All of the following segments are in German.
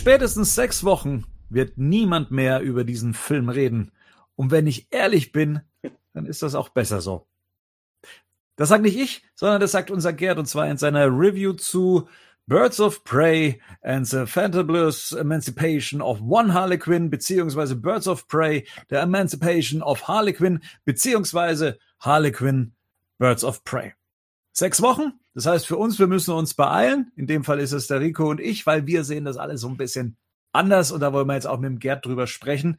Spätestens sechs Wochen wird niemand mehr über diesen Film reden. Und wenn ich ehrlich bin, dann ist das auch besser so. Das sagt nicht ich, sondern das sagt unser Gerd und zwar in seiner Review zu Birds of Prey and the Fantabulous Emancipation of One Harlequin beziehungsweise Birds of Prey, The Emancipation of Harlequin beziehungsweise Harlequin Birds of Prey. Sechs Wochen. Das heißt für uns, wir müssen uns beeilen. In dem Fall ist es der Rico und ich, weil wir sehen das alles so ein bisschen anders und da wollen wir jetzt auch mit dem Gerd drüber sprechen,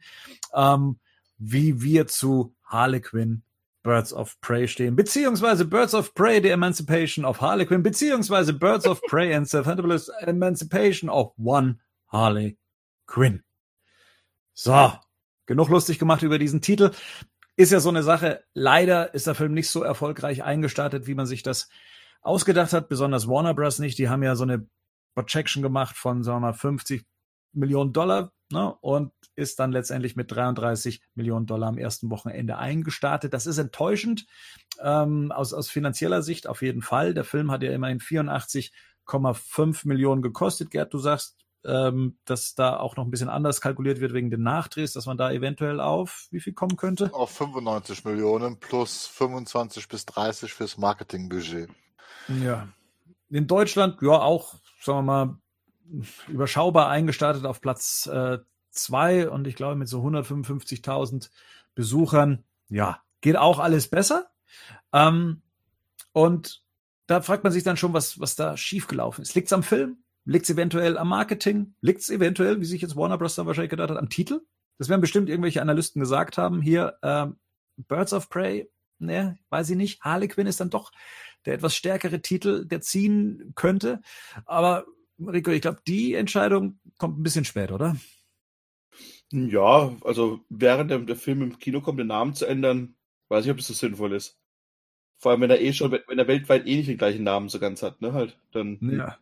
ähm, wie wir zu Harlequin Birds of Prey stehen, beziehungsweise Birds of Prey, The Emancipation of Harlequin, beziehungsweise Birds of Prey and the Fantabulous Emancipation of One Harley Quinn. So, genug lustig gemacht über diesen Titel. Ist ja so eine Sache. Leider ist der Film nicht so erfolgreich eingestartet, wie man sich das ausgedacht hat, besonders Warner Bros. nicht. Die haben ja so eine Projection gemacht von, sagen wir mal, 50 Millionen Dollar ne, und ist dann letztendlich mit 33 Millionen Dollar am ersten Wochenende eingestartet. Das ist enttäuschend ähm, aus, aus finanzieller Sicht auf jeden Fall. Der Film hat ja immerhin 84,5 Millionen gekostet. Gerd, du sagst, ähm, dass da auch noch ein bisschen anders kalkuliert wird wegen den Nachdrehs, dass man da eventuell auf wie viel kommen könnte? Auf 95 Millionen plus 25 bis 30 fürs Marketingbudget. Ja. In Deutschland, ja, auch, sagen wir mal, überschaubar eingestartet auf Platz äh, zwei und ich glaube mit so 155.000 Besuchern. Ja, geht auch alles besser. Ähm, und da fragt man sich dann schon, was, was da schiefgelaufen ist. Liegt es am Film? Liegt es eventuell am Marketing? Liegt es eventuell, wie sich jetzt Warner Bros. dann wahrscheinlich gedacht hat, am Titel? Das werden bestimmt irgendwelche Analysten gesagt haben. Hier, ähm, Birds of Prey, ne, weiß ich nicht. Harlequin ist dann doch der etwas stärkere Titel, der ziehen könnte. Aber Rico, ich glaube, die Entscheidung kommt ein bisschen spät, oder? Ja, also während der, der Film im Kino kommt, den Namen zu ändern, weiß ich, ob das so sinnvoll ist. Vor allem, wenn er eh schon, wenn er weltweit eh nicht den gleichen Namen so ganz hat, ne, halt, dann. Ja,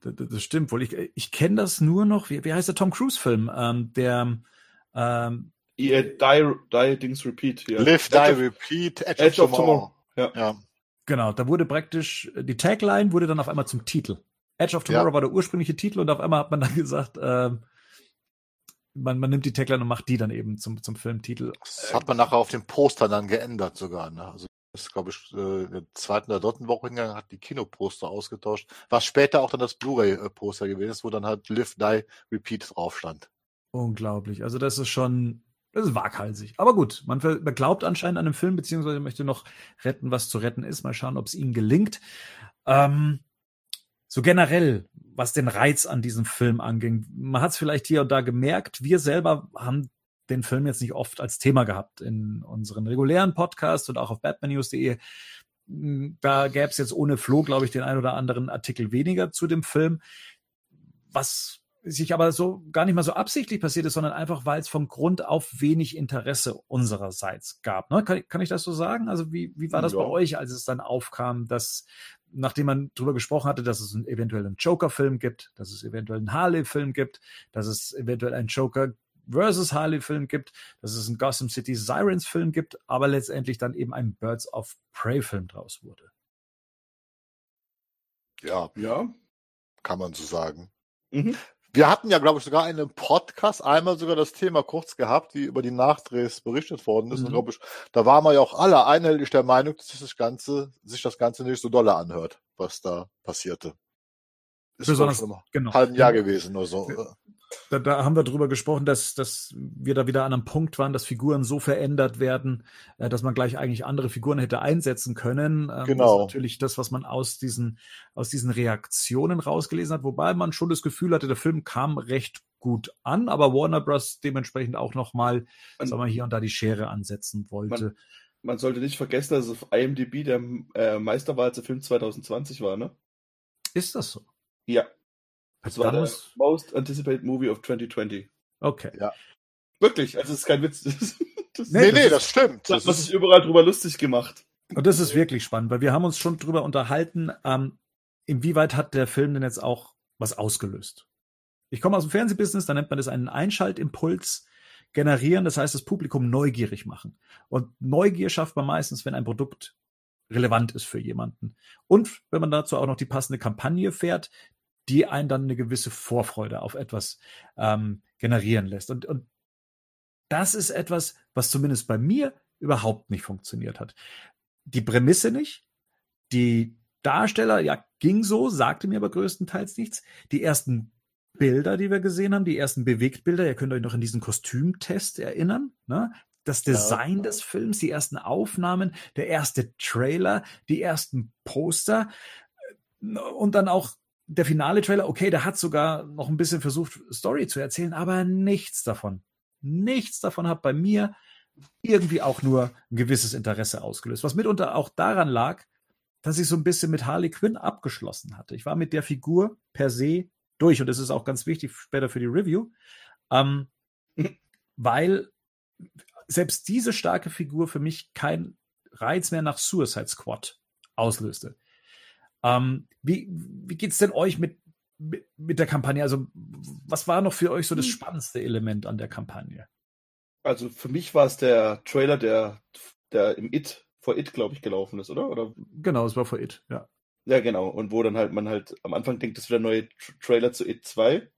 das, das stimmt wohl. Ich, ich kenne das nur noch, wie, wie heißt der Tom Cruise-Film? Ähm, der, ähm, yeah, die, die Dings Repeat, ja. Live, Die, Repeat, Edge, Edge of, Tomorrow. Ja. ja. Genau, da wurde praktisch, die Tagline wurde dann auf einmal zum Titel. Edge of Tomorrow ja. war der ursprüngliche Titel und auf einmal hat man dann gesagt, äh, man, man nimmt die Tagline und macht die dann eben zum, zum Filmtitel. Das hat man nachher auf dem Poster dann geändert sogar. Ne? Also das glaube ich äh, in der zweiten oder dritten Woche hingegangen, hat die Kinoposter ausgetauscht, was später auch dann das Blu-ray-Poster gewesen ist, wo dann halt Live, Die, Repeat drauf stand. Unglaublich. Also das ist schon, das ist waghalsig. Aber gut, man, glaubt anscheinend an dem Film, beziehungsweise möchte noch retten, was zu retten ist. Mal schauen, ob es ihm gelingt. Ähm, so generell, was den Reiz an diesem Film anging. Man hat es vielleicht hier und da gemerkt, wir selber haben den Film jetzt nicht oft als Thema gehabt in unseren regulären Podcasts und auch auf batmannews.de. Da gäbe es jetzt ohne Flo, glaube ich, den ein oder anderen Artikel weniger zu dem Film. Was sich aber so gar nicht mal so absichtlich passiert ist, sondern einfach, weil es vom Grund auf wenig Interesse unsererseits gab. Ne? Kann, kann, ich das so sagen? Also wie, wie war das ja. bei euch, als es dann aufkam, dass nachdem man darüber gesprochen hatte, dass es einen, eventuell einen Joker-Film gibt, dass es eventuell einen Harley-Film gibt, dass es eventuell einen Joker versus Harley-Film gibt, dass es einen Gotham City Sirens-Film gibt, aber letztendlich dann eben ein Birds of Prey-Film draus wurde. Ja, ja, kann man so sagen. Mhm. Wir hatten ja, glaube ich, sogar einen Podcast einmal sogar das Thema kurz gehabt, wie über die Nachdrehs berichtet worden ist. Mhm. Und glaube ich, da waren wir ja auch alle einhellig der Meinung, dass das Ganze, sich das Ganze nicht so dolle anhört, was da passierte. Ist Besonders, im genau. halben Jahr gewesen oder so. Da, da, haben wir drüber gesprochen, dass, dass wir da wieder an einem Punkt waren, dass Figuren so verändert werden, äh, dass man gleich eigentlich andere Figuren hätte einsetzen können. Ähm, genau. Das ist natürlich das, was man aus diesen, aus diesen Reaktionen rausgelesen hat, wobei man schon das Gefühl hatte, der Film kam recht gut an, aber Warner Bros. dementsprechend auch nochmal, sagen wir hier und da die Schere ansetzen wollte. Man, man sollte nicht vergessen, dass es auf IMDb der äh, Meisterwahl Film 2020 war, ne? Ist das so? Ja. Das war der Most Anticipated Movie of 2020. Okay. Ja. Wirklich, also es ist kein Witz. Das, nee, nee, das, das stimmt. Das was sich überall drüber lustig gemacht. Und das ist wirklich spannend, weil wir haben uns schon drüber unterhalten, ähm, inwieweit hat der Film denn jetzt auch was ausgelöst? Ich komme aus dem Fernsehbusiness, da nennt man das einen Einschaltimpuls generieren, das heißt das Publikum neugierig machen. Und Neugier schafft man meistens, wenn ein Produkt relevant ist für jemanden. Und wenn man dazu auch noch die passende Kampagne fährt, die einen dann eine gewisse Vorfreude auf etwas ähm, generieren lässt. Und, und das ist etwas, was zumindest bei mir überhaupt nicht funktioniert hat. Die Prämisse nicht, die Darsteller, ja, ging so, sagte mir aber größtenteils nichts. Die ersten Bilder, die wir gesehen haben, die ersten Bewegtbilder, ihr könnt euch noch an diesen Kostümtest erinnern, ne? das Design ja. des Films, die ersten Aufnahmen, der erste Trailer, die ersten Poster und dann auch der finale Trailer. Okay, der hat sogar noch ein bisschen versucht, Story zu erzählen, aber nichts davon. Nichts davon hat bei mir irgendwie auch nur ein gewisses Interesse ausgelöst. Was mitunter auch daran lag, dass ich so ein bisschen mit Harley Quinn abgeschlossen hatte. Ich war mit der Figur per se durch und das ist auch ganz wichtig später für die Review, ähm, weil selbst diese starke Figur für mich kein Reiz mehr nach Suicide Squad auslöste. Ähm, wie wie geht's denn euch mit, mit, mit der Kampagne? Also was war noch für euch so das hm. spannendste Element an der Kampagne? Also für mich war es der Trailer, der, der im It, vor It, glaube ich, gelaufen ist, oder? oder? Genau, es war vor It, ja. Ja, genau. Und wo dann halt man halt am Anfang denkt, das wird der neue Trailer zu It 2.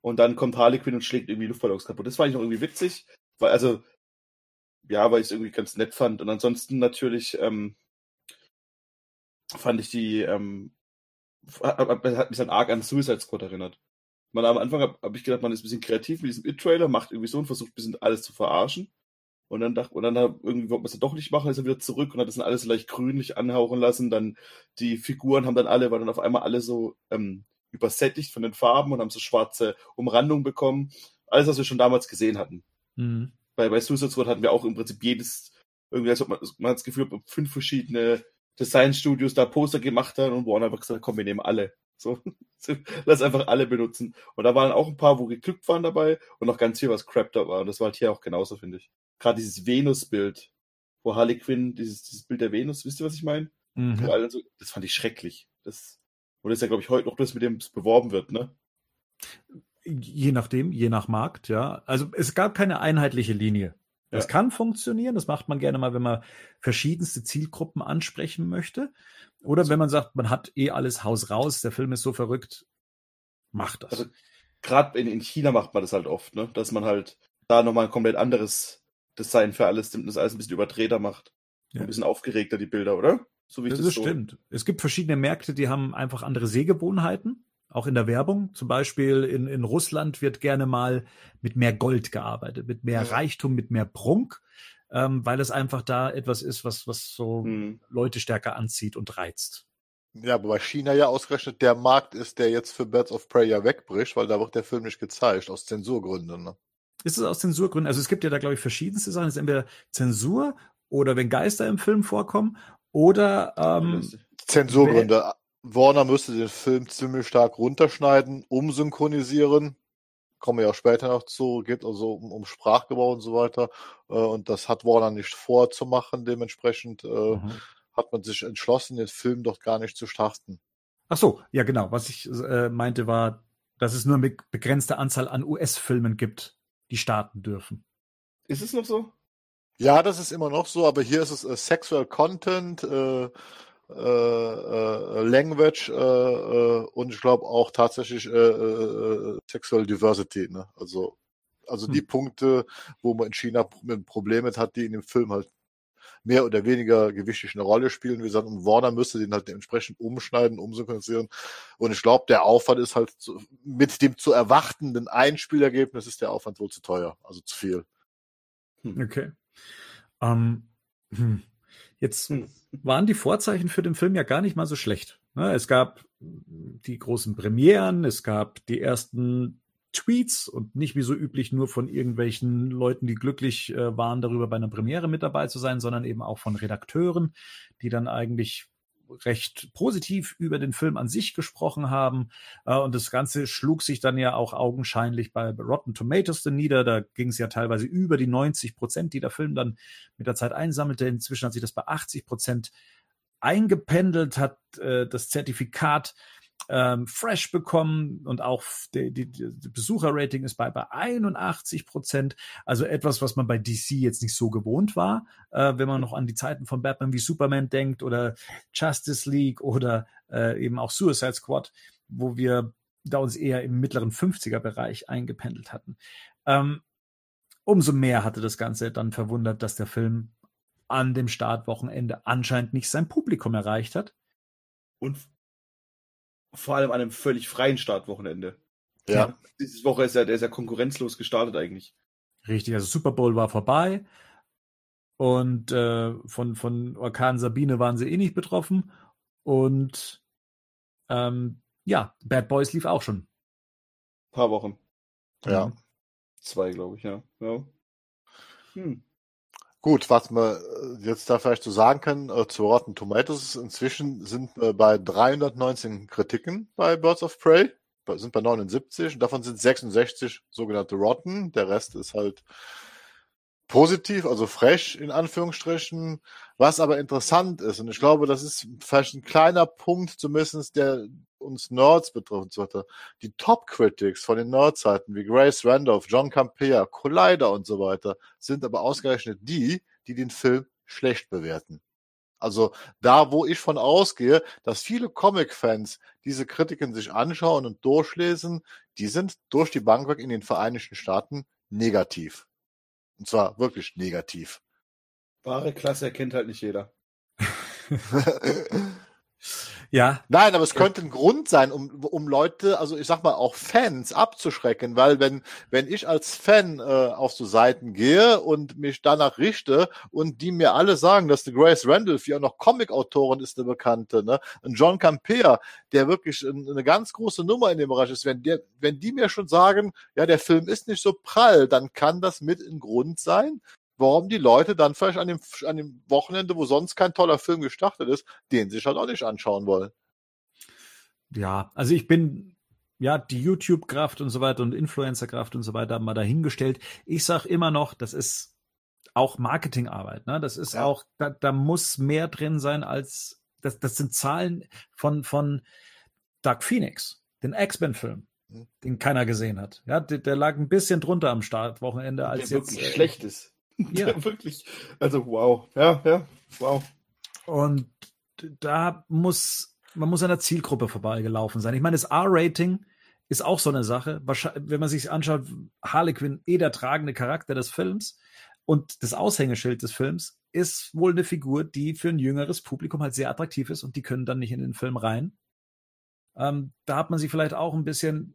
Und dann kommt Harley Quinn und schlägt irgendwie Luftballons kaputt. Das fand ich noch irgendwie witzig. Weil, also, ja, weil ich es irgendwie ganz nett fand. Und ansonsten natürlich ähm, fand ich die, ähm, hat mich dann arg an Suicide Squad erinnert. Man, am Anfang habe hab ich gedacht, man ist ein bisschen kreativ mit diesem It-Trailer, macht irgendwie so und versucht ein bisschen alles zu verarschen. Und dann dachte, und dann irgendwie wollte man es doch nicht machen, ist er wieder zurück und hat das dann alles leicht grünlich anhauchen lassen. Dann die Figuren haben dann alle, waren dann auf einmal alle so ähm, übersättigt von den Farben und haben so schwarze Umrandungen bekommen. Alles, was wir schon damals gesehen hatten. Mhm. Bei, bei Suicide Squad hatten wir auch im Prinzip jedes, irgendwie, als ob man, man hat das Gefühl, fünf verschiedene Designstudios da Poster gemacht haben und Warner einfach gesagt, komm, wir nehmen alle. So, lass einfach alle benutzen. Und da waren auch ein paar, wo geglückt waren dabei und noch ganz viel, was crap da war. Und das war halt hier auch genauso, finde ich. Gerade dieses Venus-Bild, wo Harley Quinn, dieses, dieses Bild der Venus, wisst ihr, was ich meine? Mhm. So, das fand ich schrecklich. Das, und das ist ja, glaube ich, heute noch das, mit dem es beworben wird, ne? Je nachdem, je nach Markt, ja. Also es gab keine einheitliche Linie. Das ja. kann funktionieren. Das macht man gerne mal, wenn man verschiedenste Zielgruppen ansprechen möchte. Oder also, wenn man sagt, man hat eh alles Haus raus, der Film ist so verrückt, macht das. Also, Gerade in, in China macht man das halt oft, ne? dass man halt da nochmal ein komplett anderes Design für alles, das alles ein bisschen überdrehter macht. Ja. Ein bisschen aufgeregter die Bilder, oder? So wie das, das so stimmt. Es gibt verschiedene Märkte, die haben einfach andere Sehgewohnheiten auch in der Werbung. Zum Beispiel in, in Russland wird gerne mal mit mehr Gold gearbeitet, mit mehr ja. Reichtum, mit mehr Prunk, ähm, weil es einfach da etwas ist, was, was so hm. Leute stärker anzieht und reizt. Ja, wobei China ja ausgerechnet der Markt ist, der jetzt für Birds of Prey ja wegbricht, weil da wird der Film nicht gezeigt, aus Zensurgründen. Ne? Ist es aus Zensurgründen? Also es gibt ja da, glaube ich, verschiedenste Sachen. Es ist entweder Zensur oder wenn Geister im Film vorkommen oder ähm, Zensurgründe. Warner müsste den Film ziemlich stark runterschneiden, umsynchronisieren. Kommen wir ja später noch zu, geht also um, um Sprachgebrauch und so weiter. Äh, und das hat Warner nicht vor zu machen. Dementsprechend äh, mhm. hat man sich entschlossen, den Film doch gar nicht zu starten. Ach so, ja genau. Was ich äh, meinte war, dass es nur eine begrenzte Anzahl an US-Filmen gibt, die starten dürfen. Ist es noch so? Ja, das ist immer noch so, aber hier ist es äh, Sexual Content, äh, Language äh, äh, und ich glaube auch tatsächlich äh, äh, Sexual Diversity. Ne? Also, also hm. die Punkte, wo man in China ein Problem mit hat, die in dem Film halt mehr oder weniger gewichtig eine Rolle spielen. Wie gesagt, und Warner müsste den halt dementsprechend umschneiden, umsynchronisieren. Und ich glaube, der Aufwand ist halt zu, mit dem zu erwartenden Einspielergebnis ist der Aufwand wohl zu teuer, also zu viel. Hm. Okay. Um, ähm, hm. Jetzt waren die Vorzeichen für den Film ja gar nicht mal so schlecht. Ne? Es gab die großen Premieren, es gab die ersten Tweets und nicht wie so üblich nur von irgendwelchen Leuten, die glücklich äh, waren, darüber bei einer Premiere mit dabei zu sein, sondern eben auch von Redakteuren, die dann eigentlich recht positiv über den Film an sich gesprochen haben. Äh, und das Ganze schlug sich dann ja auch augenscheinlich bei Rotten Tomatoes nieder. Da ging es ja teilweise über die 90 Prozent, die der Film dann mit der Zeit einsammelte. Inzwischen hat sich das bei 80 Prozent eingependelt, hat äh, das Zertifikat ähm, Fresh bekommen und auch die, die, die Besucherrating ist bei, bei 81 Prozent. Also etwas, was man bei DC jetzt nicht so gewohnt war, äh, wenn man noch an die Zeiten von Batman wie Superman denkt oder Justice League oder äh, eben auch Suicide Squad, wo wir da uns eher im mittleren 50er-Bereich eingependelt hatten. Ähm, umso mehr hatte das Ganze dann verwundert, dass der Film an dem Startwochenende anscheinend nicht sein Publikum erreicht hat. Und vor allem an einem völlig freien Startwochenende. Ja. ja. Diese Woche ist ja, der ist ja konkurrenzlos gestartet eigentlich. Richtig, also Super Bowl war vorbei und äh, von, von Orkan Sabine waren sie eh nicht betroffen und ähm, ja, Bad Boys lief auch schon. Ein paar Wochen. Ja. Zwei, glaube ich, ja. ja. Hm. Gut, was wir äh, jetzt da vielleicht so sagen können äh, zu Rotten Tomatoes, inzwischen sind wir bei 319 Kritiken bei Birds of Prey, sind bei 79 und davon sind 66 sogenannte Rotten, der Rest ist halt positiv, also fresh in Anführungsstrichen, was aber interessant ist und ich glaube, das ist vielleicht ein kleiner Punkt zumindest, der uns Nerds betrifft. Die Top-Critics von den Nerd-Seiten wie Grace Randolph, John Campea, Collider und so weiter sind aber ausgerechnet die, die den Film schlecht bewerten. Also da, wo ich von ausgehe, dass viele Comic-Fans diese Kritiken sich anschauen und durchlesen, die sind durch die Bank weg in den Vereinigten Staaten negativ. Und zwar wirklich negativ. Wahre Klasse erkennt halt nicht jeder. Ja. Nein, aber es könnte ein Grund sein, um, um Leute, also ich sag mal auch Fans abzuschrecken, weil wenn, wenn ich als Fan äh, auf so Seiten gehe und mich danach richte und die mir alle sagen, dass die Grace Randolph ja noch Comic-Autorin ist, eine Bekannte, ne? Und John Campea, der wirklich eine ganz große Nummer in dem Bereich ist, wenn der, wenn die mir schon sagen, ja, der Film ist nicht so prall, dann kann das mit ein Grund sein, warum die Leute dann vielleicht an dem, an dem Wochenende, wo sonst kein toller Film gestartet ist, den sich halt auch nicht anschauen wollen. Ja, also ich bin ja die YouTube-Kraft und so weiter und Influencer-Kraft und so weiter mal dahingestellt. Ich sag immer noch, das ist auch Marketingarbeit. Ne? Das ist ja. auch, da, da muss mehr drin sein als das, das sind Zahlen von, von Dark Phoenix, den X-Men-Film, hm. den keiner gesehen hat. Ja, der, der, lag ein bisschen drunter am Startwochenende als der jetzt. Wirklich äh, schlecht ist. Ja, wirklich. Also wow. Ja, ja, wow. Und da muss, man muss an der Zielgruppe vorbeigelaufen sein. Ich meine, das R-Rating ist auch so eine Sache. Wenn man sich anschaut, Harlequin, eh der tragende Charakter des Films und das Aushängeschild des Films ist wohl eine Figur, die für ein jüngeres Publikum halt sehr attraktiv ist und die können dann nicht in den Film rein. Ähm, da hat man sich vielleicht auch ein bisschen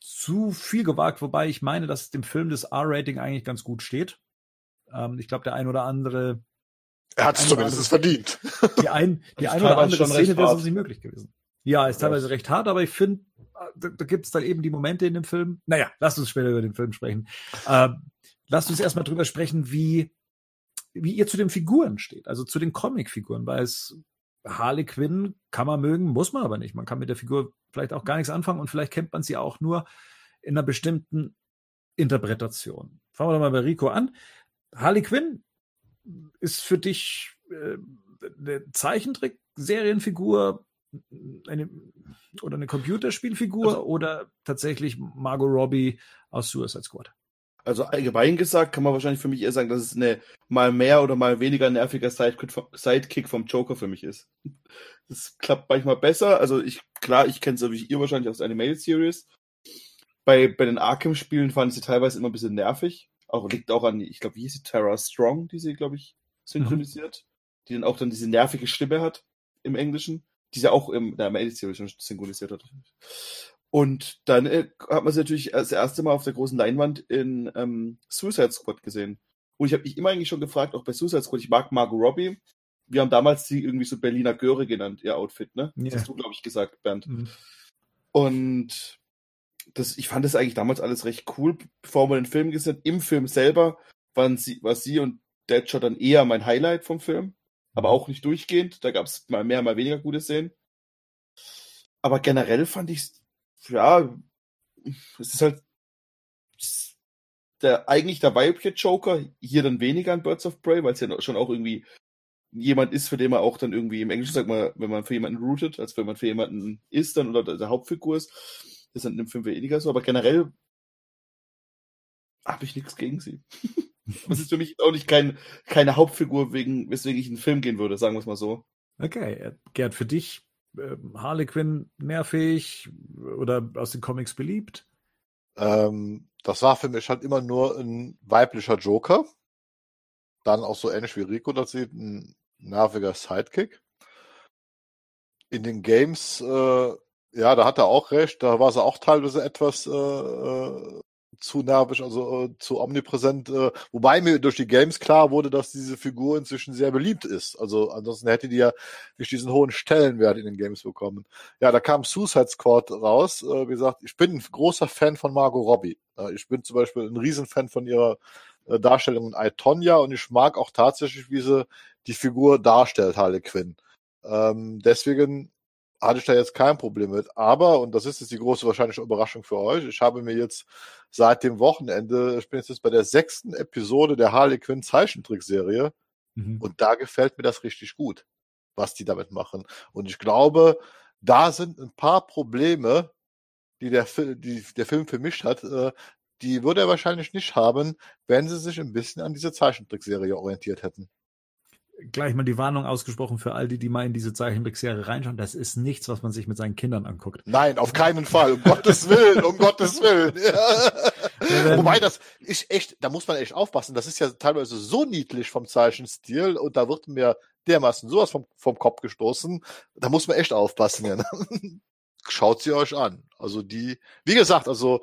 zu viel gewagt, wobei ich meine, dass dem Film das R-Rating eigentlich ganz gut steht. Ähm, ich glaube, der ein oder andere. Er hat es zumindest verdient. Die ein, die ein oder andere Szene wäre sonst nicht möglich gewesen. Ja, ist teilweise recht hart, aber ich finde, da, da gibt es dann eben die Momente in dem Film. Naja, lasst uns später über den Film sprechen. Ähm, lasst uns erstmal drüber sprechen, wie, wie ihr zu den Figuren steht, also zu den Comic-Figuren, weil es Harley Quinn kann man mögen, muss man aber nicht. Man kann mit der Figur vielleicht auch gar nichts anfangen und vielleicht kennt man sie auch nur in einer bestimmten Interpretation. Fangen wir doch mal bei Rico an. Harley Quinn ist für dich äh, eine Zeichentrick-Serienfigur eine, oder eine Computerspielfigur also, oder tatsächlich Margot Robbie aus Suicide Squad? Also allgemein gesagt kann man wahrscheinlich für mich eher sagen, dass es eine mal mehr oder mal weniger nerviger Sidekick vom Joker für mich ist. Das klappt manchmal besser. Also ich, klar, ich kenne es so wie ihr wahrscheinlich aus der Animated Series. Bei, bei den Arkham-Spielen fand ich sie teilweise immer ein bisschen nervig. Auch liegt auch an, ich glaube, wie hieß sie, Tara Strong, die sie, glaube ich, synchronisiert. Mhm. Die dann auch dann diese nervige Stimme hat im Englischen, die sie auch im, der Animated Series schon synchronisiert hat. Und dann äh, hat man sie natürlich das erste Mal auf der großen Leinwand in ähm, Suicide Squad gesehen. Und ich habe mich immer eigentlich schon gefragt, auch bei Suicide Squad, ich mag Margot Robbie. Wir haben damals sie irgendwie so Berliner Göre genannt, ihr Outfit, ne? Yeah. Das hast du, glaube ich, gesagt, Bernd. Mhm. Und das, ich fand das eigentlich damals alles recht cool, bevor wir den Film gesehen Im Film selber waren sie, war sie und Deadshot dann eher mein Highlight vom Film. Aber auch nicht durchgehend. Da gab es mal mehr, mal weniger gute Szenen. Aber generell fand ich ja, es ist halt der, eigentlich der weibliche Joker, hier dann weniger an Birds of Prey, weil es ja schon auch irgendwie jemand ist, für den man auch dann irgendwie im Englischen sagt man, wenn man für jemanden rootet, als wenn man für jemanden ist dann oder der Hauptfigur ist, ist dann im Film weniger so, aber generell habe ich nichts gegen sie. das ist für mich auch nicht kein, keine Hauptfigur, wegen, weswegen ich in einen Film gehen würde, sagen wir es mal so. Okay, Gerd, für dich äh, Harley Quinn nervig oder aus den Comics beliebt? Ähm, das war für mich halt immer nur ein weiblicher Joker. Dann auch so ähnlich wie Rico das sieht, ein nerviger Sidekick. In den Games, äh, ja, da hat er auch recht, da war sie auch teilweise etwas äh, äh zu nervig, also äh, zu omnipräsent, äh, wobei mir durch die Games klar wurde, dass diese Figur inzwischen sehr beliebt ist. Also ansonsten hätte die ja nicht diesen hohen Stellenwert in den Games bekommen. Ja, da kam Suicide Squad raus. Äh, wie gesagt, ich bin ein großer Fan von Margot Robbie. Äh, ich bin zum Beispiel ein Riesenfan von ihrer äh, Darstellung in I, Tonya und ich mag auch tatsächlich, wie sie die Figur darstellt, Harley Quinn. Ähm, deswegen hatte ich da jetzt kein Problem mit. Aber, und das ist jetzt die große wahrscheinliche Überraschung für euch, ich habe mir jetzt seit dem Wochenende, ich bin jetzt bei der sechsten Episode der Harley Quinn Zeichentrickserie mhm. und da gefällt mir das richtig gut, was die damit machen. Und ich glaube, da sind ein paar Probleme, die der, die der Film für mich hat, äh, die würde er wahrscheinlich nicht haben, wenn sie sich ein bisschen an diese Zeichentrickserie orientiert hätten gleich mal die Warnung ausgesprochen für all die, die mal in diese Zeichentrickserie reinschauen. Das ist nichts, was man sich mit seinen Kindern anguckt. Nein, auf keinen Fall. Um Gottes Willen, um Gottes Willen. Ja. Wobei das ist echt, da muss man echt aufpassen. Das ist ja teilweise so niedlich vom Zeichenstil und da wird mir dermaßen sowas vom, vom Kopf gestoßen. Da muss man echt aufpassen. Ja. Schaut sie euch an. Also die, wie gesagt, also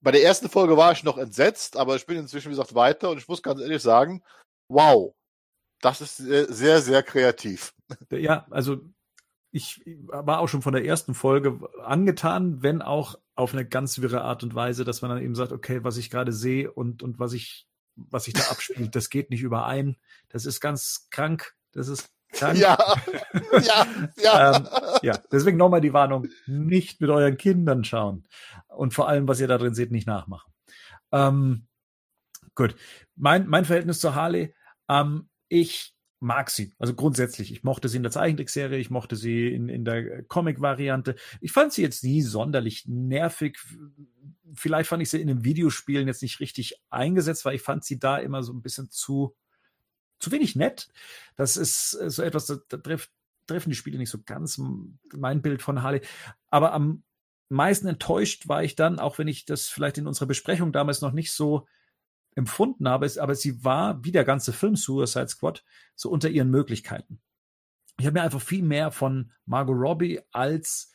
bei der ersten Folge war ich noch entsetzt, aber ich bin inzwischen, wie gesagt, weiter und ich muss ganz ehrlich sagen, wow, das ist sehr, sehr kreativ. Ja, also ich war auch schon von der ersten Folge angetan, wenn auch auf eine ganz wirre Art und Weise, dass man dann eben sagt, okay, was ich gerade sehe und, und was ich, was sich da abspielt, das geht nicht überein. Das ist ganz krank. Das ist krank. Ja, ja, ja. ähm, ja, deswegen nochmal die Warnung, nicht mit euren Kindern schauen. Und vor allem, was ihr da drin seht, nicht nachmachen. Ähm, gut. Mein, mein Verhältnis zu Harley, ähm, ich mag sie. Also grundsätzlich, ich mochte sie in der Zeichentrickserie, ich mochte sie in, in der Comic-Variante. Ich fand sie jetzt nie sonderlich nervig. Vielleicht fand ich sie in den Videospielen jetzt nicht richtig eingesetzt, weil ich fand sie da immer so ein bisschen zu, zu wenig nett. Das ist so etwas, da, da trifft, treffen die Spiele nicht so ganz mein Bild von Harley. Aber am meisten enttäuscht war ich dann, auch wenn ich das vielleicht in unserer Besprechung damals noch nicht so empfunden habe, aber sie war, wie der ganze Film Suicide Squad, so unter ihren Möglichkeiten. Ich habe mir einfach viel mehr von Margot Robbie als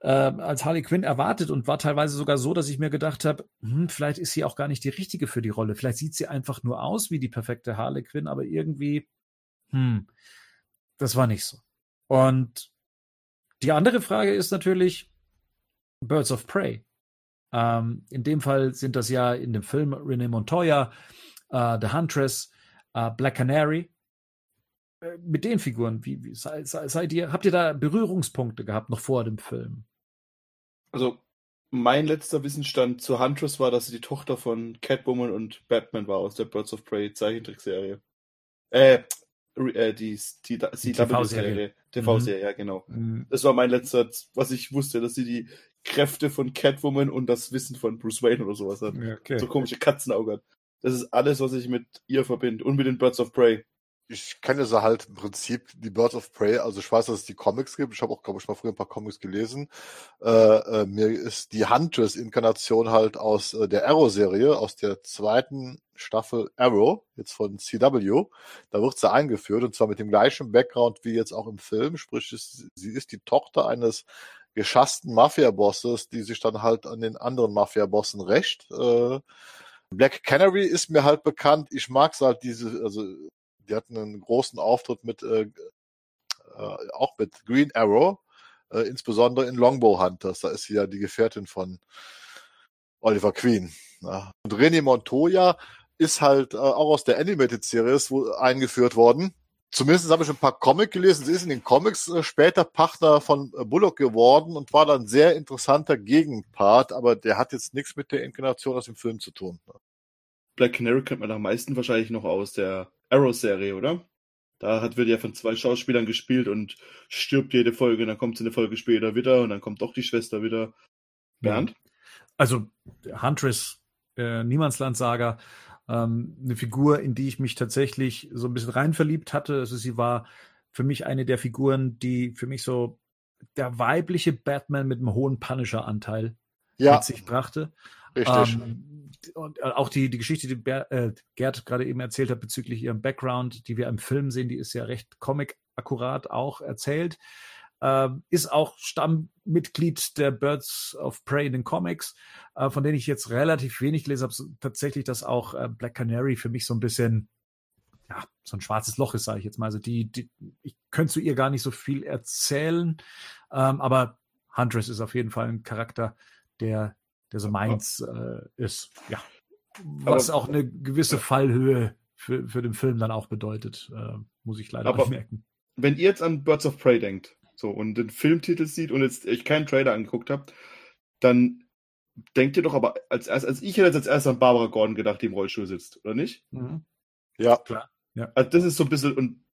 äh, als Harley Quinn erwartet und war teilweise sogar so, dass ich mir gedacht habe, hm, vielleicht ist sie auch gar nicht die richtige für die Rolle. Vielleicht sieht sie einfach nur aus wie die perfekte Harley Quinn, aber irgendwie, hm, das war nicht so. Und die andere Frage ist natürlich Birds of Prey. Ähm, in dem Fall sind das ja in dem Film Renee Montoya, äh, The Huntress, äh, Black Canary. Äh, mit den Figuren, wie, wie sei, sei, seid ihr, habt ihr da Berührungspunkte gehabt noch vor dem Film? Also mein letzter Wissensstand zur Huntress war, dass sie die Tochter von Catwoman und Batman war aus der Birds of Prey Zeichentrickserie. Äh, äh, die, die, die, die TV-Serie. TV-Serie, mhm. ja, genau. Mhm. Das war mein letzter, was ich wusste, dass sie die Kräfte von Catwoman und das Wissen von Bruce Wayne oder sowas hat. Ja, okay. So komische Katzenauge hat. Das ist alles, was ich mit ihr verbinde. Und mit den Birds of Prey. Ich kenne sie halt im Prinzip, die Birds of Prey, also ich weiß, dass es die Comics gibt. Ich habe auch, glaube ich, mal früher ein paar Comics gelesen. Äh, äh, mir ist die Huntress-Inkarnation halt aus äh, der Arrow-Serie, aus der zweiten Staffel Arrow, jetzt von CW. Da wird sie eingeführt und zwar mit dem gleichen Background wie jetzt auch im Film. Sprich, sie ist die Tochter eines geschassten Mafia-Bosses, die sich dann halt an den anderen Mafia-Bossen rächt. Äh, Black Canary ist mir halt bekannt. Ich mag's halt diese, also die hatten einen großen Auftritt mit äh, äh, auch mit Green Arrow, äh, insbesondere in Longbow Hunters. Da ist sie ja die Gefährtin von Oliver Queen. Ja. Und René Montoya ist halt äh, auch aus der Animated Series wo, eingeführt worden. Zumindest habe ich ein paar Comics gelesen. Sie ist in den Comics äh, später Partner von äh, Bullock geworden und war dann sehr interessanter Gegenpart, aber der hat jetzt nichts mit der Inkarnation aus dem Film zu tun. Black Canary kennt man am meisten wahrscheinlich noch aus der Arrow-Serie, oder? Da hat, wird ja von zwei Schauspielern gespielt und stirbt jede Folge, dann kommt sie eine Folge später wieder und dann kommt doch die Schwester wieder. Bernd? Also Huntress, äh, Niemandsland-Saga, ähm, eine Figur, in die ich mich tatsächlich so ein bisschen rein verliebt hatte. Also sie war für mich eine der Figuren, die für mich so der weibliche Batman mit einem hohen Punisher-Anteil ja. mit sich brachte. Richtig. Ähm, und auch die, die Geschichte, die Ber äh, Gerd gerade eben erzählt hat bezüglich ihrem Background, die wir im Film sehen, die ist ja recht comic-akkurat auch erzählt. Ähm, ist auch Stammmitglied der Birds of Prey in den Comics, äh, von denen ich jetzt relativ wenig lese, habe tatsächlich, dass auch äh, Black Canary für mich so ein bisschen ja, so ein schwarzes Loch ist, sage ich jetzt mal. Also die, die ich könnte zu ihr gar nicht so viel erzählen, ähm, aber Huntress ist auf jeden Fall ein Charakter, der, der so meins äh, ist. Ja. Was aber, auch eine gewisse Fallhöhe für, für den Film dann auch bedeutet, äh, muss ich leider merken. Wenn ihr jetzt an Birds of Prey denkt, so und den Filmtitel sieht und jetzt ich keinen Trailer angeguckt habe, dann denkt ihr doch aber als als, als ich hätte jetzt als erstes an Barbara Gordon gedacht, die im Rollstuhl sitzt, oder nicht? Mhm. Ja, klar. Ja. Also das ist so ein bisschen, und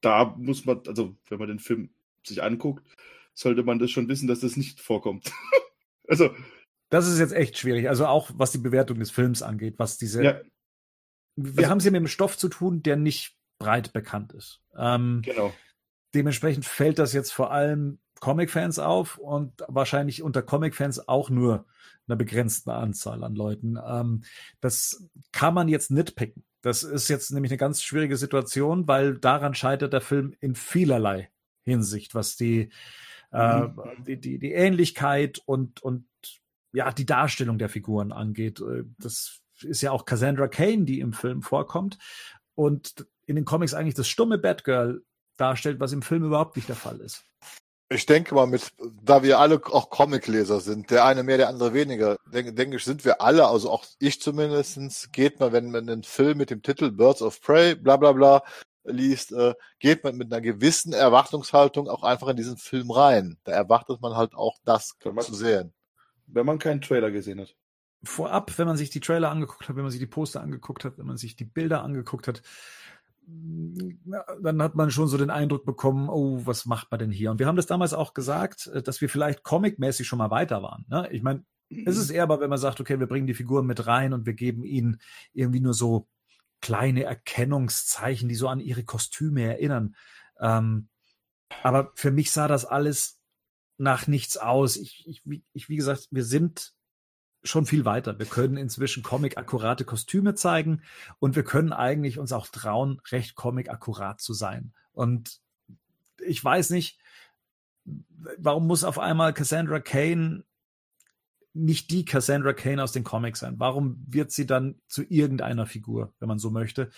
da muss man, also wenn man den Film sich anguckt, sollte man das schon wissen, dass das nicht vorkommt. also. Das ist jetzt echt schwierig. Also auch was die Bewertung des Films angeht, was diese. Ja. Wir also, haben es hier mit einem Stoff zu tun, der nicht breit bekannt ist. Ähm, genau. Dementsprechend fällt das jetzt vor allem Comic-Fans auf und wahrscheinlich unter Comic-Fans auch nur einer begrenzten Anzahl an Leuten. Ähm, das kann man jetzt nitpicken. Das ist jetzt nämlich eine ganz schwierige Situation, weil daran scheitert der Film in vielerlei Hinsicht, was die, äh, mhm. die, die, die Ähnlichkeit und, und ja, die Darstellung der Figuren angeht. Äh, das ist ja auch Cassandra Kane, die im Film vorkommt und in den Comics eigentlich das stumme Batgirl darstellt, was im Film überhaupt nicht der Fall ist. Ich denke mal, mit, da wir alle auch Comicleser sind, der eine mehr, der andere weniger, denke, denke ich, sind wir alle, also auch ich zumindestens, geht man, wenn man einen Film mit dem Titel Birds of Prey, bla bla bla, liest, äh, geht man mit einer gewissen Erwartungshaltung auch einfach in diesen Film rein. Da erwartet man halt auch das man, zu sehen. Wenn man keinen Trailer gesehen hat. Vorab, wenn man sich die Trailer angeguckt hat, wenn man sich die Poster angeguckt hat, wenn man sich die Bilder angeguckt hat, dann hat man schon so den Eindruck bekommen, oh, was macht man denn hier? Und wir haben das damals auch gesagt, äh, dass wir vielleicht comicmäßig schon mal weiter waren. Ne? Ich meine, es ist eher aber, wenn man sagt, okay, wir bringen die Figuren mit rein und wir geben ihnen irgendwie nur so kleine Erkennungszeichen, die so an ihre Kostüme erinnern. Ähm, aber für mich sah das alles nach nichts aus. Ich, ich, ich, wie gesagt, wir sind schon viel weiter. Wir können inzwischen Comic-akkurate Kostüme zeigen und wir können eigentlich uns auch trauen, recht Comic-akkurat zu sein. Und ich weiß nicht, warum muss auf einmal Cassandra Kane nicht die Cassandra Kane aus den Comics sein? Warum wird sie dann zu irgendeiner Figur, wenn man so möchte?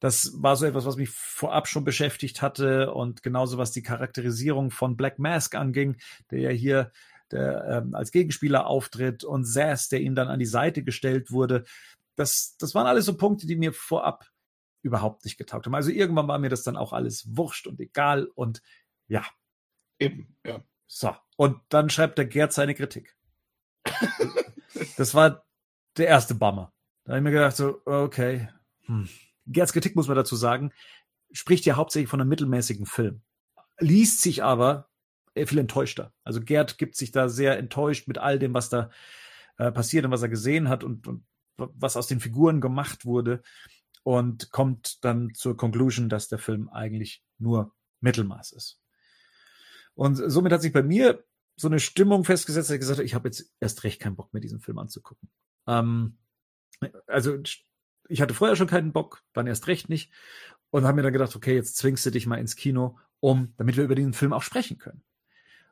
Das war so etwas, was mich vorab schon beschäftigt hatte und genauso was die Charakterisierung von Black Mask anging, der ja hier der ähm, als Gegenspieler auftritt und Sass, der ihm dann an die Seite gestellt wurde. Das, das waren alles so Punkte, die mir vorab überhaupt nicht getaugt haben. Also irgendwann war mir das dann auch alles wurscht und egal und ja. Eben, ja. So. Und dann schreibt der Gerd seine Kritik. das war der erste Bummer. Da habe ich mir gedacht, so, okay. Hm. Gerds Kritik, muss man dazu sagen, spricht ja hauptsächlich von einem mittelmäßigen Film. Liest sich aber viel enttäuschter. Also Gerd gibt sich da sehr enttäuscht mit all dem, was da äh, passiert und was er gesehen hat und, und was aus den Figuren gemacht wurde und kommt dann zur Conclusion, dass der Film eigentlich nur Mittelmaß ist. Und somit hat sich bei mir so eine Stimmung festgesetzt, dass ich gesagt habe, ich habe jetzt erst recht keinen Bock mehr, diesen Film anzugucken. Ähm, also ich hatte vorher schon keinen Bock, dann erst recht nicht und habe mir dann gedacht, okay, jetzt zwingst du dich mal ins Kino, um, damit wir über den Film auch sprechen können.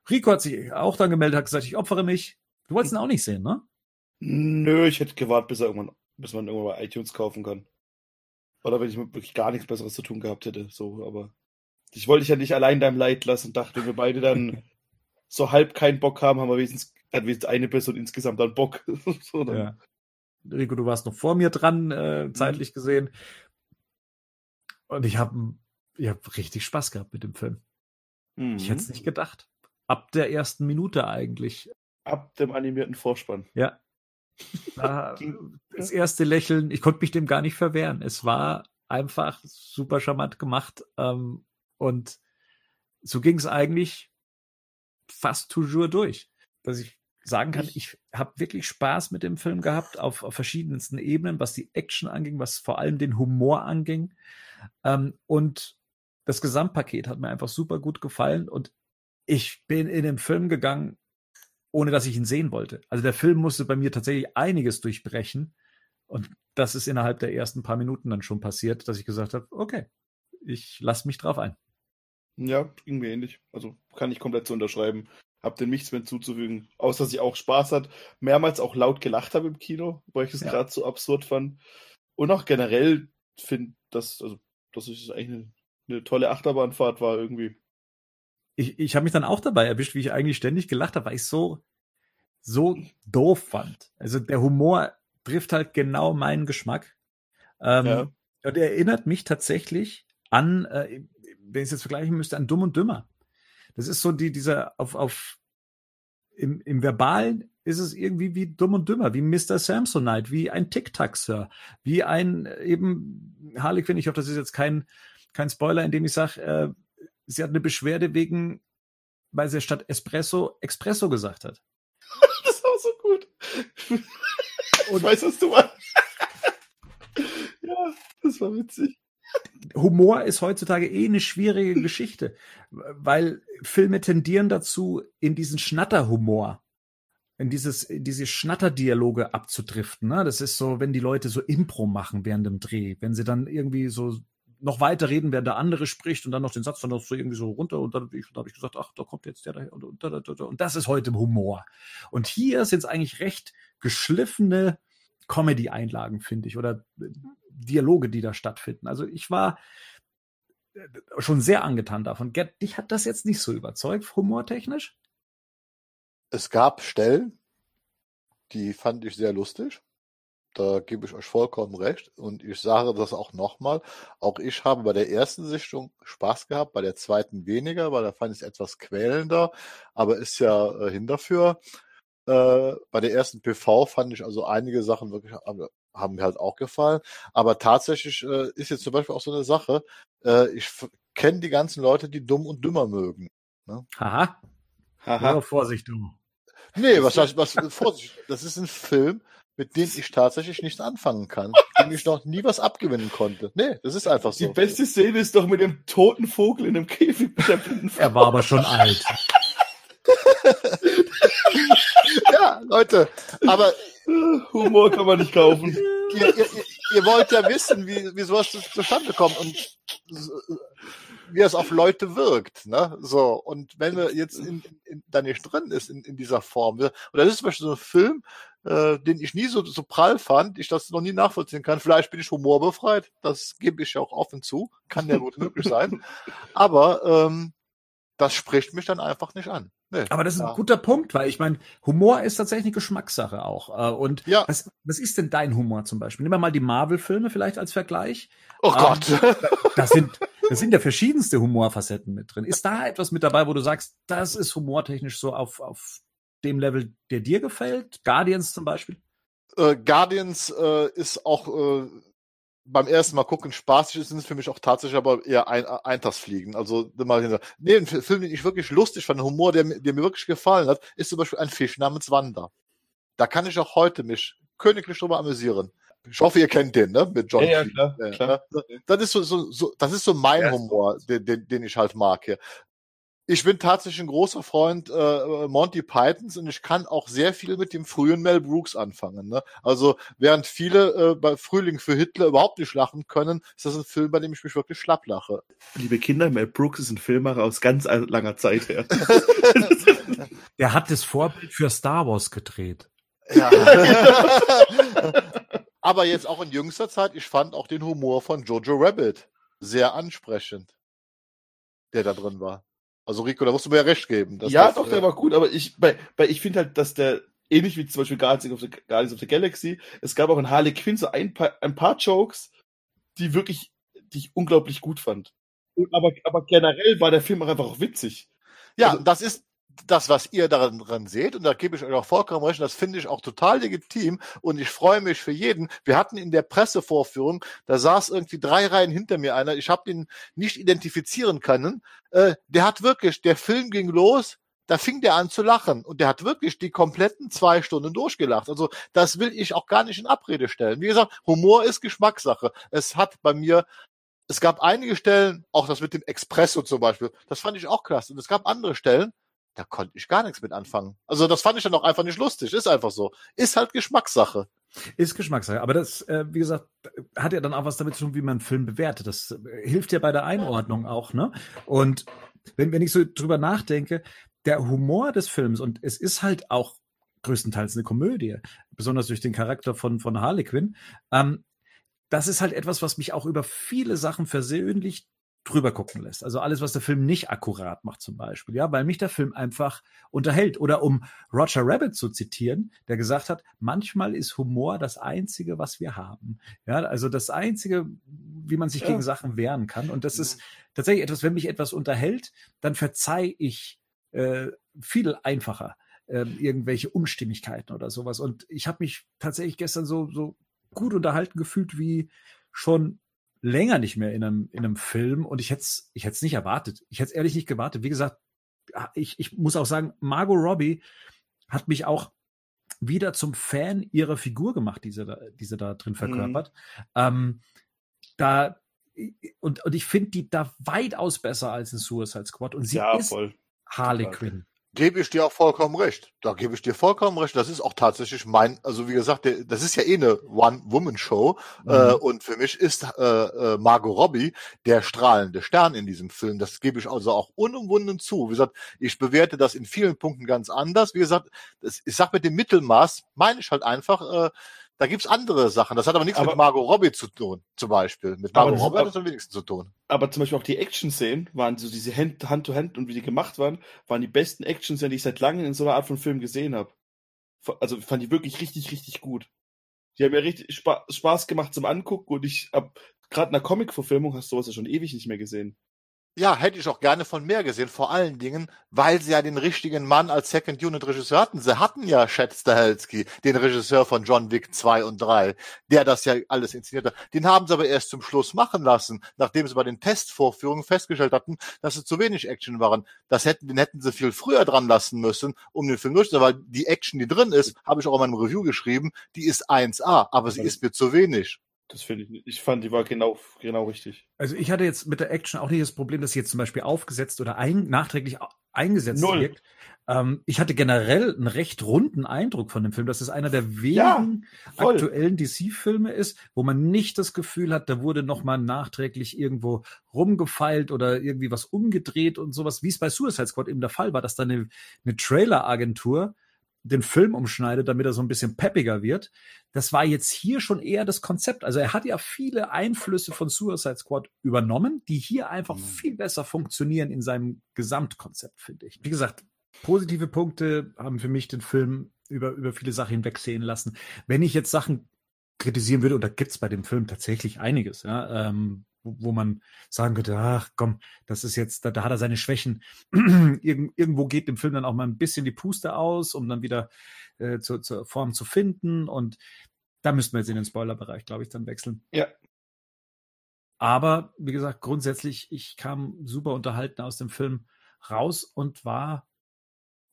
Rico hat sich auch dann gemeldet, hat gesagt, ich opfere mich. Du wolltest ihn auch nicht sehen, ne? Nö, ich hätte gewartet, bis er irgendwann, bis man irgendwann bei iTunes kaufen kann. Oder wenn ich wirklich gar nichts Besseres zu tun gehabt hätte, so, aber ich wollte dich ja nicht allein deinem Leid lassen, dachte, wenn wir beide dann so halb keinen Bock haben, haben wir wenigstens, hat wenigstens eine Person insgesamt dann Bock. so, dann. Ja. Rico, du warst noch vor mir dran, äh, mhm. zeitlich gesehen. Und ich habe ich hab richtig Spaß gehabt mit dem Film. Mhm. Ich hätte es nicht gedacht ab der ersten Minute eigentlich. Ab dem animierten Vorspann. Ja. Da, das erste Lächeln, ich konnte mich dem gar nicht verwehren. Es war einfach super charmant gemacht. Ähm, und so ging es eigentlich fast toujours durch. Dass ich sagen kann, ich habe wirklich Spaß mit dem Film gehabt auf, auf, verschiedensten Ebenen, was die Action anging, was vor allem den Humor anging. Ähm, und das Gesamtpaket hat mir einfach super gut gefallen und ich bin in den Film gegangen, ohne dass ich ihn sehen wollte. Also der Film musste bei mir tatsächlich einiges durchbrechen und das ist innerhalb der ersten paar Minuten dann schon passiert, dass ich gesagt habe, okay, ich lasse mich drauf ein. Ja, ging mir ähnlich. Also kann ich komplett so unterschreiben. Hab dem nichts mehr zuzufügen, außer dass ich auch Spaß hat. Mehrmals auch laut gelacht habe im Kino, weil ich es ja. gerade so absurd fand. Und auch generell finde, dass, also, dass es eigentlich eine, eine tolle Achterbahnfahrt war irgendwie. Ich, ich habe mich dann auch dabei erwischt, wie ich eigentlich ständig gelacht habe, weil ich so, so doof fand. Also der Humor trifft halt genau meinen Geschmack. Ähm, ja. Und er erinnert mich tatsächlich an, äh, wenn ich es jetzt vergleichen müsste, an Dumm und Dümmer. Das ist so die, dieser auf, auf im, im Verbalen ist es irgendwie wie Dumm und Dümmer, wie Mr. Samsonite, wie ein Tic-Tac-Sir, wie ein eben Harley Quinn. Ich hoffe, das ist jetzt kein, kein Spoiler, indem ich sage, äh, sie hat eine Beschwerde wegen, weil sie statt Espresso Espresso gesagt hat. das war so gut. Und ich weiß, was du meinst. ja, das war witzig. Humor ist heutzutage eh eine schwierige Geschichte, weil Filme tendieren dazu, in diesen Schnatterhumor, in dieses, in diese Schnatterdialoge abzudriften. Ne? Das ist so, wenn die Leute so Impro machen während dem Dreh, wenn sie dann irgendwie so noch weiter reden, während der andere spricht und dann noch den Satz dann noch so irgendwie so runter und dann, dann habe ich gesagt, ach, da kommt jetzt der daher und, und, und, und das ist heute Humor. Und hier sind es eigentlich recht geschliffene Comedy-Einlagen, finde ich, oder Dialoge, die da stattfinden. Also ich war äh, schon sehr angetan davon. Gerd, dich hat das jetzt nicht so überzeugt, humortechnisch? Es gab Stellen, die fand ich sehr lustig. Da gebe ich euch vollkommen recht. Und ich sage das auch nochmal. Auch ich habe bei der ersten Sichtung Spaß gehabt, bei der zweiten weniger, weil da fand ich es etwas quälender. Aber ist ja äh, hin dafür. Äh, bei der ersten PV fand ich also einige Sachen wirklich haben mir halt auch gefallen. Aber tatsächlich äh, ist jetzt zum Beispiel auch so eine Sache, äh, ich kenne die ganzen Leute, die dumm und dümmer mögen. Ne? Haha. Haha. Nur Vorsicht, du. Nee, was heißt, was, Vorsicht. Das ist ein Film, mit dem ich tatsächlich nichts anfangen kann, dem ich noch nie was abgewinnen konnte. Nee, das ist einfach so. Die beste Szene ist doch mit dem toten Vogel in einem Käfig mit der blinden Er war aber schon alt. ja, Leute, aber Humor kann man nicht kaufen. Ihr, ihr, ihr wollt ja wissen, wie, wie sowas zustande kommt und wie es auf Leute wirkt, ne? So, und wenn er jetzt in, in, da nicht drin ist in, in dieser Form, und das ist zum Beispiel so ein Film, äh, den ich nie so, so prall fand, ich das noch nie nachvollziehen kann. Vielleicht bin ich humorbefreit, das gebe ich ja auch offen zu, kann ja gut möglich sein. Aber ähm, das spricht mich dann einfach nicht an. Nee, Aber das ist ja. ein guter Punkt, weil ich meine, Humor ist tatsächlich Geschmackssache auch. Äh, und ja. was, was ist denn dein Humor zum Beispiel? Nehmen wir mal die Marvel-Filme vielleicht als Vergleich. Oh Gott. Ähm, da, sind, da sind ja verschiedenste Humorfacetten mit drin. Ist da etwas mit dabei, wo du sagst, das ist humortechnisch so auf, auf dem Level, der dir gefällt? Guardians zum Beispiel? Äh, Guardians äh, ist auch äh, beim ersten Mal gucken spaßig ist, sind es für mich auch tatsächlich aber eher ein, Eintagsfliegen. Also mal hinter. Nee, ein Film, den ich wirklich lustig fand, Humor, der, der mir wirklich gefallen hat, ist zum Beispiel ein Fisch namens Wanda. Da kann ich auch heute mich königlich drüber amüsieren. Ich hoffe, ihr kennt den, ne? Mit John. Ja, ja klar, klar. Das ist so, so, so, das ist so mein ja, Humor, den, den, den ich halt mag hier ich bin tatsächlich ein großer Freund äh, Monty Pythons und ich kann auch sehr viel mit dem frühen Mel Brooks anfangen. Ne? Also während viele äh, bei Frühling für Hitler überhaupt nicht lachen können, ist das ein Film, bei dem ich mich wirklich schlapp lache. Liebe Kinder, Mel Brooks ist ein Filmmacher aus ganz langer Zeit her. Der hat das Vorbild für Star Wars gedreht. Ja. Aber jetzt auch in jüngster Zeit, ich fand auch den Humor von Jojo Rabbit sehr ansprechend, der da drin war. Also Rico, da musst du mir ja recht geben. ja, das, doch, der äh, war gut, aber ich, bei, bei, ich finde halt, dass der, ähnlich wie zum Beispiel Guardians of the, Guardians of the Galaxy, es gab auch in Harley Quinn so ein paar, ein paar Jokes, die wirklich, die ich unglaublich gut fand. Aber, aber generell war der Film auch einfach auch witzig. Ja, also, das ist, das, was ihr daran seht, und da gebe ich euch auch vollkommen recht, das finde ich auch total legitim und ich freue mich für jeden. Wir hatten in der Pressevorführung, da saß irgendwie drei Reihen hinter mir einer, ich habe ihn nicht identifizieren können. Äh, der hat wirklich, der Film ging los, da fing der an zu lachen und der hat wirklich die kompletten zwei Stunden durchgelacht. Also das will ich auch gar nicht in Abrede stellen. Wie gesagt, Humor ist Geschmackssache. Es hat bei mir es gab einige Stellen, auch das mit dem Expresso zum Beispiel, das fand ich auch klasse. Und es gab andere Stellen, da konnte ich gar nichts mit anfangen. Also das fand ich dann auch einfach nicht lustig. Ist einfach so. Ist halt Geschmackssache. Ist Geschmackssache. Aber das, äh, wie gesagt, hat ja dann auch was damit zu tun, wie man einen Film bewertet. Das äh, hilft ja bei der Einordnung auch, ne? Und wenn, wenn ich so drüber nachdenke, der Humor des Films, und es ist halt auch größtenteils eine Komödie, besonders durch den Charakter von, von Harley Quinn, ähm, das ist halt etwas, was mich auch über viele Sachen versöhnlich drüber gucken lässt. Also alles, was der Film nicht akkurat macht zum Beispiel, ja, weil mich der Film einfach unterhält. Oder um Roger Rabbit zu zitieren, der gesagt hat, manchmal ist Humor das Einzige, was wir haben. Ja, also das Einzige, wie man sich ja. gegen Sachen wehren kann. Und das ist tatsächlich etwas, wenn mich etwas unterhält, dann verzeih ich äh, viel einfacher äh, irgendwelche Unstimmigkeiten oder sowas. Und ich habe mich tatsächlich gestern so, so gut unterhalten gefühlt wie schon länger nicht mehr in einem, in einem Film und ich hätte es ich hätte nicht erwartet. Ich hätte es ehrlich nicht gewartet. Wie gesagt, ich, ich muss auch sagen, Margot Robbie hat mich auch wieder zum Fan ihrer Figur gemacht, die sie da, die sie da drin mhm. verkörpert. Mhm. Ähm, da und, und ich finde die da weitaus besser als in Suicide Squad und sie ja, ist voll. Harley Quinn. Gebe ich dir auch vollkommen recht. Da gebe ich dir vollkommen recht. Das ist auch tatsächlich mein, also wie gesagt, das ist ja eh eine One-Woman-Show. Mhm. Äh, und für mich ist äh, äh, Margot Robbie der strahlende Stern in diesem Film. Das gebe ich also auch unumwunden zu. Wie gesagt, ich bewerte das in vielen Punkten ganz anders. Wie gesagt, das, ich sag mit dem Mittelmaß, meine ich halt einfach, äh, da gibt's andere Sachen. Das hat aber nichts aber, mit Margot Robbie zu tun, zum Beispiel. Mit Margot Robbie hat das am wenigsten zu tun. Aber zum Beispiel auch die Action-Szenen waren so diese Hand-to-Hand und wie die gemacht waren, waren die besten Action-Szenen, die ich seit langem in so einer Art von Film gesehen habe. Also fand ich wirklich richtig, richtig gut. Die haben mir richtig Spaß gemacht zum Angucken und ich hab gerade in einer Comic-Verfilmung hast du sowas ja schon ewig nicht mehr gesehen. Ja, hätte ich auch gerne von mehr gesehen, vor allen Dingen, weil sie ja den richtigen Mann als Second Unit Regisseur hatten. Sie hatten ja Chad Stahelski, den Regisseur von John Wick 2 und 3, der das ja alles inszeniert hat. Den haben sie aber erst zum Schluss machen lassen, nachdem sie bei den Testvorführungen festgestellt hatten, dass es zu wenig Action waren. Das hätten, den hätten sie viel früher dran lassen müssen, um den Film durchzuführen, weil die Action, die drin ist, habe ich auch in meinem Review geschrieben, die ist 1A, aber sie ist mir zu wenig. Das finde ich nicht. Ich fand, die war genau, genau richtig. Also ich hatte jetzt mit der Action auch nicht das Problem, dass sie jetzt zum Beispiel aufgesetzt oder ein, nachträglich eingesetzt Null. wirkt. Ähm, ich hatte generell einen recht runden Eindruck von dem Film, dass es einer der wenigen ja, aktuellen DC-Filme ist, wo man nicht das Gefühl hat, da wurde noch mal nachträglich irgendwo rumgefeilt oder irgendwie was umgedreht und sowas, wie es bei Suicide Squad eben der Fall war, dass da eine, eine Trailer-Agentur den Film umschneidet, damit er so ein bisschen peppiger wird. Das war jetzt hier schon eher das Konzept. Also er hat ja viele Einflüsse von Suicide Squad übernommen, die hier einfach mhm. viel besser funktionieren in seinem Gesamtkonzept, finde ich. Wie gesagt, positive Punkte haben für mich den Film über, über viele Sachen hinwegsehen lassen. Wenn ich jetzt Sachen kritisieren würde, und da gibt's bei dem Film tatsächlich einiges, ja, ähm, wo, wo man sagen könnte, ach komm, das ist jetzt, da, da hat er seine Schwächen. Irgend, irgendwo geht dem Film dann auch mal ein bisschen die Puste aus, um dann wieder äh, zu, zur Form zu finden. Und da müssten wir jetzt in den Spoilerbereich, glaube ich, dann wechseln. Ja. Aber wie gesagt, grundsätzlich, ich kam super unterhalten aus dem Film raus und war,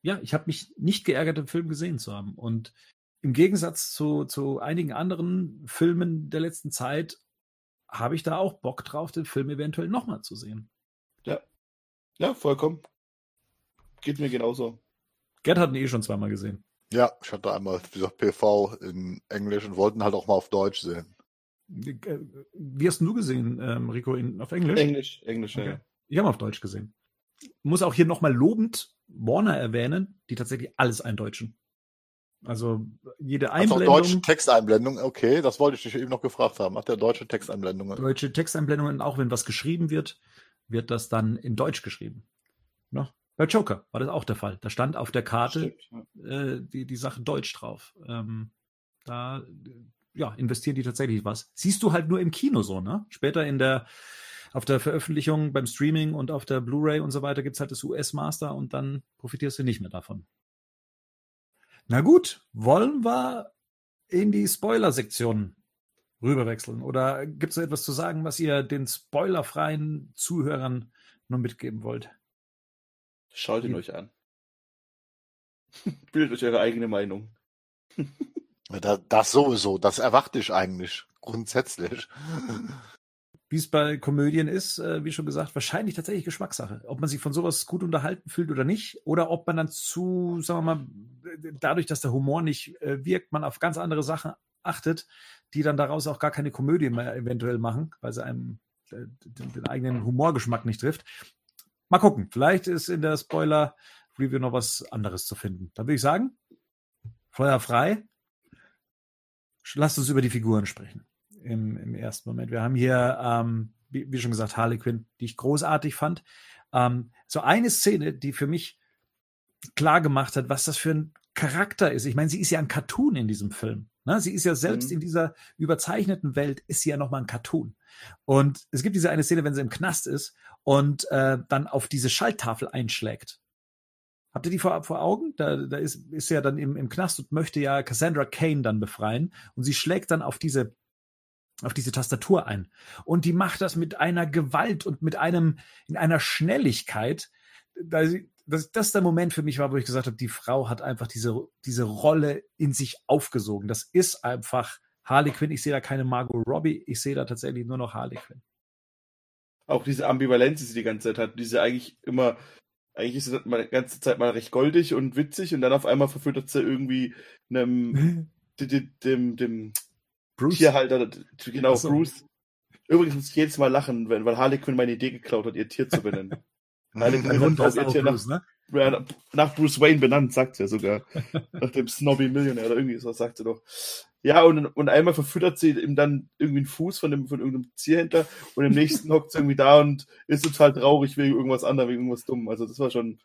ja, ich habe mich nicht geärgert, den Film gesehen zu haben. Und im Gegensatz zu, zu einigen anderen Filmen der letzten Zeit habe ich da auch Bock drauf, den Film eventuell nochmal zu sehen. Ja. Ja, vollkommen. Geht mir genauso. Gerd hat ihn eh schon zweimal gesehen. Ja, ich hatte einmal, wie gesagt, PV in Englisch und wollten halt auch mal auf Deutsch sehen. Äh, wie hast du gesehen, ähm, Rico, in, auf Englisch? Englisch, Englisch, okay. ja. Ich habe auf Deutsch gesehen. Muss auch hier nochmal lobend Warner erwähnen, die tatsächlich alles eindeutschen. Also jede Einblendung. Also deutsche Texteinblendung, okay, das wollte ich dich eben noch gefragt haben. Hat der deutsche Texteinblendungen? Deutsche Texteinblendungen, auch wenn was geschrieben wird, wird das dann in Deutsch geschrieben. No? Bei Joker war das auch der Fall. Da stand auf der Karte äh, die, die Sache Deutsch drauf. Ähm, da ja, investieren die tatsächlich was. Siehst du halt nur im Kino so, ne? Später in der auf der Veröffentlichung beim Streaming und auf der Blu-ray und so weiter gibt's halt das US-Master und dann profitierst du nicht mehr davon. Na gut, wollen wir in die Spoiler-Sektion rüberwechseln? Oder gibt es etwas zu sagen, was ihr den spoilerfreien Zuhörern nur mitgeben wollt? Schaut ihn euch an. Bildet euch eure eigene Meinung. das, das sowieso, das erwarte ich eigentlich grundsätzlich. wie es bei Komödien ist, äh, wie schon gesagt, wahrscheinlich tatsächlich Geschmackssache. Ob man sich von sowas gut unterhalten fühlt oder nicht, oder ob man dann zu, sagen wir mal, dadurch, dass der Humor nicht äh, wirkt, man auf ganz andere Sachen achtet, die dann daraus auch gar keine Komödie mehr eventuell machen, weil sie einem äh, den, eigenen Humorgeschmack nicht trifft. Mal gucken, vielleicht ist in der Spoiler-Review noch was anderes zu finden. Da würde ich sagen, Feuer frei. Lasst uns über die Figuren sprechen im, im ersten Moment. Wir haben hier, ähm, wie, wie, schon gesagt, Harley Quinn, die ich großartig fand. Ähm, so eine Szene, die für mich klar gemacht hat, was das für ein Charakter ist. Ich meine, sie ist ja ein Cartoon in diesem Film. Ne? Sie ist ja selbst mhm. in dieser überzeichneten Welt, ist sie ja nochmal ein Cartoon. Und es gibt diese eine Szene, wenn sie im Knast ist und äh, dann auf diese Schalttafel einschlägt. Habt ihr die vor, vor Augen? Da, da ist, ist ja dann im, im Knast und möchte ja Cassandra Kane dann befreien. Und sie schlägt dann auf diese auf diese Tastatur ein. Und die macht das mit einer Gewalt und mit einem, in einer Schnelligkeit. Das, das, das der Moment für mich war, wo ich gesagt habe, die Frau hat einfach diese, diese Rolle in sich aufgesogen. Das ist einfach Harley Quinn. Ich sehe da keine Margot Robbie. Ich sehe da tatsächlich nur noch Harley Quinn. Auch diese Ambivalenz, die sie die ganze Zeit hat, diese eigentlich immer, eigentlich ist sie die ganze Zeit mal recht goldig und witzig und dann auf einmal verfüttert sie irgendwie einem, dem, dem, dem Bruce. Tierhalter, genau, so. Bruce. Übrigens muss ich jedes Mal lachen, wenn, weil Harley Quinn meine Idee geklaut hat, ihr Tier zu benennen. Harley Quinn hat ihr Tier Bruce, nach, ne? nach Bruce Wayne benannt, sagt sie ja sogar. nach dem Snobby Millionär oder irgendwie so, sagt sie doch. Ja, und, und einmal verfüttert sie ihm dann irgendwie einen Fuß von, dem, von irgendeinem Tierhändler und im nächsten hockt sie irgendwie da und ist total traurig wegen irgendwas anderem, wegen irgendwas dumm. Also das war schon.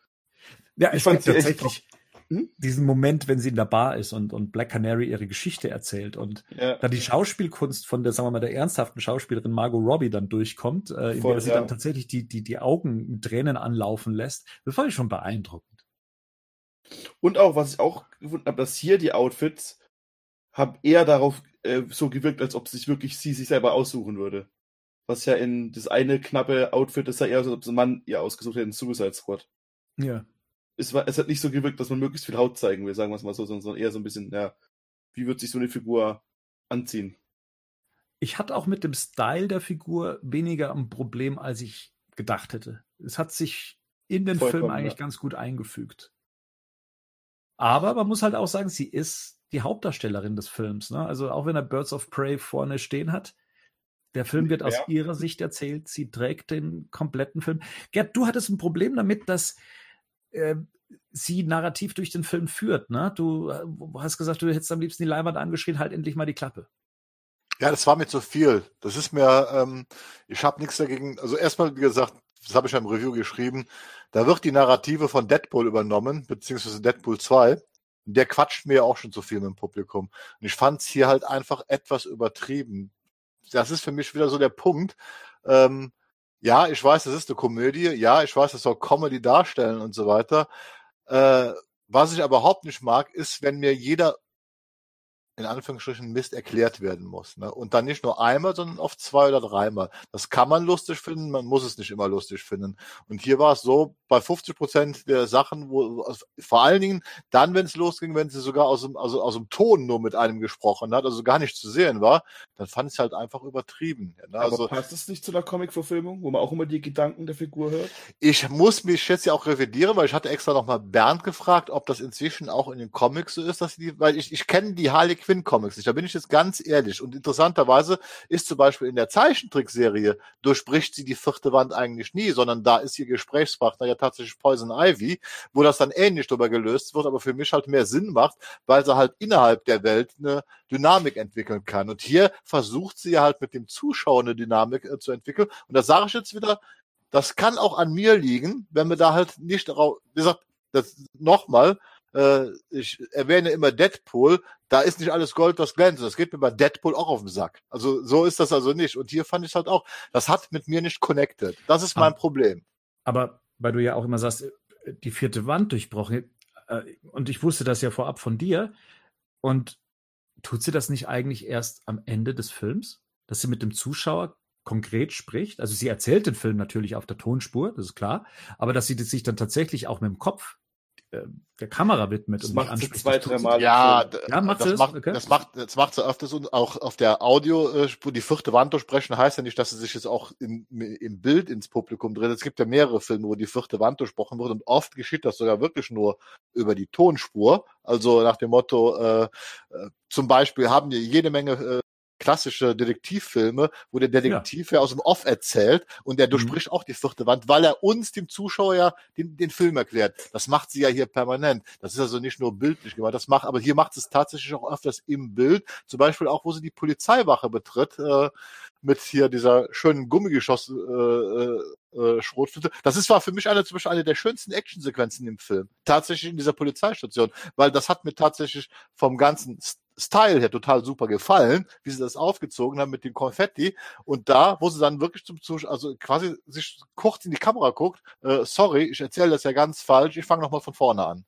Ja, ich fand tatsächlich. Hm? diesen Moment, wenn sie in der Bar ist und, und Black Canary ihre Geschichte erzählt und ja. da die Schauspielkunst von der, sagen wir mal, der ernsthaften Schauspielerin Margot Robbie dann durchkommt, äh, in Voll, der sie ja. dann tatsächlich die, die, die Augen mit Tränen anlaufen lässt, das fand ich schon beeindruckend. Und auch, was ich auch gefunden habe, dass hier die Outfits haben eher darauf äh, so gewirkt, als ob sich wirklich sie sich selber aussuchen würde. Was ja in das eine knappe Outfit ist ja eher als ob ein Mann ihr ausgesucht hätte in Suicide Squad. Ja es, war, es hat nicht so gewirkt, dass man möglichst viel Haut zeigen will, sagen wir es mal so, sondern eher so ein bisschen, ja, wie wird sich so eine Figur anziehen? Ich hatte auch mit dem Style der Figur weniger ein Problem, als ich gedacht hätte. Es hat sich in den Vollkommen, Film eigentlich ja. ganz gut eingefügt. Aber man muss halt auch sagen, sie ist die Hauptdarstellerin des Films. Ne? Also auch wenn er Birds of Prey vorne stehen hat, der Film wird ja. aus ihrer Sicht erzählt. Sie trägt den kompletten Film. Gerd, du hattest ein Problem damit, dass äh, sie narrativ durch den Film führt. Ne? Du äh, hast gesagt, du hättest am liebsten die Leinwand angeschrien, halt endlich mal die Klappe. Ja, das war mir zu viel. Das ist mir, ähm, ich habe nichts dagegen. Also erstmal, wie gesagt, das habe ich ja im Review geschrieben, da wird die Narrative von Deadpool übernommen, beziehungsweise Deadpool 2. Der quatscht mir auch schon zu viel mit dem Publikum. Und ich fand es hier halt einfach etwas übertrieben. Das ist für mich wieder so der Punkt. Ähm, ja, ich weiß, das ist eine Komödie. Ja, ich weiß, das soll Comedy darstellen und so weiter. Äh, was ich aber überhaupt nicht mag, ist, wenn mir jeder in Anführungsstrichen Mist erklärt werden muss. Ne? Und dann nicht nur einmal, sondern oft zwei oder dreimal. Das kann man lustig finden, man muss es nicht immer lustig finden. Und hier war es so, bei 50 Prozent der Sachen, wo also vor allen Dingen dann, wenn es losging, wenn sie sogar aus dem, also aus dem Ton nur mit einem gesprochen hat, also gar nicht zu sehen war, dann fand ich es halt einfach übertrieben. Ne? Also, Aber passt es nicht zu einer Comic-Verfilmung, wo man auch immer die Gedanken der Figur hört? Ich muss mich jetzt ja auch revidieren, weil ich hatte extra nochmal Bernd gefragt, ob das inzwischen auch in den Comics so ist, dass die, weil ich, ich kenne die Harley Quinn Comics nicht. Da bin ich jetzt ganz ehrlich. Und interessanterweise ist zum Beispiel in der Zeichentrickserie durchbricht sie die vierte Wand eigentlich nie, sondern da ist ihr Gesprächspartner ja tatsächlich Poison Ivy, wo das dann ähnlich drüber gelöst wird, aber für mich halt mehr Sinn macht, weil sie halt innerhalb der Welt eine Dynamik entwickeln kann. Und hier versucht sie halt mit dem Zuschauer eine Dynamik äh, zu entwickeln. Und das sage ich jetzt wieder, das kann auch an mir liegen, wenn wir da halt nicht darauf, wie gesagt, das nochmal, äh, ich erwähne immer Deadpool, da ist nicht alles Gold, was glänzt. Das geht mir bei Deadpool auch auf den Sack. Also so ist das also nicht. Und hier fand ich halt auch, das hat mit mir nicht connected. Das ist mein aber, Problem. Aber weil du ja auch immer sagst, die vierte Wand durchbrochen, äh, und ich wusste das ja vorab von dir, und tut sie das nicht eigentlich erst am Ende des Films? Dass sie mit dem Zuschauer konkret spricht. Also sie erzählt den Film natürlich auf der Tonspur, das ist klar, aber dass sie sich dann tatsächlich auch mit dem Kopf äh, der Kamera widmet. Das und macht sie zwei, drei Mal. Ja, Ja, macht das, es? macht, Okay. das macht das macht sie öfters und auch auf der Audiospur die vierte Wand durchbrechen heißt ja nicht, dass sie sich jetzt auch in, im Bild ins Publikum dreht. Es gibt ja mehrere Filme, wo die vierte Wand durchbrochen wird und oft geschieht das sogar wirklich nur über die Tonspur. Also nach dem Motto, äh, äh, zum Beispiel haben wir jede Menge äh, klassische Detektivfilme, wo der Detektiv ja, aus dem Off erzählt und der durchbricht auch die vierte Wand, weil er uns, dem Zuschauer, ja den, den Film erklärt. Das macht sie ja hier permanent. Das ist also nicht nur bildlich gemacht, das macht, aber hier macht es tatsächlich auch öfters im Bild. Zum Beispiel auch, wo sie die Polizeiwache betritt, äh, mit hier dieser schönen Gummigeschoss äh, äh, äh, Schrotflinte. Das ist war für mich eine zum Beispiel eine der schönsten Actionsequenzen im Film. Tatsächlich in dieser Polizeistation, weil das hat mir tatsächlich vom ganzen Style her total super gefallen, wie sie das aufgezogen haben mit dem Konfetti. Und da, wo sie dann wirklich zum Zuschauer, also quasi sich kurz in die Kamera guckt, äh, sorry, ich erzähle das ja ganz falsch, ich fange nochmal von vorne an.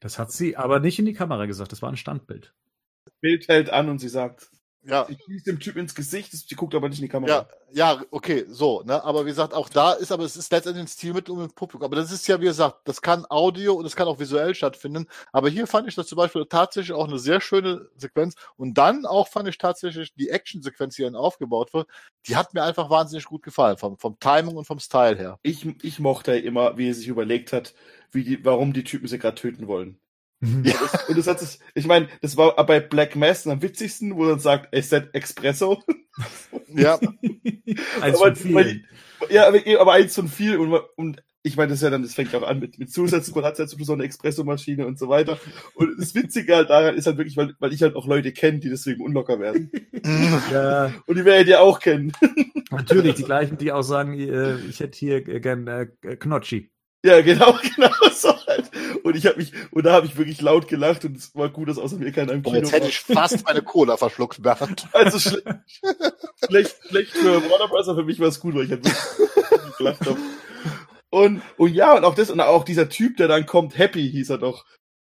Das hat sie aber nicht in die Kamera gesagt, das war ein Standbild. Bild hält an und sie sagt, Ja, sie schießt dem Typ ins Gesicht, sie guckt aber nicht in die Kamera. Ja, ja, okay, so, ne? Aber wie gesagt, auch da ist aber es ist letztendlich ein Stilmittel um das Publikum. Aber das ist ja, wie gesagt, das kann Audio und das kann auch visuell stattfinden. Aber hier fand ich das zum Beispiel tatsächlich auch eine sehr schöne Sequenz. Und dann auch fand ich tatsächlich die Action-Sequenz, die dann aufgebaut wird, die hat mir einfach wahnsinnig gut gefallen, vom, vom Timing und vom Style her. Ich, ich mochte immer, wie er sich überlegt hat, wie die, warum die Typen sie gerade töten wollen. Ja. Das, und das hat sich, ich meine, das war bei Black Mass am witzigsten, wo er dann sagt, es ist Espresso. Ja, Eins Aber- von vielen. Ja, aber, aber eins von viel und, und ich meine, das ist ja dann, das fängt auch an mit, mit Zusätzen, man hat ja so eine Espresso-Maschine und so weiter. Und das Witzige halt daran ist halt wirklich, weil, weil ich halt auch Leute kenne, die deswegen unlocker werden. Ja, Und die werdet ihr auch kennen. natürlich, die gleichen, die auch sagen, äh, ich hätte hier äh, gern äh, Knotschi. Ja, genau, genau so. Und ich habe mich, und da habe ich wirklich laut gelacht und es war gut, dass außer mir keiner im und Kino jetzt hätte ich fast meine Cola verschluckt, Bernd. Also schle schlecht, schlecht für Warner Bros. aber für mich war es gut, weil ich halt wirklich gelacht habe. Und, und ja, und auch das, und auch dieser Typ, der dann kommt, Happy hieß er doch,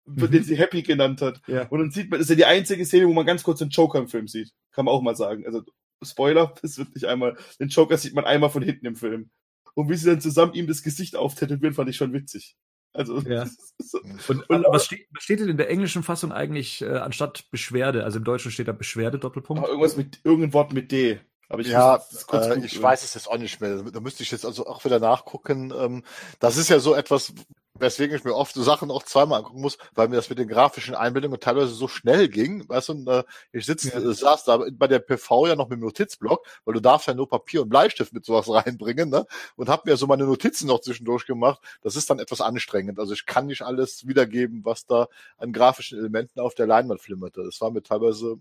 Mhm. den sie Happy genannt hat. Ja. Und dann sieht man, das ist ja die einzige Szene, wo man ganz kurz den Joker im Film sieht. Kann man auch mal sagen. Also, Spoiler, das wird nicht einmal, den Joker sieht man einmal von hinten im Film. Und wie sie dann zusammen ihm das Gesicht auftätowieren, fand ich schon witzig. Also, Ja. so, Und, Und- was, steht, was steht denn in der englischen Fassung eigentlich äh, anstatt Beschwerde? Also im Deutschen steht da Beschwerde, Doppelpunkt. aber irgendwas mit, irgendein Wort mit D. Aber ich Ja, äh, ich weiß es jetzt auch nicht mehr. Da müsste ich jetzt also auch wieder nachgucken. Ähm, das ist ja so etwas, weswegen ich mir oft so Sachen auch zweimal angucken muss, weil mir das mit den grafischen Einbildungen teilweise so schnell ging. Weißt du, und, äh, ich sitze, Ja. äh, saß da bei der PV ja noch mit dem Notizblock, weil du darfst ja nur Papier und Bleistift mit sowas reinbringen, ne? Und habe mir so meine Notizen noch zwischendurch gemacht. Das ist dann etwas anstrengend. Also ich kann nicht alles wiedergeben, was da an grafischen Elementen auf der Leinwand flimmerte. Das war mir teilweise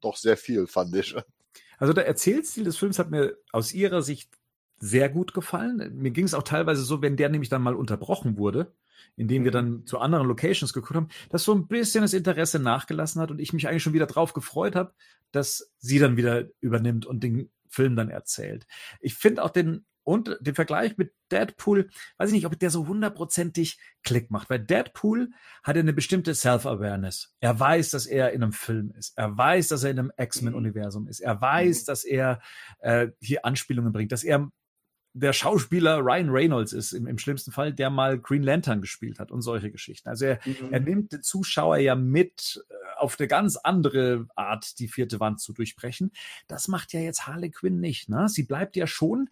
doch sehr viel, fand ich. Also der Erzählstil des Films hat mir aus ihrer Sicht sehr gut gefallen. Mir ging es auch teilweise so, wenn der nämlich dann mal unterbrochen wurde, indem wir dann zu anderen Locations geguckt haben, dass so ein bisschen das Interesse nachgelassen hat und ich mich eigentlich schon wieder drauf gefreut habe, dass sie dann wieder übernimmt und den Film dann erzählt. Ich finde auch den und den Vergleich mit Deadpool, weiß ich nicht, ob der so hundertprozentig Klick macht, weil Deadpool hat eine bestimmte Self-Awareness. Er weiß, dass er in einem Film ist. Er weiß, dass er in einem X-Men-Universum ist. Er weiß, dass er äh, hier Anspielungen bringt, dass er der Schauspieler Ryan Reynolds ist, im, im schlimmsten Fall, der mal Green Lantern gespielt hat und solche Geschichten. Also er, Mhm. er nimmt den Zuschauer ja mit, äh, auf eine ganz andere Art die vierte Wand zu durchbrechen. Das macht ja jetzt Harley Quinn nicht. Ne? Sie bleibt ja schon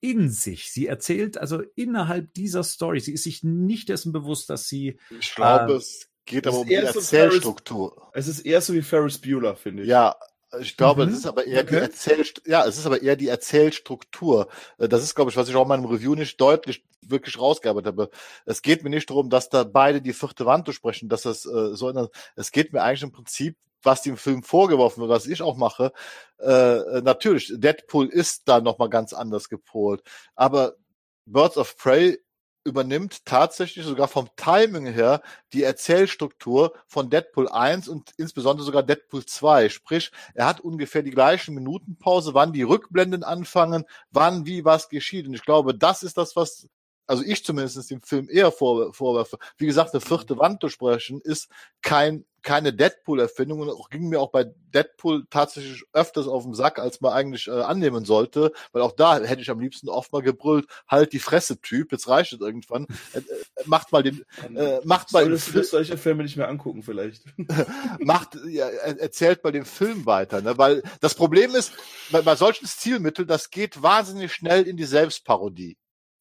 in sich. Sie erzählt also innerhalb dieser Story. Sie ist sich nicht dessen bewusst, dass sie Ich glaube, Ah, es geht aber um die Erzählstruktur. Es ist eher so wie Ferris Bueller, finde ich. Ja, ich glaube, Mhm. es ist aber eher die Okay. Erzählst ja, es ist aber eher die Erzählstruktur. Äh, Das ist, glaube ich, was ich auch in meinem Review nicht deutlich wirklich rausgearbeitet habe. Es geht mir nicht darum, dass da beide die vierte Wand durchsprechen, dass das äh, so, es geht mir eigentlich im Prinzip was dem Film vorgeworfen wird, was ich auch mache, äh, äh, natürlich, Deadpool ist da nochmal ganz anders gepolt. Aber Birds of Prey übernimmt tatsächlich sogar vom Timing her die Erzählstruktur von Deadpool 1 und insbesondere sogar Deadpool 2. Sprich, er hat ungefähr die gleichen Minutenpause, wann die Rückblenden anfangen, wann wie was geschieht. Und ich glaube, das ist das, was also ich zumindest dem Film eher vorwerfe. Wie gesagt, eine vierte Wand durchbrechen ist kein keine Deadpool-Erfindung und auch, ging mir auch bei Deadpool tatsächlich öfters auf den Sack, als man eigentlich äh, annehmen sollte, weil auch da hätte ich am liebsten oft mal gebrüllt, halt die Fresse, Typ, jetzt reicht es irgendwann, äh, äh, macht mal den, äh, macht mal den Film, solche Filme nicht mehr angucken vielleicht. macht, ja, erzählt mal den Film weiter, ne, weil das Problem ist, bei, bei solchen Stilmitteln, das geht wahnsinnig schnell in die Selbstparodie.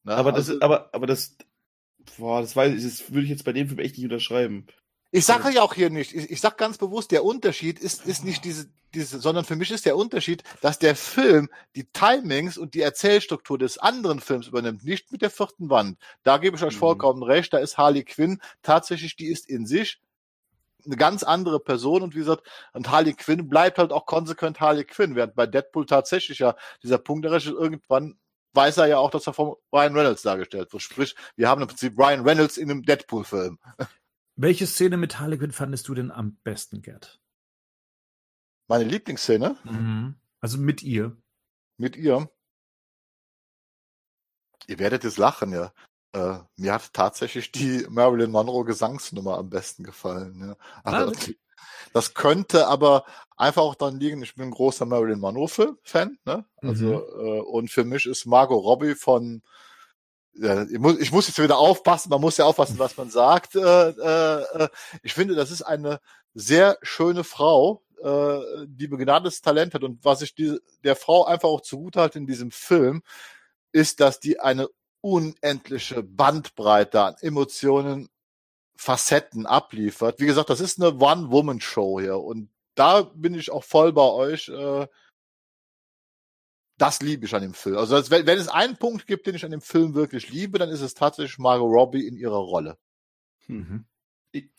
Ne? Aber das, also, aber, aber das, boah, das weiß ich, das würde ich jetzt bei dem Film echt nicht unterschreiben. Ich sage ja auch hier nicht, ich, ich sage ganz bewusst, der Unterschied ist, ist nicht diese, diese, sondern für mich ist der Unterschied, dass der Film die Timings und die Erzählstruktur des anderen Films übernimmt, nicht mit der vierten Wand. Da gebe ich euch mhm. vollkommen recht, da ist Harley Quinn tatsächlich, die ist in sich eine ganz andere Person und wie gesagt, und Harley Quinn bleibt halt auch konsequent Harley Quinn, während bei Deadpool tatsächlich ja dieser Punkt erreicht irgendwann weiß er ja auch, dass er von Ryan Reynolds dargestellt wird. Sprich, wir haben im Prinzip Ryan Reynolds in einem Deadpool-Film. Welche Szene mit Harley Quinn fandest du denn am besten, Gerd? Meine Lieblingsszene? Mhm. Also mit ihr. Mit ihr? Ihr werdet jetzt lachen, ja. Äh, mir hat tatsächlich die Marilyn Monroe Gesangsnummer am besten gefallen. Ja. Also, ah, das könnte aber einfach auch dann liegen, ich bin ein großer Marilyn Monroe-Fan, ne? Also, mhm. äh, und für mich ist Margot Robbie von ja, ich, muss, ich muss jetzt wieder aufpassen, man muss ja aufpassen, was man sagt. Äh, äh, äh, ich finde, das ist eine sehr schöne Frau, äh, die begnadetes Talent hat. Und was ich die, der Frau einfach auch zugute halte in diesem Film, ist, dass die eine unendliche Bandbreite an Emotionen, Facetten abliefert. Wie gesagt, das ist eine One-Woman-Show hier. Und da bin ich auch voll bei euch. Äh, das liebe ich an dem Film. Also wenn, wenn es einen Punkt gibt, den ich an dem Film wirklich liebe, dann ist es tatsächlich Margot Robbie in ihrer Rolle. Mhm. Ich,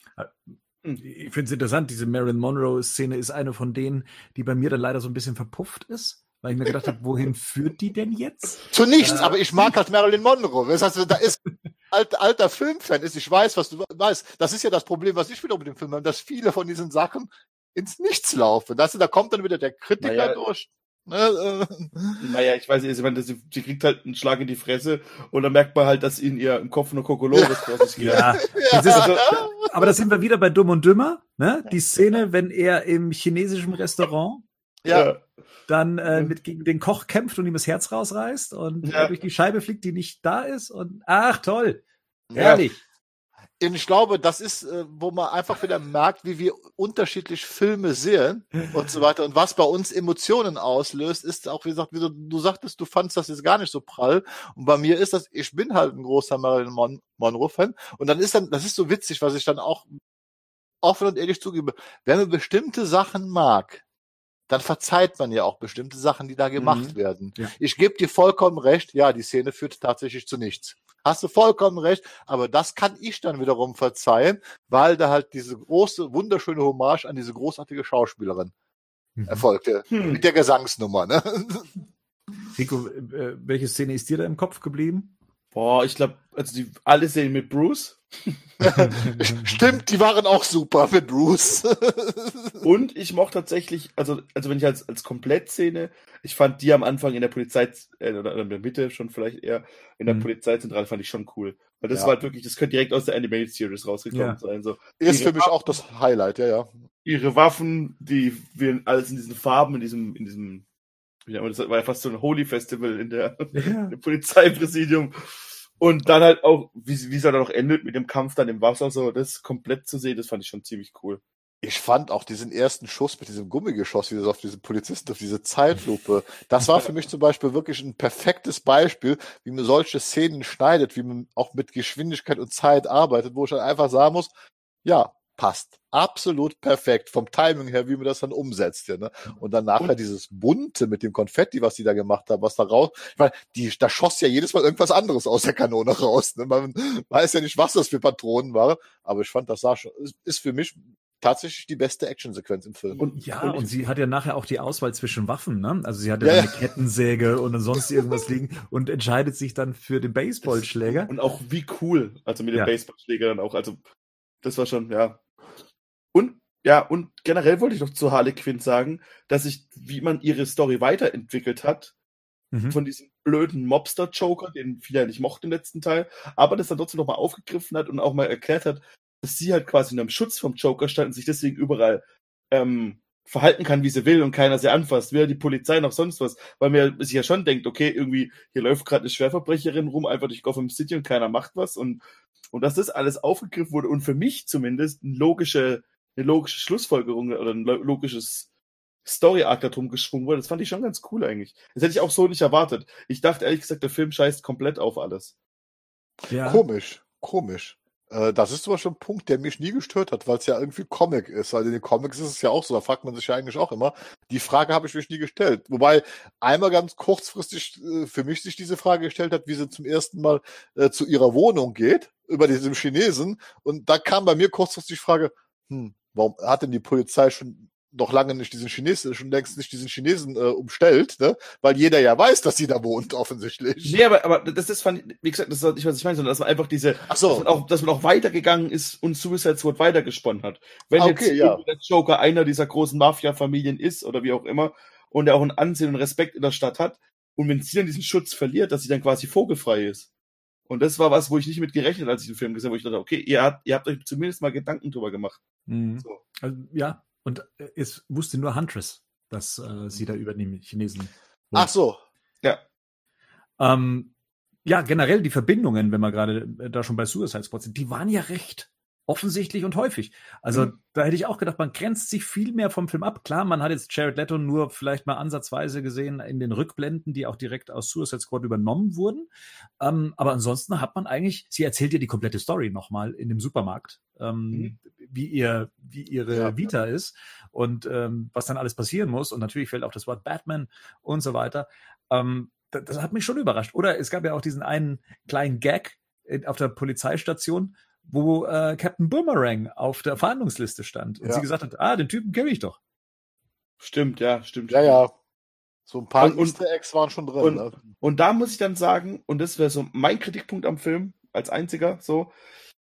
ich finde es interessant, diese Marilyn Monroe-Szene ist eine von denen, die bei mir dann leider so ein bisschen verpufft ist. Weil ich mir gedacht habe, wohin führt die denn jetzt? Zu nichts, äh, aber ich mag halt Marilyn Monroe. Das heißt, da ist alter, alter Filmfan ist, ich weiß, was du weißt. Das ist ja das Problem, was ich wieder mit dem Film habe, dass viele von diesen Sachen ins Nichts laufen. Das, da kommt dann wieder der Kritiker naja, durch. Ne? Naja, ich weiß nicht, ich meine, sie, sie kriegt halt einen Schlag in die Fresse und dann merkt man halt, dass in ihr im Kopf nur Kokolores ist. Ja. ja. Ist, also, aber da sind wir wieder bei Dumm und Dümmer, ne? Die Szene, wenn er im chinesischen Restaurant ja. dann äh, mit gegen den Koch kämpft und ihm das Herz rausreißt und ja. durch die Scheibe fliegt, die nicht da ist und ach toll. Herrlich ich glaube, das ist, äh, wo man einfach wieder merkt, wie wir unterschiedlich Filme sehen und so weiter. Und was bei uns Emotionen auslöst, ist auch, wie gesagt, wie du, du sagtest, du fandst das jetzt gar nicht so prall. Und bei mir ist das, ich bin halt ein großer Marilyn Mon Monroe-Fan. Und dann ist dann, das ist so witzig, was ich dann auch offen und ehrlich zugebe. Wenn man bestimmte Sachen mag, dann verzeiht man ja auch bestimmte Sachen, die da gemacht mhm. werden. Ja. Ich gebe dir vollkommen recht, ja, die Szene führt tatsächlich zu nichts. Hast du vollkommen recht, aber das kann ich dann wiederum verzeihen, weil da halt diese große, wunderschöne Hommage an diese großartige Schauspielerin mhm. erfolgte. Hm. Mit der Gesangsnummer, ne? Rico, äh, welche Szene ist dir da im Kopf geblieben? Boah, ich glaube, also die alle sehen mit Bruce. Stimmt, die waren auch super mit Bruce. und ich mochte tatsächlich, also, also wenn ich als, als Komplettszene, ich fand die am Anfang in der Polizei, äh, oder in der Mitte schon vielleicht eher, in der mhm. Polizeizentrale fand ich schon cool. Weil das ja. war halt wirklich, das könnte direkt aus der Animated Series rausgekommen ja. sein. So. Ist für mich Waffen, auch das Highlight, ja, ja. Ihre Waffen, die wir alles in diesen Farben, in diesem, in diesem, ja, das war ja fast so ein Holy Festival in der, ja. in der Polizeipräsidium. Und dann halt auch, wie, wie es dann auch endet mit dem Kampf dann im Wasser, so das komplett zu sehen, das fand ich schon ziemlich cool. Ich fand auch diesen ersten Schuss mit diesem Gummigeschoss, wie das auf diesen Polizisten, auf diese Zeitlupe, das war für mich zum Beispiel wirklich ein perfektes Beispiel, wie man solche Szenen schneidet, wie man auch mit Geschwindigkeit und Zeit arbeitet, wo ich dann einfach sagen muss, ja, passt. Absolut perfekt vom Timing her, wie man das dann umsetzt. Ja, ne? Und dann nachher dieses Bunte mit dem Konfetti, was die da gemacht haben, was da raus. Ich meine, die, da schoss ja jedes Mal irgendwas anderes aus der Kanone raus. Ne? Man weiß ja nicht, was das für Patronen waren, aber ich fand, das sah schon, ist für mich tatsächlich die beste Actionsequenz im Film. Und ja, und sie hat ja nachher auch die Auswahl zwischen Waffen, ne? Also sie hat ja, ja eine Kettensäge und sonst irgendwas liegen und entscheidet sich dann für den Baseballschläger. Und auch wie cool, also mit dem ja. Baseballschläger dann auch, also das war schon, ja, und ja, und generell wollte ich noch zu Harley Quinn sagen, dass ich, wie man ihre Story weiterentwickelt hat, mhm. von diesem blöden Mobster-Joker, den viele ja nicht mochten im letzten Teil, aber das dann trotzdem nochmal aufgegriffen hat und auch mal erklärt hat, dass sie halt quasi in einem Schutz vom Joker stand und sich deswegen überall ähm, verhalten kann, wie sie will und keiner sie anfasst, weder die Polizei noch sonst was, weil man sich ja schon denkt, okay, irgendwie hier läuft gerade eine Schwerverbrecherin rum, einfach durch Gotham City und keiner macht was und und dass das alles aufgegriffen wurde und für mich zumindest eine logische, eine logische Schlussfolgerung oder ein logisches Story-Arc da drum geschwungen wurde, das fand ich schon ganz cool eigentlich. Das hätte ich auch so nicht erwartet. Ich dachte ehrlich gesagt, der Film scheißt komplett auf alles. Ja. Komisch, komisch. Äh, das ist zum Beispiel ein Punkt, der mich nie gestört hat, weil es ja irgendwie Comic ist. Also in den Comics ist es ja auch so, da fragt man sich ja eigentlich auch immer. Die Frage habe ich mich nie gestellt. Wobei einmal ganz kurzfristig äh, für mich sich diese Frage gestellt hat, wie sie zum ersten Mal äh, zu ihrer Wohnung geht, über diesem Chinesen. Und da kam bei mir kurzfristig die Frage, hm, warum hat denn die Polizei schon noch lange nicht diesen Chinesen, schon längst nicht diesen Chinesen äh, umstellt, ne? Weil jeder ja weiß, dass sie da wohnt, offensichtlich. Nee, aber, aber das ist, fand, wie gesagt, das ist nicht, was ich meine, sondern dass man einfach diese, Ach so. dass, man auch, dass man auch weitergegangen ist und Suicide Squad weitergesponnen hat. Wenn ah, okay, jetzt ja. der Joker einer dieser großen Mafia-Familien ist oder wie auch immer und er auch ein Ansehen und Respekt in der Stadt hat und wenn sie dann diesen Schutz verliert, dass sie dann quasi vogelfrei ist. Und das war was, wo ich nicht mit gerechnet, als ich den Film gesehen habe, wo ich dachte, okay, ihr habt, ihr habt euch zumindest mal Gedanken drüber gemacht. Mhm. So. Also, ja, und es wusste nur Huntress, dass äh, sie da über den Chinesen. Wohnt. Ach so. Ja. Ähm, ja, generell die Verbindungen, wenn wir gerade äh, da schon bei Suicide Squad sind, die waren ja recht offensichtlich und häufig. Also mhm. da hätte ich auch gedacht, man grenzt sich viel mehr vom Film ab. Klar, man hat jetzt Jared Leto nur vielleicht mal ansatzweise gesehen in den Rückblenden, die auch direkt aus Suicide Squad übernommen wurden. Ähm, aber ansonsten hat man eigentlich, sie erzählt ja die komplette Story nochmal in dem Supermarkt, ähm, mhm. wie ihr, wie ihre ja, Vita ja. ist und ähm, was dann alles passieren muss. Und natürlich fällt auch das Wort Batman und so weiter. Ähm, das, das hat mich schon überrascht. Oder es gab ja auch diesen einen kleinen Gag äh, auf der Polizeistation, wo äh, Captain Boomerang auf der Verhandlungsliste stand und ja. sie gesagt hat, ah, den Typen kenne ich doch. Stimmt, ja, stimmt. Ja, ja. So ein paar und, Easter Eggs waren schon drin. Und, ne? und da muss ich dann sagen, und das wäre so mein Kritikpunkt am Film, als einziger, so,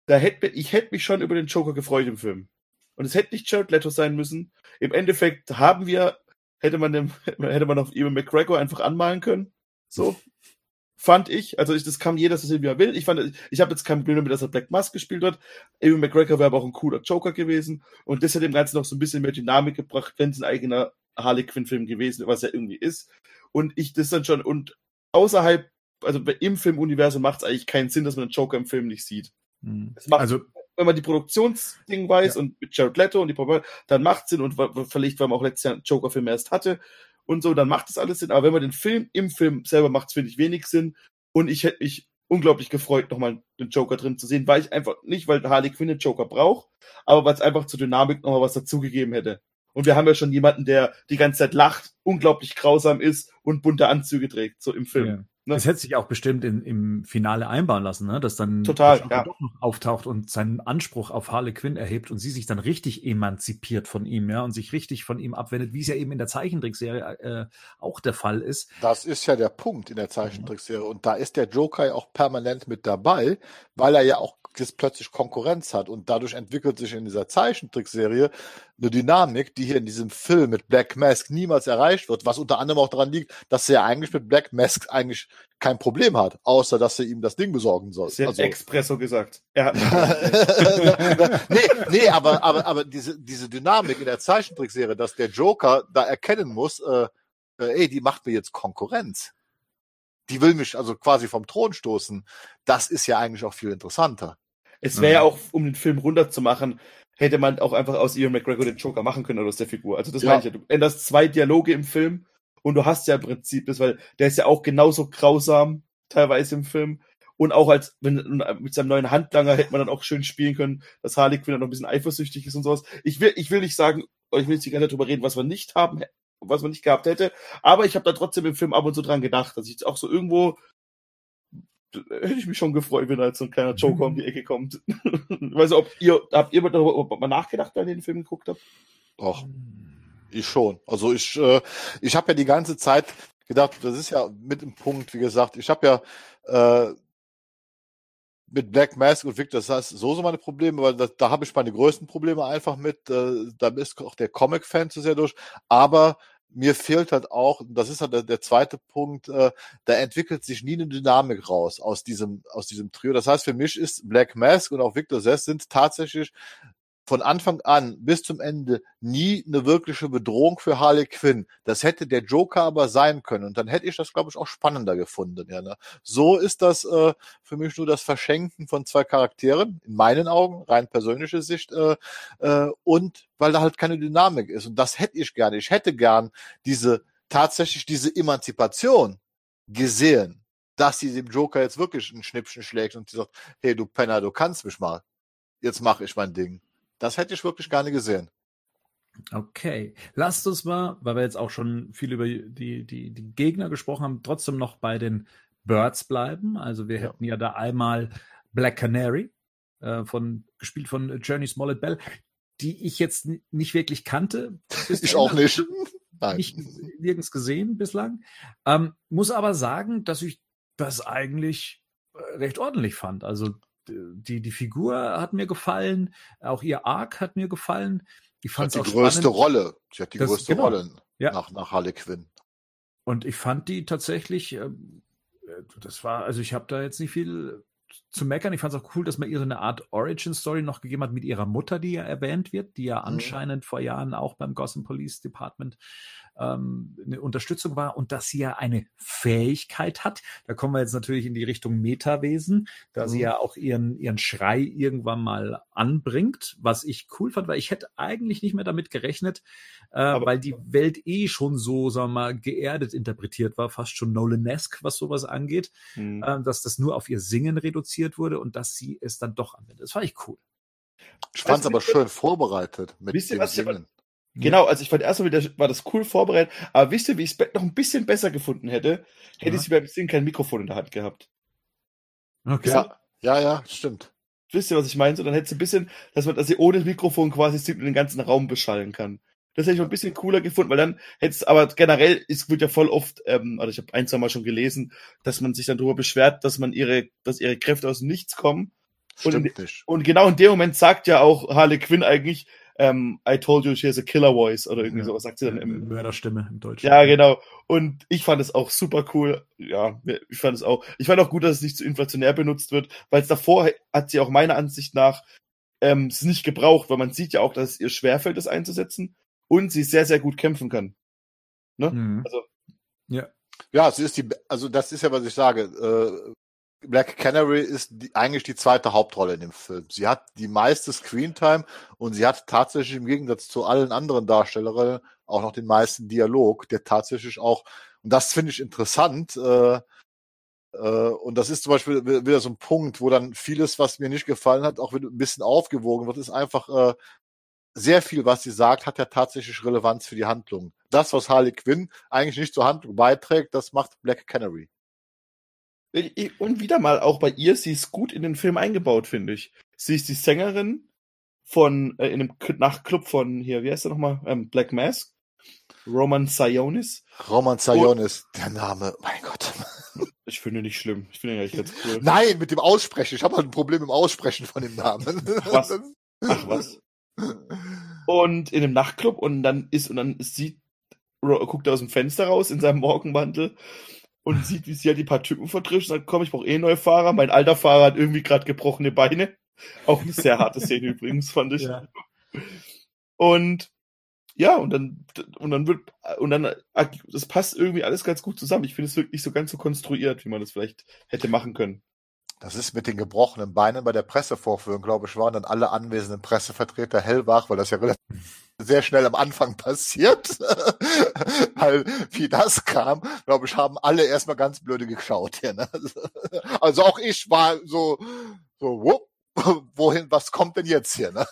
da hätte ich hätte mich schon über den Joker gefreut im Film. Und es hätte nicht Jared Leto sein müssen. Im Endeffekt haben wir, hätte man dem, hätte man auf Ewan McGregor einfach anmalen können. So fand ich. Also ich, das kann jeder so sehen, wie er will. Ich fand, ich habe jetzt kein Problem damit, dass er Black Mask gespielt hat. Ewan McGregor wäre aber auch ein cooler Joker gewesen. Und das hat dem Ganzen noch so ein bisschen mehr Dynamik gebracht, wenn es ein eigener Harley Quinn-Film gewesen, was er irgendwie ist. Und ich das dann schon, und außerhalb, also im Filmuniversum macht es eigentlich keinen Sinn, dass man einen Joker im Film nicht sieht. Hm. Macht, also, wenn man die Produktionsding weiß ja. und mit Jared Leto und die dann macht Sinn und vielleicht, weil man auch letztes Jahr einen Joker-Film erst hatte, und so, dann macht das alles Sinn. Aber wenn man den Film im Film selber macht, finde ich wenig Sinn. Und ich hätte mich unglaublich gefreut, nochmal den Joker drin zu sehen, weil ich einfach nicht, weil Harley Quinn den Joker braucht, aber weil es einfach zur Dynamik nochmal was dazugegeben hätte. Und wir haben ja schon jemanden, der die ganze Zeit lacht, unglaublich grausam ist und bunte Anzüge trägt, so im Film. Ja. Ne? Das hätte sich auch bestimmt in, im Finale einbauen lassen, ne? dass dann Total, ja. doch noch auftaucht und seinen Anspruch auf Harley Quinn erhebt und sie sich dann richtig emanzipiert von ihm, ja, und sich richtig von ihm abwendet, wie es ja eben in der Zeichentrickserie äh, auch der Fall ist. Das ist ja der Punkt in der Zeichentrickserie und da ist der Joker auch permanent mit dabei, weil er ja auch jetzt plötzlich Konkurrenz hat und dadurch entwickelt sich in dieser Zeichentrickserie eine Dynamik, die hier in diesem Film mit Black Mask niemals erreicht wird, was unter anderem auch daran liegt, dass er ja eigentlich mit Black Mask eigentlich kein Problem hat, außer dass er ihm das Ding besorgen soll. Sie hat also, Expresso gesagt. Hat nee, nee, aber, aber, aber diese, diese Dynamik in der Zeichentrickserie, dass der Joker da erkennen muss, äh, äh, ey, die macht mir jetzt Konkurrenz die will mich also quasi vom Thron stoßen. Das ist ja eigentlich auch viel interessanter. Es wäre ja auch, um den Film runterzumachen, hätte man auch einfach aus Ian McGregor den Joker machen können oder aus der Figur. Also das ja. meine ich ja. Du änderst zwei Dialoge im Film und du hast ja im Prinzip das, weil der ist ja auch genauso grausam teilweise im Film. Und auch als, wenn, mit seinem neuen Handlanger hätte man dann auch schön spielen können, dass Harley Quinn dann noch ein bisschen eifersüchtig ist und sowas. Ich will, ich will nicht sagen, ich will nicht die ganze Zeit drüber reden, was wir nicht haben, was man nicht gehabt hätte. Aber ich habe da trotzdem im Film ab und zu dran gedacht, dass ich auch so irgendwo hätte ich mich schon gefreut, wenn da jetzt so ein kleiner Joker um die Ecke kommt. weiß ob ihr, habt ihr darüber mal nachgedacht, wenn ihr den Film geguckt habt? Doch, ich schon. Also ich, äh, ich habe ja die ganze Zeit gedacht, das ist ja mit dem Punkt, wie gesagt, ich habe ja äh, mit Black Mask und Victor, das heißt, so so meine Probleme, weil da, da habe ich meine größten Probleme einfach mit. Äh, da ist auch der Comic-Fan zu sehr durch. Aber mir fehlt halt auch, das ist halt der, der zweite Punkt, äh, da entwickelt sich nie eine Dynamik raus aus diesem, aus diesem Trio. Das heißt, für mich ist Black Mask und auch Victor Sess sind tatsächlich von Anfang an bis zum Ende nie eine wirkliche Bedrohung für Harley Quinn. Das hätte der Joker aber sein können. Und dann hätte ich das, glaube ich, auch spannender gefunden. Ja, ne? So ist das äh, für mich nur das Verschenken von zwei Charakteren, in meinen Augen, rein persönliche Sicht, äh, äh, und weil da halt keine Dynamik ist. Und das hätte ich gerne. Ich hätte gern diese, tatsächlich diese Emanzipation gesehen, dass sie dem Joker jetzt wirklich ein Schnippchen schlägt und sie sagt, hey, du Penner, du kannst mich mal. Jetzt mache ich mein Ding. Das hätte ich wirklich gerne gesehen. Okay, lasst uns mal, weil wir jetzt auch schon viel über die, die, die Gegner gesprochen haben, trotzdem noch bei den Birds bleiben. Also wir ja. hätten ja da einmal Black Canary, äh, von, gespielt von Journey Smollett Bell, die ich jetzt nicht wirklich kannte. ich auch nicht. Nein. Nicht nirgends gesehen bislang. Ähm, muss aber sagen, dass ich das eigentlich äh, recht ordentlich fand. Also die, die Figur hat mir gefallen, auch ihr Arc hat mir gefallen. Ich fand die größte spannend. Rolle. Sie hat die das, größte genau. Rolle ja. nach, nach Harley Quinn. Und ich fand die tatsächlich, ähm, äh, das war, also ich habe da jetzt nicht viel zu meckern. Ich fand es auch cool, dass man ihr so eine Art Origin-Story noch gegeben hat mit ihrer Mutter, die ja erwähnt wird, die ja mhm. anscheinend vor Jahren auch beim Gotham Police Department ähm, eine Unterstützung war und dass sie ja eine Fähigkeit hat. Da kommen wir jetzt natürlich in die Richtung Metawesen, da mhm. sie ja auch ihren, ihren Schrei irgendwann mal anbringt, was ich cool fand, weil ich hätte eigentlich nicht mehr damit gerechnet, äh, weil die Welt eh schon so, sagen wir mal, geerdet interpretiert war, fast schon Nolan-esque, was sowas angeht, mhm. äh, dass das nur auf ihr Singen reduziert wurde und dass sie es dann doch anwendet. Das fand ich cool. Ich fand es aber schön vorbereitet mit wisst dem Singen. Genau, also ich fand erstmal wieder, war das cool vorbereitet, aber wisst ihr, wie ich es noch ein bisschen besser gefunden hätte? Hätte ja. sie beim Singen kein Mikrofon in der Hand gehabt. Okay. Ja, ja, ja stimmt. Wisst ihr, was ich meine? So, dann hätte sie ein bisschen, dass man, dass sie ohne Mikrofon quasi singt und den ganzen Raum beschallen kann. Das hätte ich noch ein bisschen cooler gefunden, weil dann hätte es, aber generell, es wird ja voll oft, ähm, also ich habe ein, zwei Mal schon gelesen, dass man sich dann darüber beschwert, dass man ihre, dass ihre Kräfte aus Nichts kommen. Stimmt und, nicht. und genau in dem Moment sagt ja auch Harley Quinn eigentlich, ähm, I told you she has a killer voice oder irgendwie ja. sowas sagt sie dann im Mörderstimme im Deutschen. Ja, genau. Und ich fand es auch super cool. Ja, ich fand es auch. Ich fand auch gut, dass es nicht zu inflationär benutzt wird, weil es davor hat sie auch meiner Ansicht nach ähm, es nicht gebraucht, weil man sieht ja auch, dass es ihr schwerfällt, das einzusetzen und sie sehr, sehr gut kämpfen kann. Ne? Mhm. Also, ja. Ja, sie ist die, also das ist ja, was ich sage. Äh, Black Canary ist die, eigentlich die zweite Hauptrolle in dem Film. Sie hat die meiste Screentime und sie hat tatsächlich im Gegensatz zu allen anderen Darstellerinnen auch noch den meisten Dialog, der tatsächlich auch, und das finde ich interessant, äh, äh, und das ist zum Beispiel wieder so ein Punkt, wo dann vieles, was mir nicht gefallen hat, auch ein bisschen aufgewogen wird, ist einfach äh, sehr viel, was sie sagt, hat ja tatsächlich Relevanz für die Handlung. Das, was Harley Quinn eigentlich nicht zur Handlung beiträgt, das macht Black Canary. Und wieder mal auch bei ihr, sie ist gut in den Film eingebaut, finde ich. Sie ist die Sängerin von, äh, in einem Nachtclub von hier, wie heißt er nochmal? Ähm, Black Mask. Roman Sionis. Roman Sionis, oh. der Name, mein Gott. Ich finde ihn nicht schlimm. Ich finde ihn eigentlich ganz cool. Nein, mit dem Aussprechen. Ich habe halt ein Problem im Aussprechen von dem Namen. Ach was? Ach was? Und in einem Nachtclub und dann ist, und dann sieht, guckt er aus dem Fenster raus in seinem Morgenmantel und sieht, wie sie halt die paar Typen vertrifft und sagt, komm, ich brauche eh neue Fahrer. Mein alter Fahrer hat irgendwie gerade gebrochene Beine. Auch eine sehr harte Szene übrigens, fand ich. Ja. Und ja, und dann, und dann wird, und dann, das passt irgendwie alles ganz gut zusammen. Ich finde es wirklich so ganz so konstruiert, wie man das vielleicht hätte machen können. Das ist mit den gebrochenen Beinen bei der Pressevorführung, glaube ich, waren dann alle anwesenden Pressevertreter hellwach, weil das ja relativ sehr schnell am Anfang passiert. weil wie das kam, glaube ich, haben alle erstmal ganz blöde geschaut hier. Ne? Also auch ich war so, so, wupp, wohin, was kommt denn jetzt hier? Ne?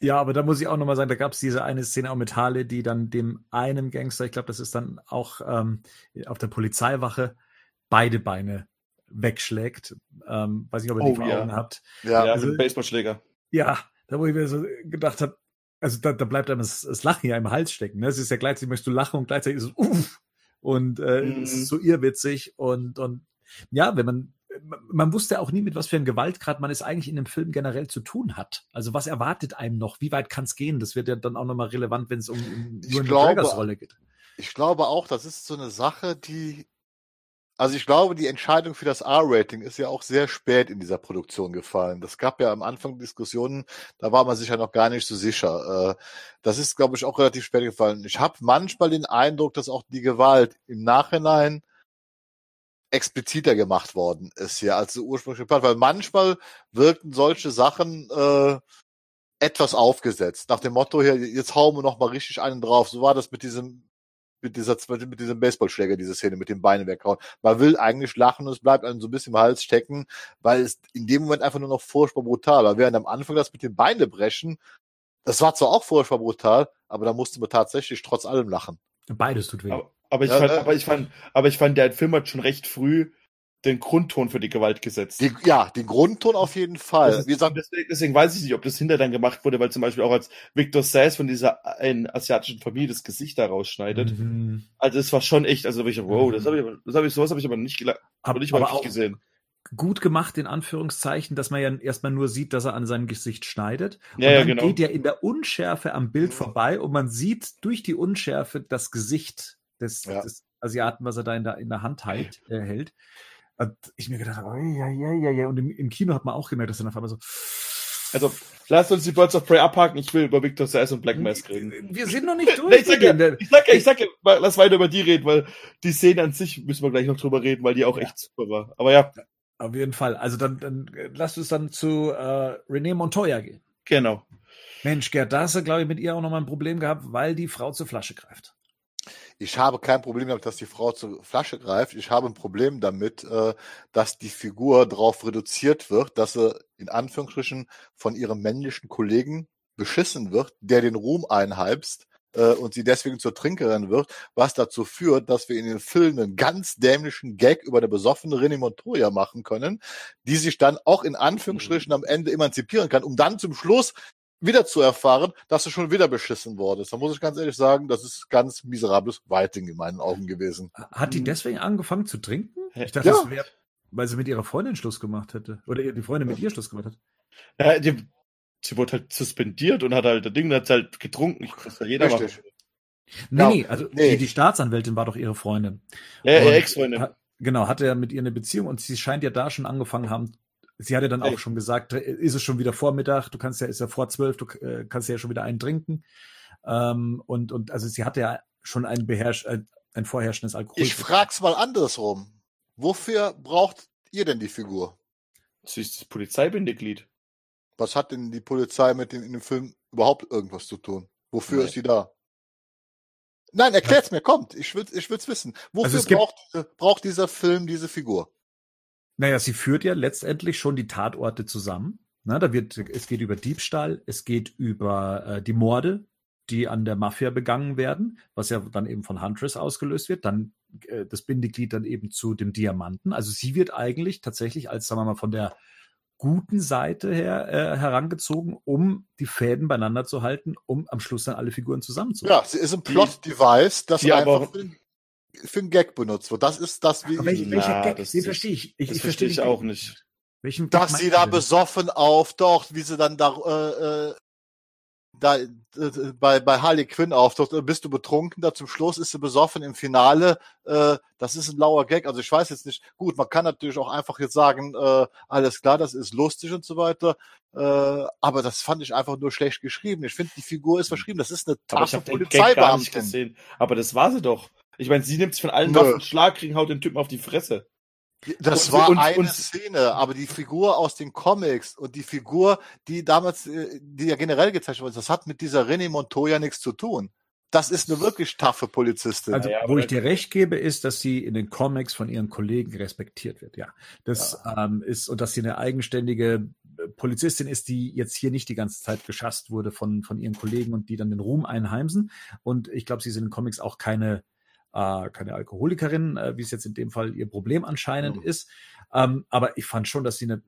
Ja, aber da muss ich auch nochmal sagen, da gab es diese eine Szene auch mit Harley, die dann dem einen Gangster, ich glaube, das ist dann auch ähm, auf der Polizeiwache, beide Beine wegschlägt. Ähm, weiß nicht, ob ihr oh, die vor ja. Augen habt. Ja, also, mit Baseballschläger. Ja, da wo ich mir so gedacht habe, also da, da bleibt einem das, das, Lachen ja im Hals stecken. Ne? Es ist ja gleichzeitig, möchtest du lachen und gleichzeitig ist es uff. Und äh, mhm. es ist so irrwitzig und, und ja, wenn man man wusste auch nie, mit was für einem Gewaltgrad man es eigentlich in dem Film generell zu tun hat. Also was erwartet einem noch? Wie weit kann es gehen? Das wird ja dann auch nochmal relevant, wenn es um, um Rolle geht. Ich glaube auch, das ist so eine Sache, die also ich glaube, die Entscheidung für das R-Rating ist ja auch sehr spät in dieser Produktion gefallen. Das gab ja am Anfang Diskussionen, da war man sich ja noch gar nicht so sicher. Äh, das ist, glaube ich, auch relativ spät gefallen. Ich habe manchmal den Eindruck, dass auch die Gewalt im Nachhinein expliziter gemacht worden ist hier als ursprünglich geplant, weil manchmal wirkten solche Sachen äh, etwas aufgesetzt. Nach dem Motto hier, jetzt hauen wir noch mal richtig einen drauf. So war das mit diesem mit dieser mit diesem Baseballschläger, diese Szene mit den Beinen weghauen. Man will eigentlich lachen und es bleibt einem so ein bisschen im Hals stecken, weil es in dem Moment einfach nur noch furchtbar brutal war. Während am Anfang das mit den Beinen brechen, das war zwar auch furchtbar brutal, aber da musste man tatsächlich trotz allem lachen. Beides tut weh. Aber, aber ich ja, fand, äh, aber ich fand, aber ich fand, der Film hat schon recht früh den Grundton für die Gewalt gesetzt. Die, ja, den Grundton auf jeden Fall. Ist, deswegen, deswegen, weiß ich nicht, ob das hinter dann gemacht wurde, weil zum Beispiel auch als Victor Sass von dieser einen asiatischen Familie das Gesicht da rausschneidet. Mhm. Also es war schon echt, also ich, wow, das habe ich, das habe ich, sowas habe ich aber nicht, aber nicht aber auch gesehen. Gut gemacht, in Anführungszeichen, dass man ja erstmal nur sieht, dass er an seinem Gesicht schneidet. Und ja, dann genau. geht er in der Unschärfe am Bild vorbei und man sieht durch die Unschärfe das Gesicht des, ja. des Asiaten, was er da in der, in der Hand halt, äh, hält. Und ich mir gedacht habe, ja, ja, ja, ja. Und im, im, Kino hat man auch gemerkt, dass er auf einmal so. Also, lasst uns die Birds of Prey abhaken. Ich will über Victor Sass und Black Mask reden. Wir sind noch nicht durch. ich sag ja, ich sag ja, ich sag ja, lass weiter über die reden, weil die Szene an sich müssen wir gleich noch drüber reden, weil die auch ja. echt super war. Aber ja. Auf jeden Fall. Also dann, dann lasst uns dann zu äh, René Montoya gehen. Genau. Mensch, Gerd, da hast du, glaube ich, mit ihr auch nochmal ein Problem gehabt, weil die Frau zur Flasche greift. Ich habe kein Problem damit, dass die Frau zur Flasche greift. Ich habe ein Problem damit, äh, dass die Figur darauf reduziert wird, dass sie in Anführungsstrichen von ihrem männlichen Kollegen beschissen wird, der den Ruhm einheimst äh, und sie deswegen zur Trinkerin wird, was dazu führt, dass wir in den Filmen einen ganz dämlichen Gag über eine besoffene René Montoya machen können, die sich dann auch in Anführungsstrichen am Ende emanzipieren kann, um dann zum Schluss wieder zu erfahren, dass du schon wieder beschissen wurdest. Da muss ich ganz ehrlich sagen, das ist ganz miserables Whiting in meinen Augen gewesen. Hat die deswegen angefangen zu trinken? Ich dachte, ja. das wäre, weil sie mit ihrer Freundin Schluss gemacht hätte. Oder die Freundin mit ihr Schluss gemacht hat. Ja, die, sie wurde halt suspendiert und hat halt das Ding hat halt getrunken. Ich das ja jeder Richtig. machen. Nee, ja, nee, also nee. Die, die, Staatsanwältin war doch ihre Freundin. Ja, ihre Ex-Freundin. Genau, hatte ja mit ihr eine Beziehung und sie scheint ja da schon angefangen haben Sie hat ja dann auch schon gesagt, äh, ist es schon wieder Vormittag, du kannst ja, ist ja vor zwölf, du äh, kannst ja schon wieder einen trinken. Ähm, und, und also sie hatte ja schon ein beherrsch, ein, ein vorherrschendes Alkohol. Ich frag's mal andersrum. Wofür braucht ihr denn die Figur? Sie ist das Polizeibindeglied. Was hat denn die Polizei mit dem, in dem Film überhaupt irgendwas zu tun? Wofür Nein. ist sie da? Nein, erklärt's mir, kommt. Ich will, ich will's wissen. Wofür also braucht, braucht dieser Film diese Figur? Naja, sie führt ja letztendlich schon die Tatorte zusammen. Na, da wird, es geht über Diebstahl, es geht über äh, die Morde, die an der Mafia begangen werden, was ja dann eben von Huntress ausgelöst wird, dann äh, das Bindeglied dann eben zu dem Diamanten. Also sie wird eigentlich tatsächlich als, sagen wir mal, von der guten Seite her äh, herangezogen, um die Fäden beieinander zu halten, um am Schluss dann alle Figuren zusammenzubringen. Ja, sie ist ein Plot-Device, das einfach für einen Gag benutzt wird. Das ist das, wie welch, welcher Gag? Den verstehe ich. Ich, ich verstehe ich auch nicht. Welchen Dass sie da besoffen auftaucht, wie sie dann da, äh, äh da äh, bei, bei Harley Quinn auftaucht, bist du betrunken, da zum Schluss ist sie besoffen im Finale. Äh, das ist ein lauer Gag. Also ich weiß jetzt nicht, gut, man kann natürlich auch einfach jetzt sagen, äh, alles klar, das ist lustig und so weiter. Äh, aber das fand ich einfach nur schlecht geschrieben. Ich finde, die Figur ist verschrieben. Das ist eine Tasche Polizeibeamtin. Aber das war sie doch. Ich meine, sie nimmt es von allen Waffen Schlag, kriegen haut den Typen auf die Fresse. Das und, war und, eine und, Szene, aber die Figur aus den Comics und die Figur, die damals, äh, die ja generell gezeichnet wurde, das hat mit dieser René Montoya nichts zu tun. Das ist eine wirklich taffe Polizistin. Also, ja, wo ich dir recht gebe, ist, dass sie in den Comics von ihren Kollegen respektiert wird, ja. Das ja. Ähm, ist, und dass sie eine eigenständige äh, Polizistin ist, die jetzt hier nicht die ganze Zeit geschasst wurde von, von ihren Kollegen und die dann den Ruhm einheimsen. Und ich glaube, sie sind in den Comics auch keine äh, keine Alkoholikerin, äh, wie es jetzt in dem Fall ihr Problem anscheinend mhm. ist. Ähm, aber ich fand schon, dass sie eine,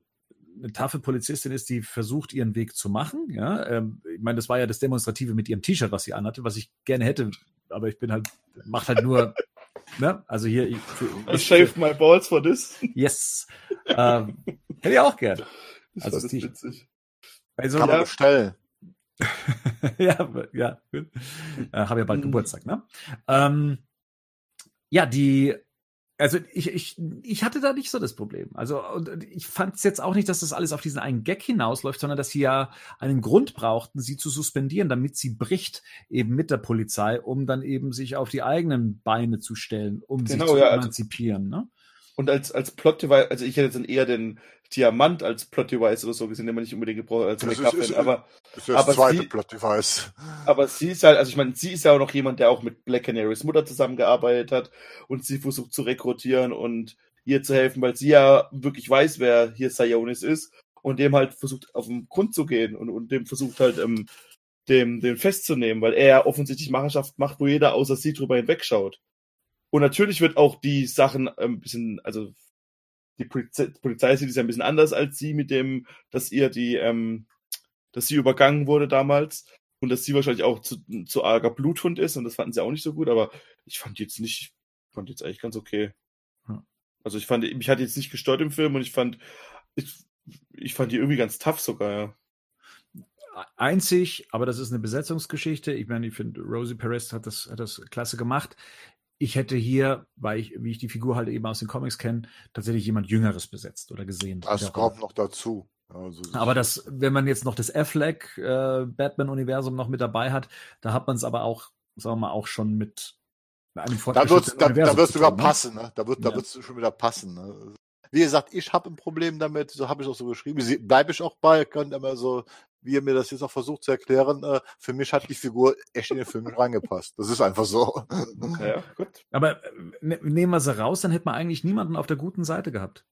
eine taffe Polizistin ist, die versucht, ihren Weg zu machen. Ja, ähm, ich meine, das war ja das Demonstrative mit ihrem T-Shirt, was sie anhatte, was ich gerne hätte, aber ich bin halt, macht halt nur, ne? Also hier. Ich, I shaved my balls for this. Yes. ähm, hätte ich auch gerne. Das also das witzig. Also, Kann man bestellen. ja, ja, gut. Äh, Habe ja bald mhm. Geburtstag, ne? Ähm, ja, die also ich, ich, ich hatte da nicht so das Problem. Also und ich fand es jetzt auch nicht, dass das alles auf diesen einen Gag hinausläuft, sondern dass sie ja einen Grund brauchten, sie zu suspendieren, damit sie bricht eben mit der Polizei, um dann eben sich auf die eigenen Beine zu stellen, um genau, sich zu ja, also emanzipieren. Ne? Und als, als Plot-Device, also ich hätte dann eher den Diamant als Plot-Device oder so gesehen, den man nicht unbedingt gebraucht als ist, aber, das ist das aber zweite Plot-Device. Aber sie ist halt, also ich meine, sie ist ja auch noch jemand, der auch mit Black Canary's Mutter zusammengearbeitet hat und sie versucht zu rekrutieren und ihr zu helfen, weil sie ja wirklich weiß, wer hier Sionis ist und dem halt versucht auf den Grund zu gehen und, und dem versucht halt ähm, dem, dem festzunehmen, weil er offensichtlich Machenschaft macht, wo jeder außer sie drüber hinwegschaut. Und natürlich wird auch die Sachen ein bisschen, also die Polizei, Polizei sieht es ja ein bisschen anders als sie mit dem, dass ihr die, ähm, dass sie übergangen wurde damals und dass sie wahrscheinlich auch zu, zu arger Bluthund ist und das fanden sie auch nicht so gut, aber ich fand jetzt nicht, fand jetzt eigentlich ganz okay. Also ich fand, mich hat jetzt nicht gestört im Film und ich fand, ich, ich fand die irgendwie ganz tough sogar, ja einzig, aber das ist eine Besetzungsgeschichte. Ich meine, ich finde, Rosie Perez hat das, hat das klasse gemacht ich hätte hier, weil ich, wie ich die Figur halt eben aus den Comics kenne, tatsächlich jemand Jüngeres besetzt oder gesehen. Das kommt noch dazu. Also, aber das, wenn man jetzt noch das Affleck äh, Batman-Universum noch mit dabei hat, da hat man es aber auch, sagen wir mal, auch schon mit einem Da wird da, da wird sogar ne? passen, ne? Da wird, da ja. wird schon wieder passen. Ne? Wie gesagt, ich habe ein Problem damit, so habe ich auch so geschrieben. Bleibe ich auch bei, könnt immer so wie er mir das jetzt auch versucht zu erklären, äh, für mich hat die Figur echt in den Film reingepasst. Das ist einfach so. Ja, gut. Aber äh, ne, nehmen wir sie raus, dann hätte man eigentlich niemanden auf der guten Seite gehabt.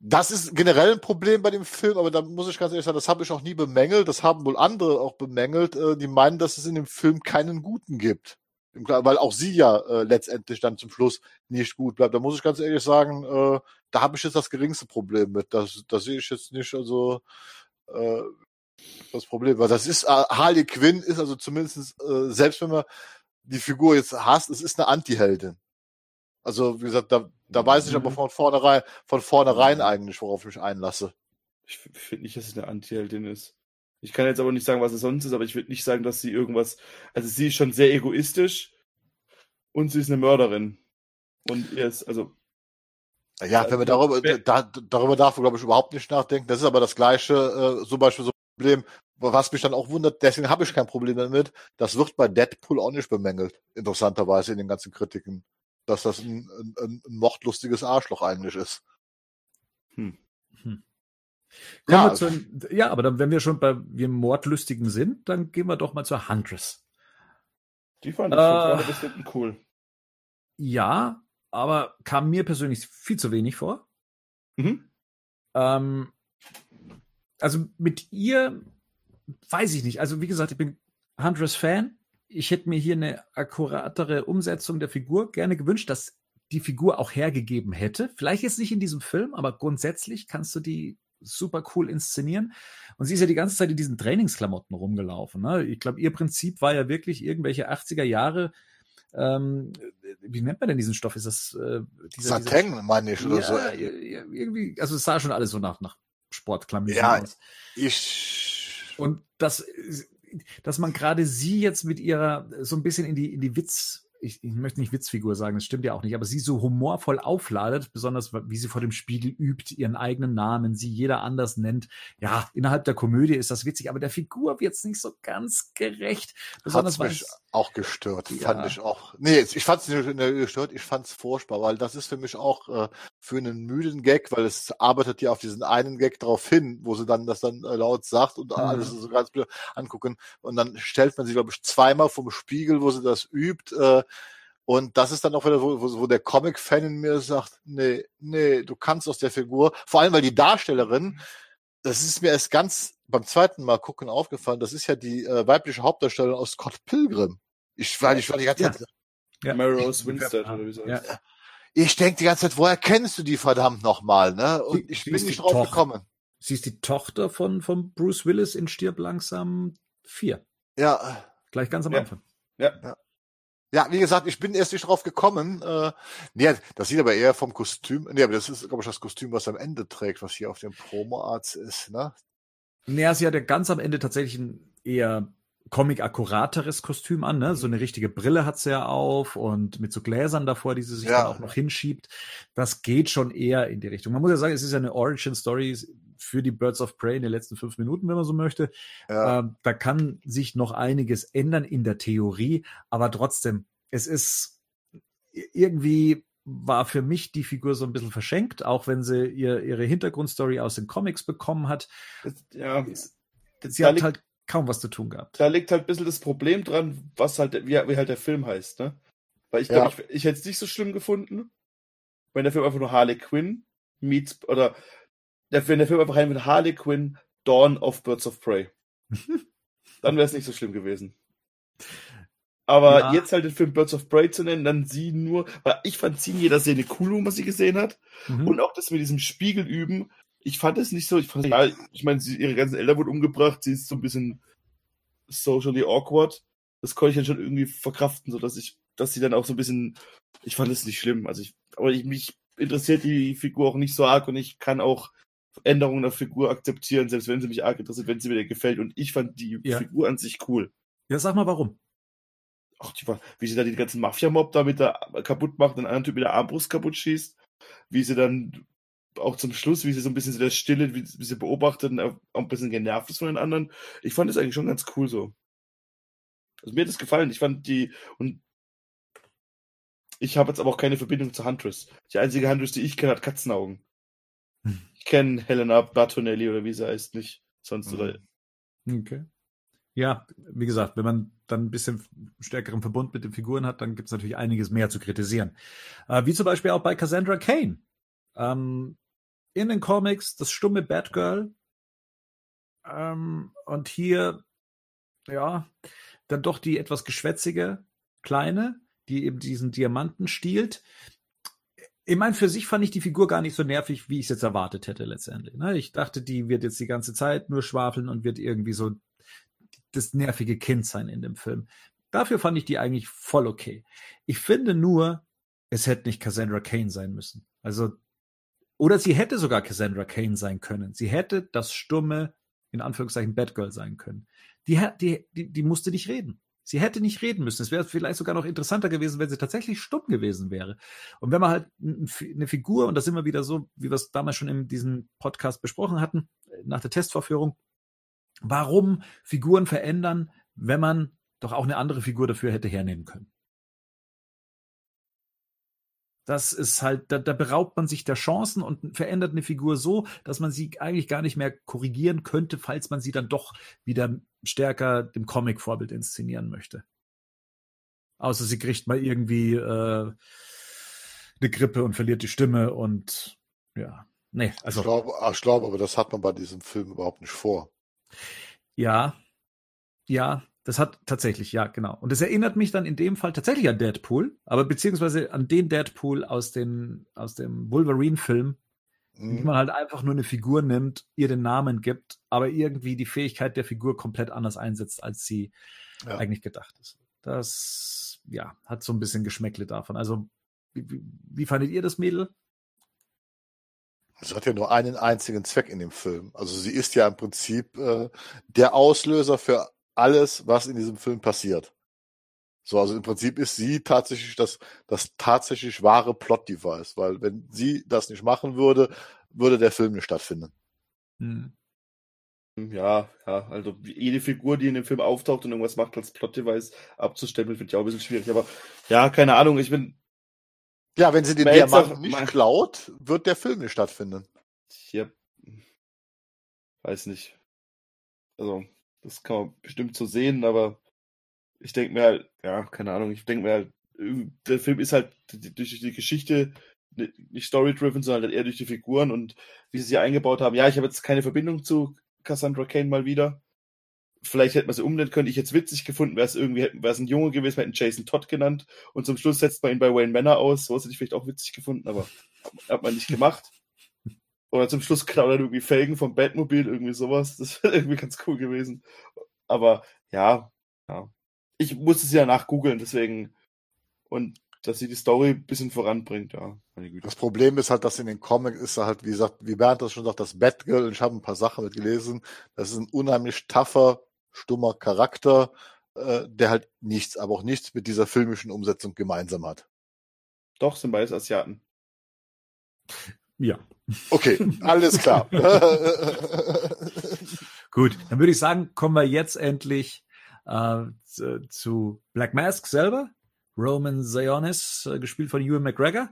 Das ist generell ein Problem bei dem Film, aber da muss ich ganz ehrlich sagen, das habe ich auch nie bemängelt. Das haben wohl andere auch bemängelt, äh, die meinen, dass es in dem Film keinen Guten gibt. Weil auch sie ja äh, letztendlich dann zum Schluss nicht gut bleibt. Da muss ich ganz ehrlich sagen, äh, da habe ich jetzt das geringste Problem mit. Das, das sehe ich jetzt nicht, also äh, das Problem. Weil das ist, äh, Harley Quinn ist also zumindest, äh, selbst wenn man die Figur jetzt hasst, es ist eine Anti-Heldin. Also, wie gesagt, da, da weiß ich aber mhm. von vornherein, von vornherein eigentlich, worauf ich mich einlasse. Ich finde nicht, dass es eine Anti-Heldin ist. Ich kann jetzt aber nicht sagen, was es sonst ist, aber ich würde nicht sagen, dass sie irgendwas. Also sie ist schon sehr egoistisch und sie ist eine Mörderin. Und ihr ist, also ja, wenn wir darüber, da, darüber darf man, glaube ich, überhaupt nicht nachdenken. Das ist aber das gleiche, äh, zum Beispiel so ein Problem, was mich dann auch wundert, deswegen habe ich kein Problem damit. Das wird bei Deadpool auch nicht bemängelt, interessanterweise in den ganzen Kritiken, dass das ein, ein, ein mordlustiges Arschloch eigentlich ist. Hm. Hm. Ja, zu, ja, aber dann, wenn wir schon bei wir Mordlustigen sind, dann gehen wir doch mal zur Huntress. Die fand ich äh, ein bisschen cool. Ja, aber kam mir persönlich viel zu wenig vor. Mhm. Ähm, also mit ihr weiß ich nicht. Also wie gesagt, ich bin Huntress Fan. Ich hätte mir hier eine akkuratere Umsetzung der Figur gerne gewünscht, dass die Figur auch hergegeben hätte. Vielleicht jetzt nicht in diesem Film, aber grundsätzlich kannst du die super cool inszenieren. Und sie ist ja die ganze Zeit in diesen Trainingsklamotten rumgelaufen. Ne? Ich glaube, ihr Prinzip war ja wirklich irgendwelche 80er Jahre ähm, wie nennt man denn diesen Stoff? Ist das äh, dieser, Satin, dieser, meine ich, oder ja, so. Irgendwie, also es sah schon alles so nach, nach Sportklamotten ja, aus. Ich. Und das, dass man gerade sie jetzt mit ihrer so ein bisschen in die, in die Witz, ich, ich möchte nicht Witzfigur sagen, das stimmt ja auch nicht, aber sie so humorvoll aufladet, besonders wie sie vor dem Spiegel übt, ihren eigenen Namen, sie jeder anders nennt. Ja, innerhalb der Komödie ist das witzig, aber der Figur wird es nicht so ganz gerecht. Besonders Hat's mich auch gestört, ja. fand ich auch. Nee, ich fand es nicht gestört, ich fand es furchtbar, weil das ist für mich auch äh, für einen müden Gag, weil es arbeitet ja auf diesen einen Gag drauf hin, wo sie dann das dann äh, laut sagt und mhm. alles so ganz blöd angucken. Und dann stellt man sich, glaube ich, zweimal vom Spiegel, wo sie das übt. Äh, und das ist dann auch wieder, wo, wo der Comic-Fan in mir sagt, nee, nee, du kannst aus der Figur, vor allem weil die Darstellerin, das ist mir erst ganz beim zweiten Mal gucken aufgefallen, das ist ja die äh, weibliche Hauptdarstellerin aus Scott Pilgrim. Ich war, ich war die ganze Zeit. Ja. Mary Rose Winstead, oder wie ja. Ich denke die ganze Zeit, woher kennst du die verdammt nochmal, ne? Und ich bin nicht drauf Toch gekommen. Sie ist die Tochter von, von Bruce Willis in Stirb langsam 4. Ja. Gleich ganz am ja. Anfang. Ja. ja. Ja, wie gesagt, ich bin erst nicht drauf gekommen. Äh, nee, das sieht aber eher vom Kostüm. Nee, aber das ist, glaube ich, das Kostüm, was am Ende trägt, was hier auf dem Promo-Arzt ist, ne? Naja, sie hat ja ganz am Ende tatsächlich ein eher Comic-akkurateres Kostüm an, ne? So eine richtige Brille hat sie ja auf und mit so Gläsern davor, die sie sich ja. dann auch noch hinschiebt. Das geht schon eher in die Richtung. Man muss ja sagen, es ist ja eine Origin-Story für die Birds of Prey in den letzten fünf Minuten, wenn man so möchte. Ja. Ähm, da kann sich noch einiges ändern in der Theorie, aber trotzdem, es ist irgendwie war für mich die Figur so ein bisschen verschenkt, auch wenn sie ihr, ihre Hintergrundstory aus den Comics bekommen hat. Ja, sie hat halt kaum was zu tun gehabt. Da liegt halt ein bisschen das Problem dran, was halt, wie, wie halt der Film heißt, ne? Weil ich glaube, ja. ich, ich hätte es nicht so schlimm gefunden, wenn der Film einfach nur Harley Quinn meets, oder der, wenn der Film einfach rein mit Harley Quinn Dawn of Birds of Prey. dann wäre es nicht so schlimm gewesen. Aber ja. jetzt halt den Film Birds of Prey zu nennen, dann sie nur, weil ich fand sie in jeder Szene cool, was sie gesehen hat. Mhm. Und auch das mit diesem Spiegel üben. Ich fand es nicht so, ich fand, ja, ich meine, ihre ganzen Eltern wurden umgebracht, sie ist so ein bisschen socially awkward. Das konnte ich dann schon irgendwie verkraften, so dass ich, dass sie dann auch so ein bisschen, ich fand es nicht schlimm. Also ich, aber ich, mich interessiert die Figur auch nicht so arg und ich kann auch Änderungen der Figur akzeptieren, selbst wenn sie mich arg interessiert, wenn sie mir gefällt. Und ich fand die ja. Figur an sich cool. Ja, sag mal warum ach, die, wie sie da die ganzen Mafia-Mob da mit der kaputt macht und einen Typ mit der Armbrust kaputt schießt, wie sie dann auch zum Schluss, wie sie so ein bisschen so der Stille, wie, wie sie beobachtet und auch ein bisschen genervt ist von den anderen. Ich fand das eigentlich schon ganz cool so. Also mir hat das gefallen. Ich fand die, und ich habe jetzt aber auch keine Verbindung zu Huntress. Die einzige Huntress, die ich kenne, hat Katzenaugen. Ich kenne Helena Bartonelli oder wie sie heißt nicht. Sonst hm. oder. Okay ja, wie gesagt, wenn man dann ein bisschen stärkeren Verbund mit den Figuren hat, dann gibt es natürlich einiges mehr zu kritisieren. Äh, wie zum Beispiel auch bei Cassandra Kane. Ähm, in den Comics das stumme Batgirl. Ähm, und hier, ja, dann doch die etwas geschwätzige Kleine, die eben diesen Diamanten stiehlt. Ich meine, für sich fand ich die Figur gar nicht so nervig, wie ich es jetzt erwartet hätte letztendlich. Ne? Ich dachte, die wird jetzt die ganze Zeit nur schwafeln und wird irgendwie so das nervige Kind sein in dem Film. Dafür fand ich die eigentlich voll okay. Ich finde nur, es hätte nicht Cassandra Kane sein müssen. Also, oder sie hätte sogar Cassandra Kane sein können. Sie hätte das stumme, in Anführungszeichen, Batgirl sein können. Die, die, die, die musste nicht reden. Sie hätte nicht reden müssen. Es wäre vielleicht sogar noch interessanter gewesen, wenn sie tatsächlich stumm gewesen wäre. Und wenn man halt eine Figur, und das immer wieder so, wie wir es damals schon in diesem Podcast besprochen hatten, nach der Testvorführung, warum Figuren verändern, wenn man doch auch eine andere Figur dafür hätte hernehmen können. Das ist halt, da, da beraubt man sich der Chancen und verändert eine Figur so, dass man sie eigentlich gar nicht mehr korrigieren könnte, falls man sie dann doch wieder stärker dem Comic-Vorbild inszenieren möchte. Außer sie kriegt mal irgendwie äh, eine Grippe und verliert die Stimme und ja, nee, also. Ich glaube, ich glaube, aber das hat man bei diesem Film überhaupt nicht vor. Ja, ja, das hat tatsächlich, ja, genau. Und es erinnert mich dann in dem Fall tatsächlich an Deadpool, aber beziehungsweise an den Deadpool aus, den, aus dem Wolverine-Film, mhm. man halt einfach nur eine Figur nimmt, ihr den Namen gibt, aber irgendwie die Fähigkeit der Figur komplett anders einsetzt, als sie ja. eigentlich gedacht ist. Das, ja, hat so ein bisschen Geschmäckle davon. Also, wie, wie fandet ihr das Mädel? Sie hat ja nur einen einzigen Zweck in dem Film. Also sie ist ja im Prinzip äh, der Auslöser für alles, was in diesem Film passiert. So, also im Prinzip ist sie tatsächlich das, das tatsächlich wahre Plot-Device, weil wenn sie das nicht machen würde, würde der Film nicht stattfinden. Hm. Ja, ja, also jede Figur, die in dem Film auftaucht und irgendwas macht als Plot-Device abzustempeln, finde ich auch ein bisschen schwierig. Aber ja, keine Ahnung, ich bin, ja, wenn sie den Diamanten nicht klaut, wird der Film nicht stattfinden. Ja, weiß nicht. Also, das kann man bestimmt so sehen, aber ich denke mir halt, ja, keine Ahnung, ich denke mir halt, der Film ist halt durch die Geschichte nicht story-driven, sondern halt eher durch die Figuren und wie sie sie eingebaut haben. Ja, ich habe jetzt keine Verbindung zu Cassandra Kane mal wieder vielleicht hätte man sie umnennen können. Ich hätte es witzig gefunden, wäre es irgendwie, wäre es ein Junge gewesen, wir hätten Jason Todd genannt und zum Schluss setzt man ihn bei Wayne Manor aus. So hätte ich vielleicht auch witzig gefunden, aber hat man nicht gemacht. Oder zum Schluss klaut er irgendwie Felgen vom Batmobil, irgendwie sowas. Das wäre irgendwie ganz cool gewesen. Aber ja, ja. Ich musste sie danach googeln, deswegen. Und dass sie die Story ein bisschen voranbringt, ja. Das Problem ist halt, dass in den Comics ist halt, wie gesagt, wie Bernd das schon sagt, das Batgirl, ich habe ein paar Sachen mit gelesen, das ist ein unheimlich tougher stummer Charakter, äh, der halt nichts, aber auch nichts mit dieser filmischen Umsetzung gemeinsam hat. Doch, sind beides Asiaten. Ja. Okay, alles klar. Gut, dann würde ich sagen, kommen wir jetzt endlich äh, zu Black Mask selber. Roman Zionis, äh, gespielt von Ewan McGregor,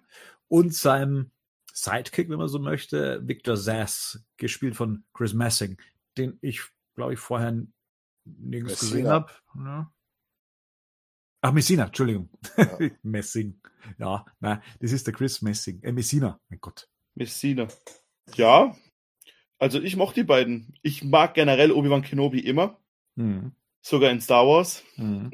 und seinem Sidekick, wenn man so möchte, Victor Zass, gespielt von Chris Messing, den ich, glaube ich, vorher nirgends Messina. gesehen habe. Ja. Ach, Messina, Entschuldigung. Ja. Messing. Ja, na, das ist der Chris Messing. Äh, Messina, mein Gott. Messina. Ja, also ich mochte die beiden. Ich mag generell Obi-Wan Kenobi immer. Mhm. Sogar in Star Wars. Mhm.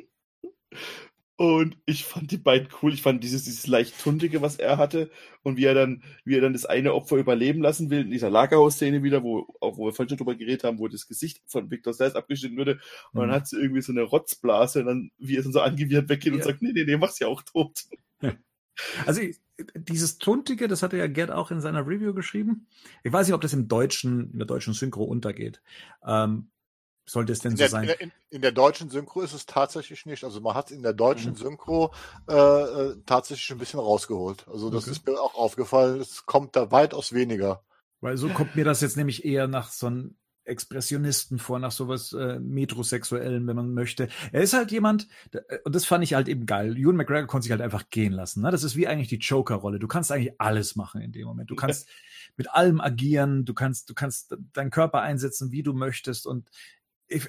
Und ich fand die beiden cool. Ich fand dieses, dieses leicht tuntige, was er hatte. Und wie er dann, wie er dann das eine Opfer überleben lassen will, in dieser Lagerhaus-Szene wieder, wo, auch wo wir vorhin schon drüber geredet haben, wo das Gesicht von Victor Sass abgeschnitten würde. Und mhm. dann hat sie irgendwie so eine Rotzblase und dann, wie er dann so angewidert weggeht ja. und sagt, nee, nee, nee, mach's ja auch tot. Also dieses Tuntige, das hatte ja Gerd auch in seiner Review geschrieben. Ich weiß nicht, ob das im Deutschen, in der deutschen Synchro untergeht. Ähm, sollte es denn in so der, sein? In, in, der deutschen Synchro ist es tatsächlich nicht. Also man hat in der deutschen mhm. Synchro äh, äh, tatsächlich ein bisschen rausgeholt. Also das okay. ist mir auch aufgefallen. Es kommt da weitaus weniger. Weil so kommt mir das jetzt nämlich eher nach so einem Expressionisten vor, nach sowas äh, Metrosexuellen, wenn man möchte. Er ist halt jemand, äh, und das fand ich halt eben geil. Ewan McGregor konnte sich halt einfach gehen lassen. Ne? Das ist wie eigentlich die Joker-Rolle. Du kannst eigentlich alles machen in dem Moment. Du kannst mit allem agieren, du kannst, du kannst deinen Körper einsetzen, wie du möchtest. Und ich,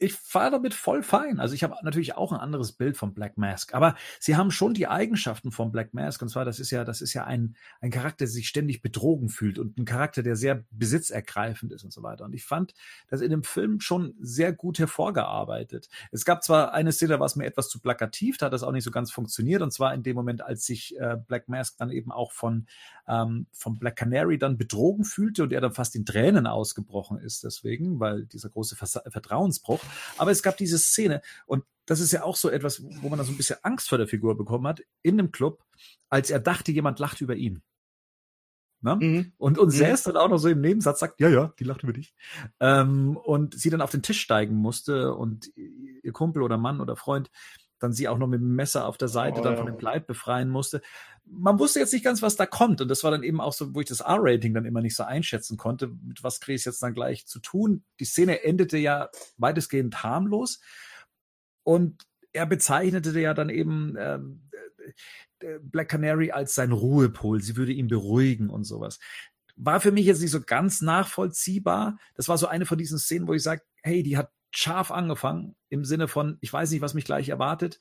ich fahre damit voll fein. Also ich habe natürlich auch ein anderes Bild von Black Mask, aber sie haben schon die Eigenschaften von Black Mask. Und zwar, das ist ja, das ist ja ein, ein Charakter, der sich ständig betrogen fühlt und ein Charakter, der sehr besitzergreifend ist und so weiter. Und ich fand das in dem Film schon sehr gut hervorgearbeitet. Es gab zwar eine Szene, es mir etwas zu plakativ, da hat das auch nicht so ganz funktioniert. Und zwar in dem Moment, als sich äh, Black Mask dann eben auch von, ähm, von Black Canary dann betrogen fühlte und er dann fast in Tränen ausgebrochen ist deswegen, weil dieser große Vers Vertrauensbruch. Aber es gab diese Szene und das ist ja auch so etwas, wo man da so ein bisschen Angst vor der Figur bekommen hat, in dem Club, als er dachte, jemand lacht über ihn. Ne? Mhm. Und, und mhm. selbst dann auch noch so im Nebensatz sagt, ja, ja, die lacht über dich. Ähm, und sie dann auf den Tisch steigen musste und ihr Kumpel oder Mann oder Freund dann sie auch noch mit dem Messer auf der Seite oh, dann von dem Kleid befreien musste. Man wusste jetzt nicht ganz, was da kommt. Und das war dann eben auch so, wo ich das R-Rating dann immer nicht so einschätzen konnte, mit was kriege ich jetzt dann gleich zu tun. Die Szene endete ja weitestgehend harmlos. Und er bezeichnete ja dann eben ähm, äh, Black Canary als sein Ruhepol. Sie würde ihn beruhigen und sowas. War für mich jetzt nicht so ganz nachvollziehbar. Das war so eine von diesen Szenen, wo ich sage, hey, die hat scharf angefangen im Sinne von, ich weiß nicht, was mich gleich erwartet,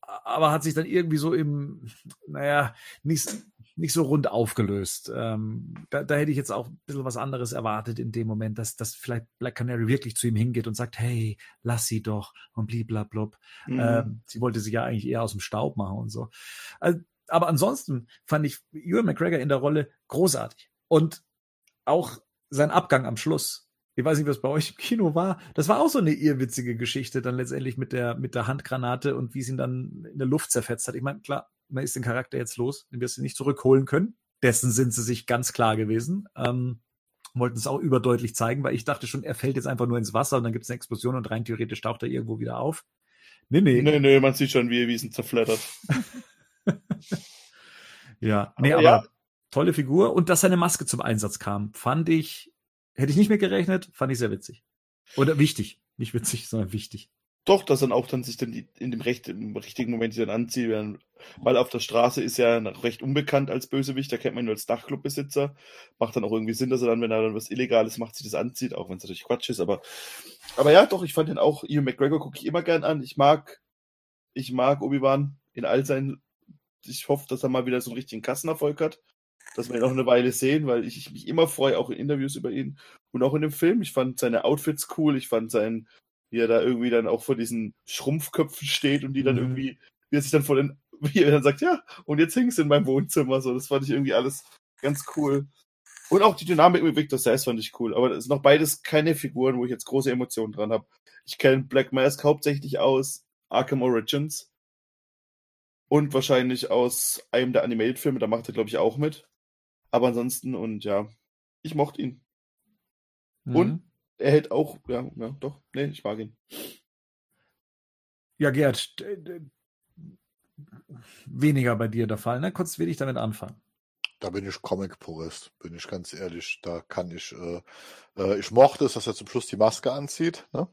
aber hat sich dann irgendwie so im, naja, nicht, nicht so rund aufgelöst. Ähm, da, da hätte ich jetzt auch ein bisschen was anderes erwartet in dem Moment, dass, dass vielleicht Black Canary wirklich zu ihm hingeht und sagt, hey, lass sie doch und bliblablub. Mhm. Ähm, sie wollte sich ja eigentlich eher aus dem Staub machen und so. Also, aber ansonsten fand ich Ewan McGregor in der Rolle großartig. Und auch sein Abgang am Schluss ich weiß nicht, was bei euch im Kino war. Das war auch so eine irrwitzige Geschichte dann letztendlich mit der, mit der Handgranate und wie sie ihn dann in der Luft zerfetzt hat. Ich meine, klar, man ist den Charakter jetzt los, den wirst du nicht zurückholen können. Dessen sind sie sich ganz klar gewesen. Ähm, wollten es auch überdeutlich zeigen, weil ich dachte schon, er fällt jetzt einfach nur ins Wasser und dann gibt es eine Explosion und rein theoretisch taucht er irgendwo wieder auf. Nee, nee. Nee, nee, man sieht schon, wie er Wiesen zerflattert. ja, nee, aber, aber ja. tolle Figur und dass seine Maske zum Einsatz kam, fand ich Hätte ich nicht mehr gerechnet, fand ich sehr witzig. Oder wichtig. Nicht witzig, sondern wichtig. Doch, dass dann auch dann sich dann die, in dem recht, im richtigen Moment die dann anzieht, weil auf der Straße ist er recht unbekannt als Bösewicht, da kennt man ihn nur als Dachclubbesitzer. Macht dann auch irgendwie Sinn, dass er dann, wenn er dann was Illegales macht, sich das anzieht, auch wenn es natürlich Quatsch ist, aber, aber ja, doch, ich fand den auch, Ian McGregor gucke ich immer gern an. Ich mag, ich mag Obi-Wan in all seinen, ich hoffe, dass er mal wieder so einen richtigen Kassenerfolg hat dass wir ihn noch eine Weile sehen, weil ich, ich mich immer freue, auch in Interviews über ihn und auch in dem Film. Ich fand seine Outfits cool, ich fand sein, wie er da irgendwie dann auch vor diesen Schrumpfköpfen steht und die dann mhm. irgendwie, wie er sich dann vor den, wie er dann sagt, ja, und jetzt hängst du in meinem Wohnzimmer, so, das fand ich irgendwie alles ganz cool. Und auch die Dynamik mit Victor Sass fand ich cool, aber das sind noch beides keine Figuren, wo ich jetzt große Emotionen dran habe. Ich kenne Black Mask hauptsächlich aus Arkham Origins und wahrscheinlich aus einem der Animated-Filme, da macht er, glaube ich, auch mit. Aber ansonsten, und ja, ich mochte ihn. Mhm. Und er hält auch, ja, ja, doch, nee, ich mag ihn. Ja, Gerd, weniger bei dir der Fall, ne? Konntest wenig damit anfangen. Da bin ich Comic-Purist, bin ich ganz ehrlich. Da kann ich, äh, äh, ich mochte es, dass er zum Schluss die Maske anzieht. Ne?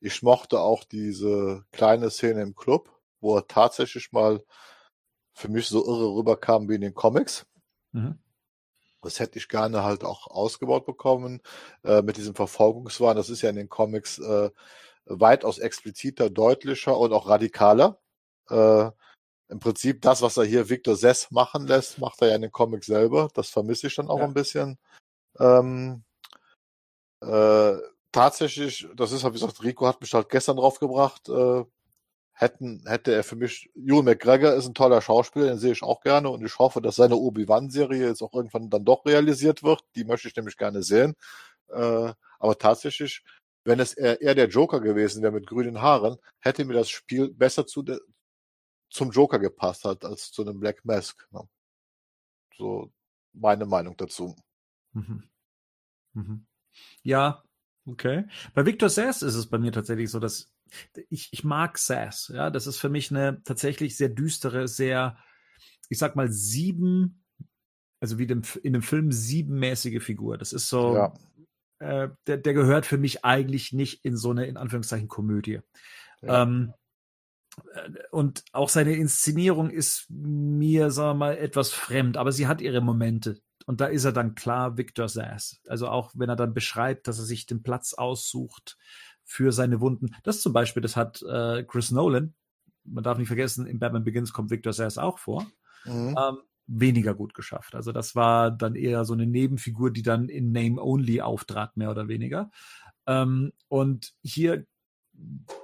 Ich mochte auch diese kleine Szene im Club, wo er tatsächlich mal für mich so irre rüberkam wie in den Comics. Mhm. Das hätte ich gerne halt auch ausgebaut bekommen äh, mit diesem Verfolgungswahn. Das ist ja in den Comics äh, weitaus expliziter, deutlicher und auch radikaler. Äh, Im Prinzip das, was er hier Victor Sess machen lässt, macht er ja in den Comics selber. Das vermisse ich dann auch ja. ein bisschen. Ähm, äh, tatsächlich, das ist wie gesagt, Rico hat mich halt gestern draufgebracht, äh, hätten, hätte er für mich, Ewan McGregor ist ein toller Schauspieler, den sehe ich auch gerne und ich hoffe, dass seine Obi-Wan-Serie jetzt auch irgendwann dann doch realisiert wird. Die möchte ich nämlich gerne sehen. Äh, aber tatsächlich, wenn es eher, eher der Joker gewesen wäre mit grünen Haaren, hätte mir das Spiel besser zu de, zum Joker gepasst hat als zu einem Black Mask. Ne? So meine Meinung dazu. Mhm. Mhm. Ja, okay. Bei Victor Sass ist es bei mir tatsächlich so, dass ich, ich mag Sass. Ja, das ist für mich eine tatsächlich sehr düstere, sehr, ich sag mal, sieben, also wie dem, in dem Film siebenmäßige Figur. Das ist so, ja. äh, der, der gehört für mich eigentlich nicht in so eine, in Anführungszeichen, Komödie. Ja. Ähm, äh, und auch seine Inszenierung ist mir, sagen wir mal, etwas fremd, aber sie hat ihre Momente. Und da ist er dann klar Victor Sass. Also auch wenn er dann beschreibt, dass er sich den Platz aussucht, für seine Wunden. Das zum Beispiel, das hat äh, Chris Nolan, man darf nicht vergessen, in Batman Begins kommt Victor Sass auch vor, mhm. ähm, weniger gut geschafft. Also das war dann eher so eine Nebenfigur, die dann in Name Only auftrat, mehr oder weniger. Ähm, und hier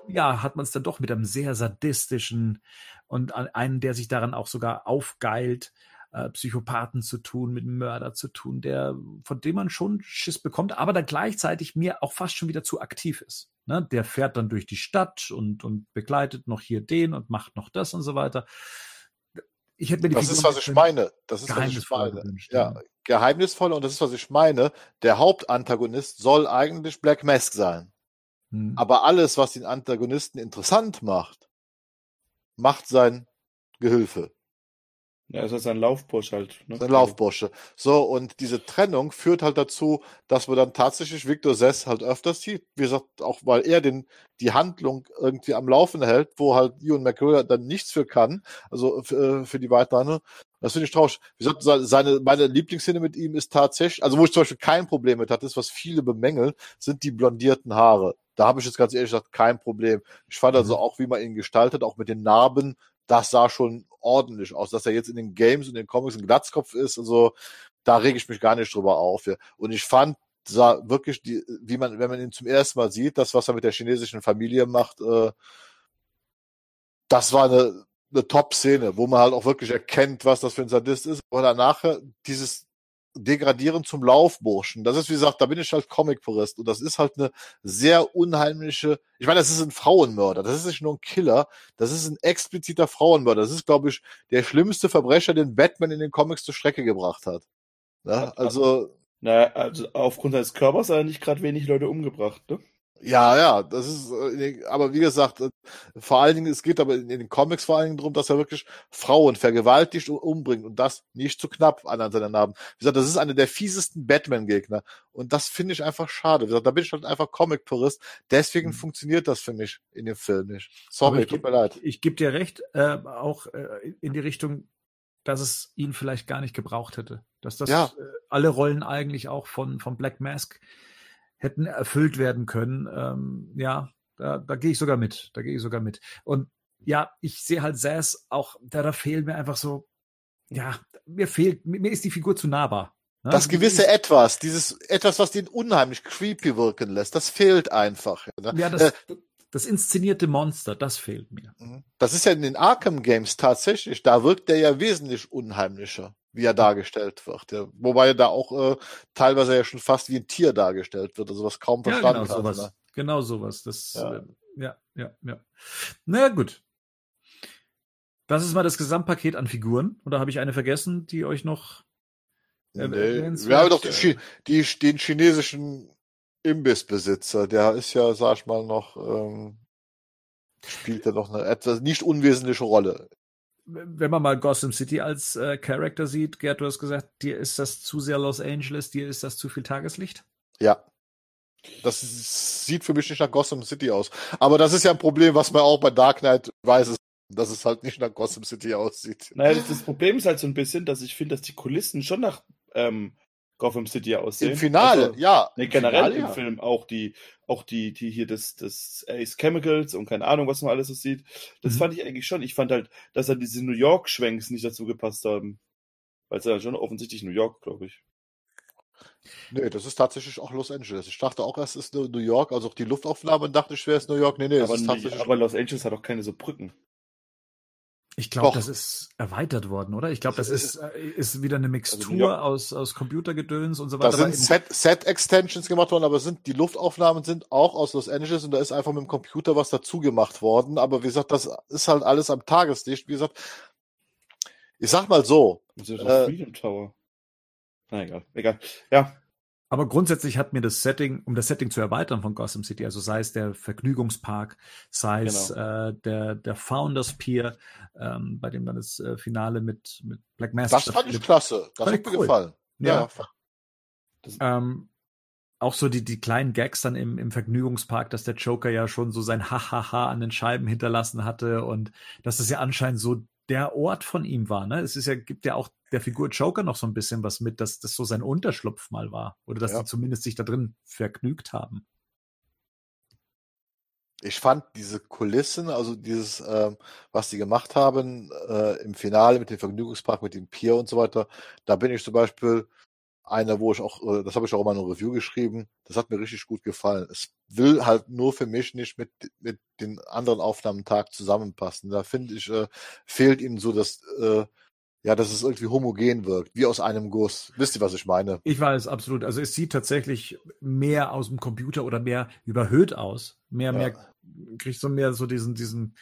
ja, hat man es dann doch mit einem sehr sadistischen und einen, der sich daran auch sogar aufgeilt, äh, Psychopathen zu tun, mit Mörder zu tun, der, von dem man schon Schiss bekommt, aber dann gleichzeitig mir auch fast schon wieder zu aktiv ist. Ne? Der fährt dann durch die Stadt und, und begleitet noch hier den und macht noch das und so weiter. Ich hätte mir die das Figur ist, was ich meine. Das ist, was ich meine. Gewünscht, ja, ja, geheimnisvoll und das ist, was ich meine. Der Hauptantagonist soll eigentlich Black Mask sein. Hm. Aber alles, was den Antagonisten interessant macht, macht sein Gehilfe. Ja, ist ein Laufbursche halt. Ne? Sein Laufbursche. So, und diese Trennung führt halt dazu, dass man dann tatsächlich Victor Sess halt öfters sieht. Wie gesagt, auch weil er den, die Handlung irgendwie am Laufen hält, wo halt Ewan McGregor dann nichts für kann, also für, äh, für die weitere. Das finde ich traurig. Wie gesagt, seine, meine Lieblingsszene mit ihm ist tatsächlich, also wo ich zum Beispiel kein Problem mit hatte, ist, was viele bemängeln, sind die blondierten Haare. Da habe ich jetzt ganz ehrlich gesagt kein Problem. Ich fand also mhm. auch, wie man ihn gestaltet, auch mit den Narben, das sah schon ordentlich aus. Dass er jetzt in den Games und den Comics ein Glatzkopf ist, also da rege ich mich gar nicht drüber auf. Ja. Und ich fand, sah wirklich, die, wie man, wenn man ihn zum ersten Mal sieht, das, was er mit der chinesischen Familie macht, äh, das war eine, eine Top-Szene, wo man halt auch wirklich erkennt, was das für ein Sadist ist. Und danach dieses degradieren zum Laufburschen. Das ist, wie gesagt, da bin ich halt Comic-Purist. Und das ist halt eine sehr unheimliche, ich meine, das ist ein Frauenmörder. Das ist nicht nur ein Killer. Das ist ein expliziter Frauenmörder. Das ist, glaube ich, der schlimmste Verbrecher, den Batman in den Comics zur Strecke gebracht hat. Ja, also. Naja, also aufgrund seines Körpers hat er nicht gerade wenig Leute umgebracht, ne? Ja, ja, das ist, äh, aber wie gesagt, äh, vor allen Dingen, es geht aber in den Comics vor allen Dingen darum, dass er wirklich Frauen vergewaltigt und umbringt und das nicht zu knapp an seinen Namen. Wie gesagt, das ist einer der fiesesten Batman-Gegner und das finde ich einfach schade. Wie gesagt, da bin ich halt einfach Comic-Tourist, deswegen mhm. funktioniert das für mich in dem Film nicht. Sorry, tut mir leid. Ich gebe dir recht, äh, auch äh, in die Richtung, dass es ihn vielleicht gar nicht gebraucht hätte. Dass das ja. äh, alle Rollen eigentlich auch von, von Black Mask hätten erfüllt werden können. Ähm, ja, da, da gehe ich sogar mit. Da gehe ich sogar mit. Und ja, ich sehe halt Sass auch, da, da fehlen mir einfach so, ja, mir fehlt, mir ist die Figur zu nahbar. Ne? Das gewisse Etwas, dieses etwas, was den unheimlich creepy wirken lässt, das fehlt einfach. Ne? Ja, das, äh, das inszenierte Monster, das fehlt mir. Mhm. Das ist ja in den Arkham Games tatsächlich, da wirkt der ja wesentlich unheimlicher wie er dargestellt wird. Ja. Wobei er da auch äh, teilweise ja schon fast wie ein Tier dargestellt wird, also was kaum verstanden ja, genau sowas. Ne? Genau sowas. Das, ja. Äh, ja, ja, ja. Na gut. Das ist mal das Gesamtpaket an Figuren. Oder habe ich eine vergessen, die euch noch äh, nee, Wir haben doch die, die, den chinesischen Imbissbesitzer. Der ist ja, sag ich mal, noch, ähm, spielt er noch eine etwas nicht unwesentliche Rolle. Wenn man mal Gotham City als äh, Charakter sieht, Gerd, du hast gesagt, dir ist das zu sehr Los Angeles, dir ist das zu viel Tageslicht? Ja. Das sieht für mich nicht nach Gotham City aus. Aber das ist ja ein Problem, was man auch bei Dark Knight weiß, dass es halt nicht nach Gotham City aussieht. Naja, das, das Problem ist halt so ein bisschen, dass ich finde, dass die Kulissen schon nach ähm, Gotham City aussehen. Im Finale, also, ja. Nee, generell Finale, im ja. Film auch die, auch die, die hier das, das Ace Chemicals und keine Ahnung, was man alles so sieht. Das mhm. fand ich eigentlich schon. Ich fand halt, dass dann diese New York-Schwenks nicht dazu gepasst haben. Weil es ja schon offensichtlich New York, glaube ich. Nee, das ist tatsächlich auch Los Angeles. Ich dachte auch, es ist New York, also auch die Luftaufnahme dachte ich, wäre es New York. Nee, nee, aber, ist tatsächlich. Aber Los Angeles hat auch keine so Brücken. Ich glaube, das ist erweitert worden, oder? Ich glaube, das ist, äh, ist wieder eine also Mixtur also aus, aus Computergedöns und so weiter. Da sind Set, Set Extensions gemacht worden, aber sind die Luftaufnahmen sind auch aus Los Angeles und da ist einfach mit dem Computer was dazu gemacht worden. Aber wie gesagt, das ist halt alles am Tageslicht. Wie gesagt, ich sag mal so. Das ist äh, Freedom Tower. Na egal, egal. Ja, aber grundsätzlich hat mir das Setting, um das Setting zu erweitern von Gotham City, also sei es der Vergnügungspark, sei es genau. äh, der, der Founders Pier, ähm, bei dem dann das äh, Finale mit, mit Black Mass. Das fand ich klasse. Das hat mir cool. gefallen. Ja. ja. Ähm, auch so die, die kleinen Gags dann im, im Vergnügungspark, dass der Joker ja schon so sein Hahaha an den Scheiben hinterlassen hatte und dass das ja anscheinend so der Ort von ihm war. Ne? Es ist ja, gibt ja auch der Figur Joker noch so ein bisschen was mit, dass das so sein Unterschlupf mal war. Oder dass ja. die zumindest sich da drin vergnügt haben. Ich fand diese Kulissen, also dieses, ähm, was die gemacht haben äh, im Finale mit dem Vergnügungspark, mit dem Pier und so weiter, da bin ich zum Beispiel einer, wo ich auch, äh, das habe ich auch mal in einer Review geschrieben, das hat mir richtig gut gefallen. Es will halt nur für mich nicht mit, mit den anderen Aufnahmetag zusammenpassen. Da finde ich, äh, fehlt ihnen so das, äh, ja, dass es irgendwie homogen wirkt, wie aus einem Guss. Wisst ihr, was ich meine? Ich weiß, absolut. Also es sieht tatsächlich mehr aus dem Computer oder mehr überhöht aus. Mehr, ja. mehr, kriegt so mehr so diesen, diesen,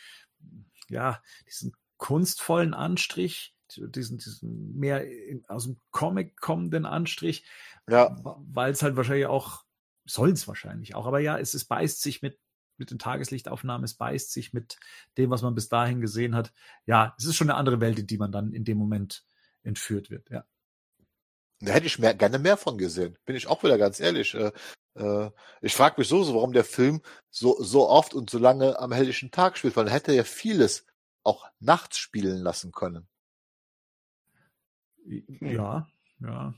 ja, diesen kunstvollen Anstrich diesen, diesen mehr aus dem Comic kommenden Anstrich. Ja. Weil es halt wahrscheinlich auch, soll es wahrscheinlich auch, aber ja, es, es beißt sich mit, mit den Tageslichtaufnahmen, es beißt sich mit dem, was man bis dahin gesehen hat. Ja, es ist schon eine andere Welt, in die man dann in dem Moment entführt wird, ja. Da hätte ich mehr, gerne mehr von gesehen. Bin ich auch wieder ganz ehrlich. Äh, äh, ich frage mich so, so, warum der Film so, so oft und so lange am helllichen Tag spielt, weil er hätte ja vieles auch nachts spielen lassen können. Hm. Ja, ja,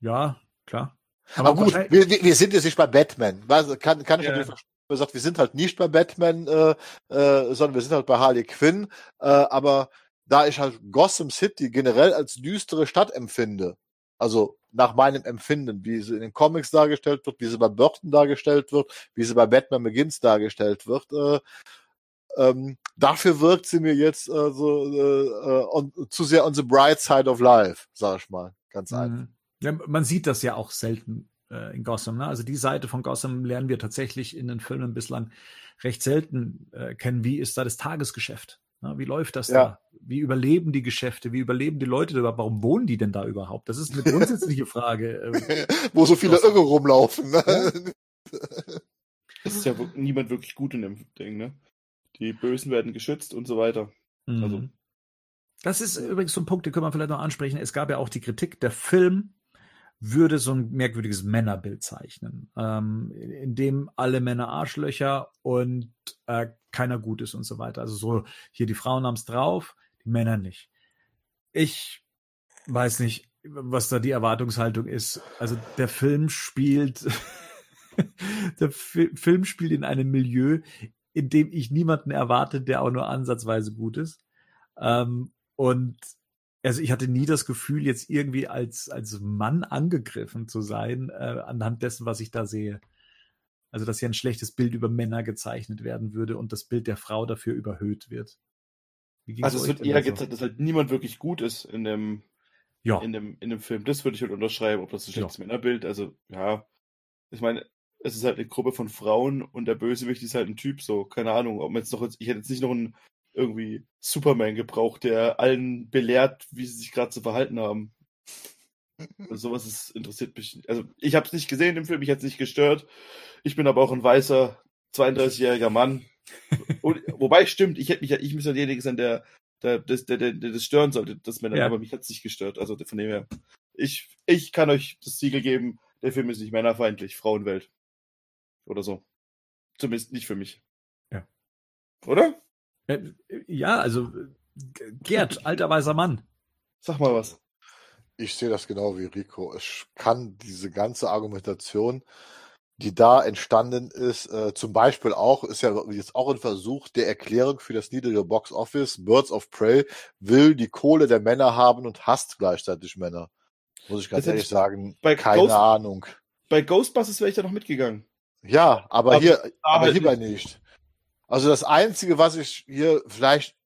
ja, klar. Aber, Aber gut, wir, wir sind jetzt nicht bei Batman. Kann, kann ich ja. natürlich verstehen. Gesagt, wir sind halt nicht bei Batman, äh, äh, sondern wir sind halt bei Harley Quinn. Äh, aber da ich halt Gotham City generell als düstere Stadt empfinde, also nach meinem Empfinden, wie sie in den Comics dargestellt wird, wie sie bei Burton dargestellt wird, wie sie bei Batman Begins dargestellt wird, äh, ähm, dafür wirkt sie mir jetzt äh, so äh, äh on, zu sehr on the bright side of life, sag ich mal, ganz mhm. einfach. Ja, man sieht das ja auch selten äh, in Gotham. Ne? Also die Seite von Gotham lernen wir tatsächlich in den Filmen bislang recht selten äh, kennen. Wie ist da das Tagesgeschäft? Ne? Wie läuft das ja. da? Wie überleben die Geschäfte? Wie überleben die Leute da? Warum wohnen die denn da überhaupt? Das ist eine grundsätzliche Frage. Äh, Wo so viele Irre rumlaufen. Ne? Ja? Es ist ja niemand wirklich gut in dem Ding, ne? Die Bösen werden geschützt und so weiter. Mhm. Also. Das ist übrigens so ein Punkt, den können wir vielleicht noch ansprechen. Es gab ja auch die Kritik, der Film würde so ein merkwürdiges Männerbild zeichnen, ähm, in dem alle Männer Arschlöcher und äh, keiner gut ist und so weiter. Also so, hier die Frauen haben es drauf, die Männer nicht. Ich weiß nicht, was da die Erwartungshaltung ist. Also der Film spielt, der Fi Film spielt in einem Milieu, in dem ich niemanden erwarte, der auch nur ansatzweise gut ist. Ähm, und also ich hatte nie das Gefühl, jetzt irgendwie als, als Mann angegriffen zu sein, äh, anhand dessen, was ich da sehe. Also, dass hier ein schlechtes Bild über Männer gezeichnet werden würde und das Bild der Frau dafür überhöht wird. Also es wird eher so? gezeigt, dass halt niemand wirklich gut ist in dem, ja. in dem, in dem Film. Das würde ich halt unterschreiben, ob das ein schlechtes ja. Männerbild, also ja. Ich meine, es ist halt eine Gruppe von Frauen und der Bösewicht ist halt ein Typ, so, keine Ahnung, ob man jetzt noch, ich hätte jetzt nicht noch einen irgendwie Superman gebraucht, der allen belehrt, wie sie sich gerade zu verhalten haben. Also sowas ist, interessiert mich. Also ich habe es nicht gesehen im Film, mich hat es nicht gestört. Ich bin aber auch ein weißer 32-jähriger Mann. Und, wobei stimmt, ich hätte mich ja, ich müsste derjenige sein, der, der, der, der, der das stören sollte, das Männer, ja. aber mich hat es nicht gestört. Also von dem her, ich, ich kann euch das Siegel geben, der Film ist nicht männerfeindlich, Frauenwelt. Oder so. Zumindest nicht für mich. Ja. Oder? Ja, also Gerd, alter weißer Mann. Sag mal was. Ich sehe das genau wie Rico. Es kann diese ganze Argumentation, die da entstanden ist, äh, zum Beispiel auch, ist ja jetzt auch ein Versuch der Erklärung für das niedrige Box Office. Birds of Prey will die Kohle der Männer haben und hasst gleichzeitig Männer. Muss ich ganz das ehrlich sagen, keine Ghost Ahnung. Bei Ghostbusters wäre ich da noch mitgegangen. Ja, aber, aber hier, aber hierbei nicht. Also das Einzige, was ich hier vielleicht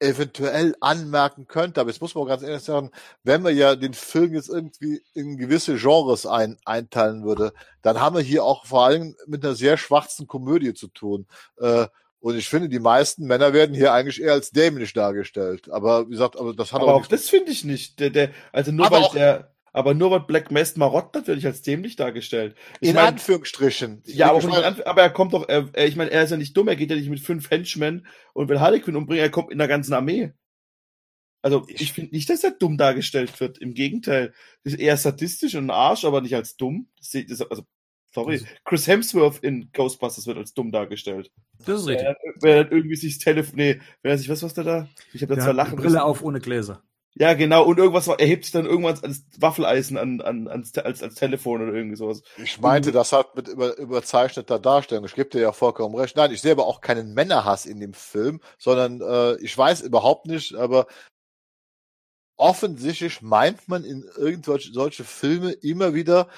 eventuell anmerken könnte, aber jetzt muss man ganz ehrlich sagen, wenn man ja den Film jetzt irgendwie in gewisse Genres ein, einteilen würde, dann haben wir hier auch vor allem mit einer sehr schwarzen Komödie zu tun. Äh, und ich finde, die meisten Männer werden hier eigentlich eher als dämlich dargestellt. Aber wie gesagt, aber das hat aber auch. auch das finde ich nicht. Der, der, also nur aber weil der, aber nur weil Black Mask Marotte natürlich als dämlich dargestellt. Ich in mein, Anführungsstrichen. Ja, aber, Anf aber er kommt doch, er, ich meine, er ist ja nicht dumm, er geht ja nicht mit fünf Henchmen und will Harley Quinn umbringen, er kommt in der ganzen Armee. Also ich, ich finde nicht, dass er dumm dargestellt wird. Im Gegenteil, ist eher sadistisch und ein Arsch, aber nicht als dumm. Das, das, also Sorry, Chris Hemsworth in Ghostbusters wird als dumm dargestellt. Das ist richtig. Wenn er irgendwie sich das Telefon, nee, wenn er sich, was, was der da? Ich habe da zwar lachen Brille auf ohne Gläser. Ja, genau, und irgendwas, er hebt sich dann irgendwann als Waffeleisen an, an, ans, als, als Telefon oder irgendwie sowas. Ich meinte, das hat mit über, überzeichneter Darstellung, ich gebe dir ja vollkommen recht. Nein, ich sehe aber auch keinen Männerhass in dem Film, sondern äh, ich weiß überhaupt nicht, aber offensichtlich meint man in irgendwelche solche Filme immer wieder,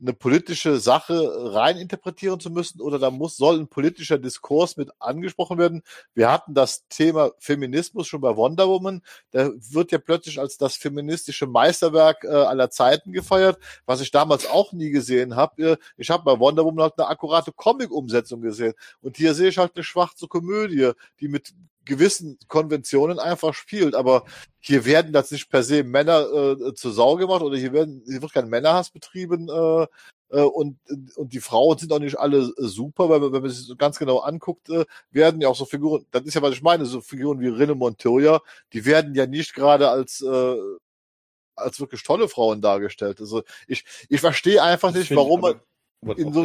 eine politische Sache reininterpretieren zu müssen oder da muss, soll ein politischer Diskurs mit angesprochen werden. Wir hatten das Thema Feminismus schon bei Wonder Woman. Da wird ja plötzlich als das feministische Meisterwerk äh, aller Zeiten gefeiert, was ich damals auch nie gesehen habe. Ich habe bei Wonder Woman halt eine akkurate Comic-Umsetzung gesehen. Und hier sehe ich halt eine schwarze Komödie, die mit gewissen Konventionen einfach spielt. Aber hier werden das nicht per se Männer äh, zur Sau gemacht oder hier werden hier wird kein Männerhass betrieben äh, äh, und und die Frauen sind auch nicht alle super, weil wenn man sich so ganz genau anguckt, äh, werden ja auch so Figuren, das ist ja was ich meine, so Figuren wie Rinne Montoya, die werden ja nicht gerade als äh, als wirklich tolle Frauen dargestellt. Also ich ich verstehe einfach nicht, warum man in so,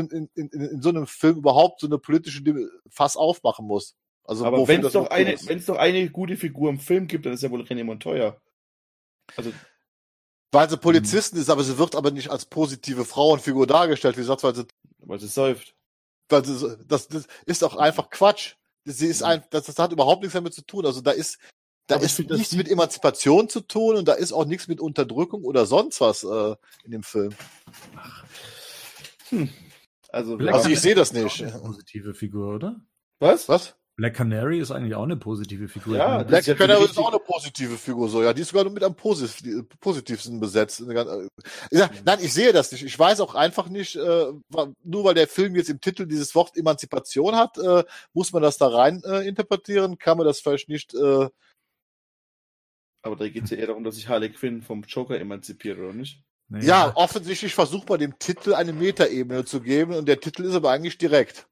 in, in, in, so einem Film überhaupt so eine politische Fass aufmachen muss. Also aber wenn es doch eine, wenn es doch eine gute Figur im Film gibt, dann ist ja wohl René Montoya. Also weil sie Polizisten ist, aber sie wird aber nicht als positive Frauenfigur dargestellt, wie gesagt, weil sie weil sie säuft. Weil sie, das, das ist auch einfach Quatsch. Sie ist ein, das, das hat überhaupt nichts damit zu tun. Also da ist da aber ist nichts mit Emanzipation zu tun und da ist auch nichts mit Unterdrückung oder sonst was äh, in dem Film. Hm. Also, also ich sehe das nicht. Eine positive Figur, oder? Was? Was? Black Canary ist eigentlich auch eine positive Figur. Ja, Black Canary ist auch eine positive Figur, so, ja. Die ist sogar mit am positivsten besetzt. Ja, nein, ich sehe das nicht. Ich weiß auch einfach nicht, äh, nur weil der Film jetzt im Titel dieses Wort Emanzipation hat, äh, muss man das da rein äh, interpretieren, kann man das vielleicht nicht, äh, aber da geht es ja eher darum, dass sich Harley Quinn vom Joker emanzipiert, oder nicht? Nee, ja, ja, offensichtlich versucht man dem Titel eine Metaebene zu geben und der Titel ist aber eigentlich direkt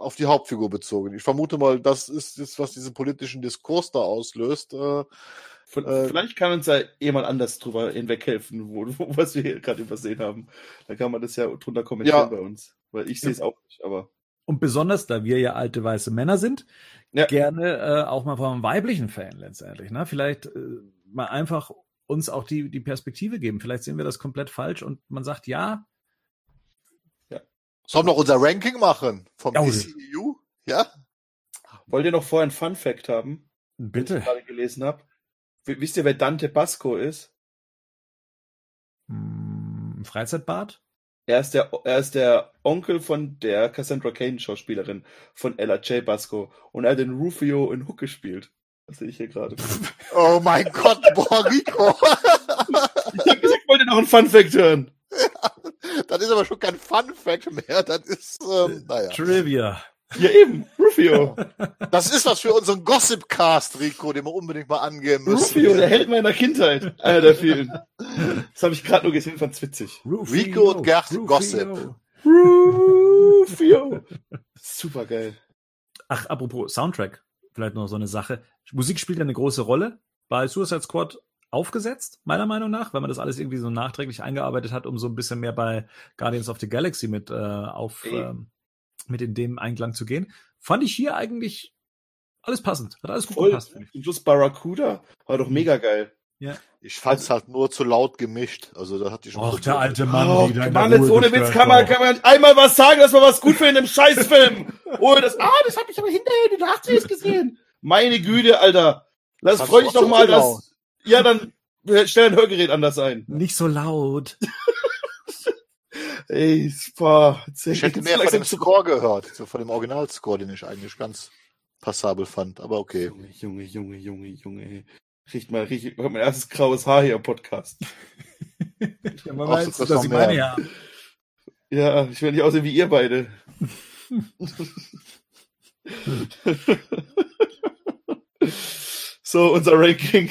auf die Hauptfigur bezogen. Ich vermute mal, das ist das, was diesen politischen Diskurs da auslöst. Äh, äh Vielleicht kann uns ja jemand anders drüber hinweghelfen, wo, wo was wir hier gerade übersehen haben. Da kann man das ja drunter kommentieren ja. bei uns. Weil ich sehe es auch nicht, aber. Und besonders, da wir ja alte weiße Männer sind, ja. gerne äh, auch mal vom weiblichen Fan letztendlich. Ne? Vielleicht äh, mal einfach uns auch die, die Perspektive geben. Vielleicht sehen wir das komplett falsch und man sagt, ja, Sollen wir noch unser Ranking machen vom oh, DCEU? Ja? Wollt ihr noch vorher ein Fun Fact haben? Bitte. ich gerade gelesen habe. Wisst ihr, wer Dante Basco ist? Hm, Freizeitbad? Er ist, der, er ist der Onkel von der Cassandra Kane Schauspielerin von Ella J. Basco und er hat den Rufio in Hook gespielt. Das sehe ich hier gerade. Oh mein Gott, boah, Rico. ich wollte noch ein Fun Fact hören. Das ist aber schon kein Fun Fact mehr. Das ist, ähm, naja. Trivia. Ja, eben. Rufio. Das ist was für unseren Gossip-Cast, Rico, den wir unbedingt mal angehen müssen. Rufio, der Held meiner Kindheit. Einer der vielen. Das habe ich gerade nur gesehen, fand's witzig. Rico und Gerd Gossip. Rufio. Super geil. Ach, apropos Soundtrack, vielleicht noch so eine Sache. Musik spielt ja eine große Rolle. Bei Suicide Squad aufgesetzt, meiner Meinung nach, weil man das alles irgendwie so nachträglich eingearbeitet hat, um so ein bisschen mehr bei Guardians of the Galaxy mit äh, auf ähm, mit in dem Einklang zu gehen. Fand ich hier eigentlich alles passend. Hat alles gut Voll. gepasst. just Barracuda war doch mega geil. Ich fand's halt nur zu laut gemischt. Also da hatte ich schon. Och, der alte Mann Oh, wieder. in Mann, jetzt ohne Witz kann man, kann man einmal was sagen, dass man was gut findet im Scheißfilm. Oh, das, ah, das hab ich aber hinterher in den Nachträgen gesehen. Meine Güte, Alter. Lass, Fand's freu dich doch mal, dass, laut. Ja, dann stell ein Hörgerät anders ein. Nicht so laut. Ey, boah, Ich hätte mehr von dem Score gehört, so von dem Originalscore, den ich eigentlich ganz passabel fand. Aber okay. Junge, Junge, Junge, Junge, Junge. Riecht mal, riecht, mein erstes graues Haar hier im Podcast. Ja, man weiß, das dass ich meine ja. Ja, ich will nicht aussehen wie ihr beide. so, unser Ranking.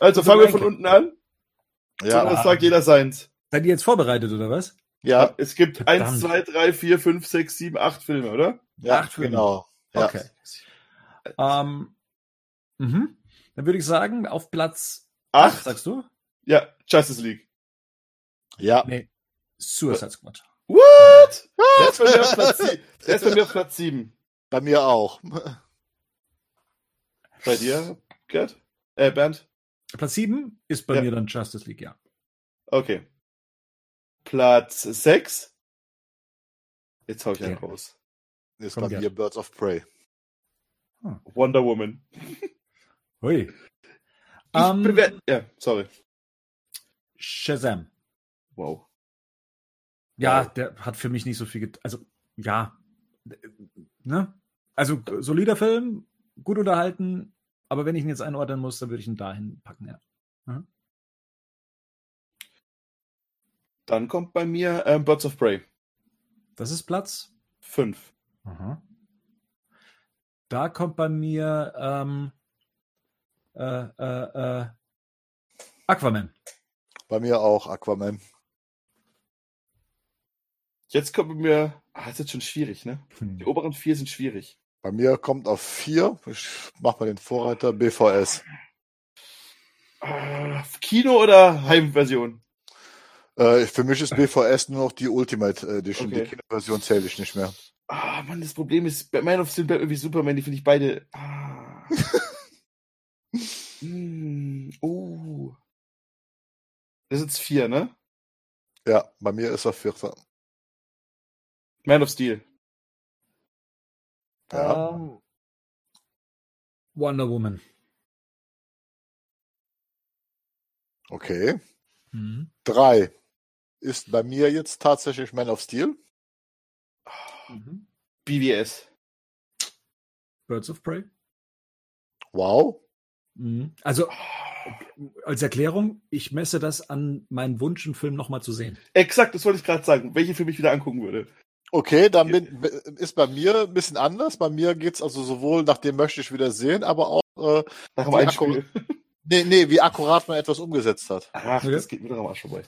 also fangen wir von unten an. Ja. Das sagt jeder seins. Seid ihr jetzt vorbereitet, oder was? ja, Es gibt Verdammt. 1, 2, 3, 4, 5, 6, 7, 8 Filme, oder? ja, Acht Filme. genau. Ja. Okay. Ähm, mhm. Dann würde ich sagen, auf Platz 8, 8? sagst du? Ja, Justice League. Ja. Nee. Suicide Squad. What? Der ist bei mir auf Platz, der ist bei mir auf Platz 7. Bei mir auch. Bei dir, Gerd? Äh, Bernd? Platz 7 ist bei Ja. mir dann Justice League, ja. Okay. Platz 6. Jetzt hau ich einen Okay. Ist raus. bei Komm, Gerd. mir Birds of Prey. Wonder Woman. Hui. Ich Ähm, bewerte- ja, sorry. Shazam. Wow. Ja, Wow. der hat für mich nicht so viel. Also, ja. Ne? Also, solider Film, gut unterhalten, aber wenn ich ihn jetzt einordnen muss, dann würde ich ihn dahin packen, ja. Dann kommt bei mir ähm, Birds of Prey. Das ist Platz. 5. Aha. Da kommt bei mir ähm, äh, äh, äh, Aquaman. Bei mir auch Aquaman. Jetzt kommt bei mir. Ah, das ist jetzt schon schwierig, ne? Hm. Die oberen vier sind schwierig. Bei mir kommt auf vier. Ich mach mal den Vorreiter BVS. Ah, Kino oder Heimversion? Äh, für mich ist BVS nur noch die Ultimate Edition. Okay. Die Kinoversion zähle ich nicht mehr. Ah, Mann, das Problem ist, bei Man of Steel bleibt irgendwie Superman, die finde ich beide. Ah. hm, oh. Das sind jetzt vier, ne? Ja, bei mir ist er vierter. Man of Steel. Ja. Ähm, Wonder Woman. Okay. Mhm. Drei ist bei mir jetzt tatsächlich Man of Steel. Mhm. BVS. Birds of Prey. Wow. Mhm. Also, als Erklärung, ich messe das an meinen Wunsch, einen Film nochmal zu sehen. Exakt, das wollte ich gerade sagen. Welche Film ich wieder angucken würde. Okay, dann bin, ist bei mir ein bisschen anders. Bei mir geht's also sowohl nach dem möchte ich wieder sehen, aber auch, äh, Nach dem Die Einspiel. nee, nee, wie akkurat man etwas umgesetzt hat. Ach, Okay. das geht mir doch am Arsch vorbei.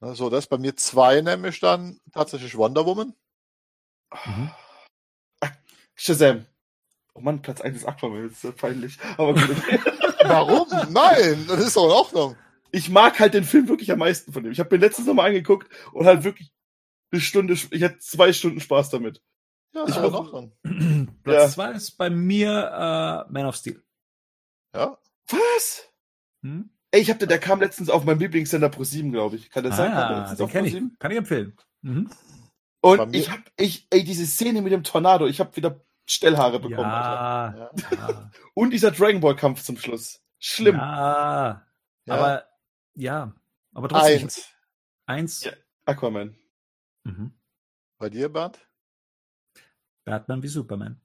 So, das ist bei mir zwei, nämlich dann tatsächlich Wonder Woman. Mhm. Ah, Shazam. Oh Mann, Platz 1 ist Aquaman, das ist so peinlich. Aber gut. Warum? Nein, das ist doch in Ordnung. ich mag halt den Film wirklich am meisten von dem. Ich habe mir letztens nochmal angeguckt und halt wirklich eine Stunde, ich hatte zwei Stunden Spaß damit. Ja, Ich in auch. Ordnung. Platz Ja. zwei ist bei mir äh, Man of Steel. Ja, Was? Hm? Ey, ich hab den, der kam letztens auf meinem Lieblingssender Pro 7, glaube ich. Kann das sein? Ah, letztens den auf kenne Pro7? ich. Kann ich empfehlen. Mhm. Und ich hab, ich, ey, diese Szene mit dem Tornado, ich hab wieder Stellhaare bekommen. Ja, ja. ja, Und dieser Dragon Ball Kampf zum Schluss. Schlimm. ja. Ja. Aber ja, aber trotzdem. Eins. Eins. Ja. Aquaman. Mhm. Bei dir, Bernd? Batman wie Superman.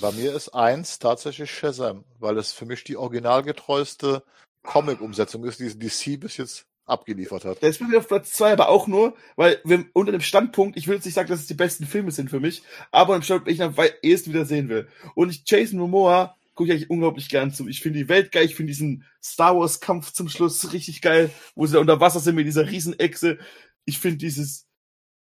Bei mir ist eins tatsächlich Shazam, weil es für mich die originalgetreueste Comic-Umsetzung ist, die DC bis jetzt abgeliefert hat. Der ist bei mir auf Platz zwei, aber auch nur, weil wir unter dem Standpunkt, ich will jetzt nicht sagen, dass es die besten Filme sind für mich, aber im Standpunkt, ich ihn am ehesten wieder sehen will. Und ich, Jason Momoa gucke ich eigentlich unglaublich gern zu. Ich finde die Welt geil, ich finde diesen Star Wars Kampf zum Schluss richtig geil, wo sie da unter Wasser sind mit dieser Riesenechse. Ich finde dieses,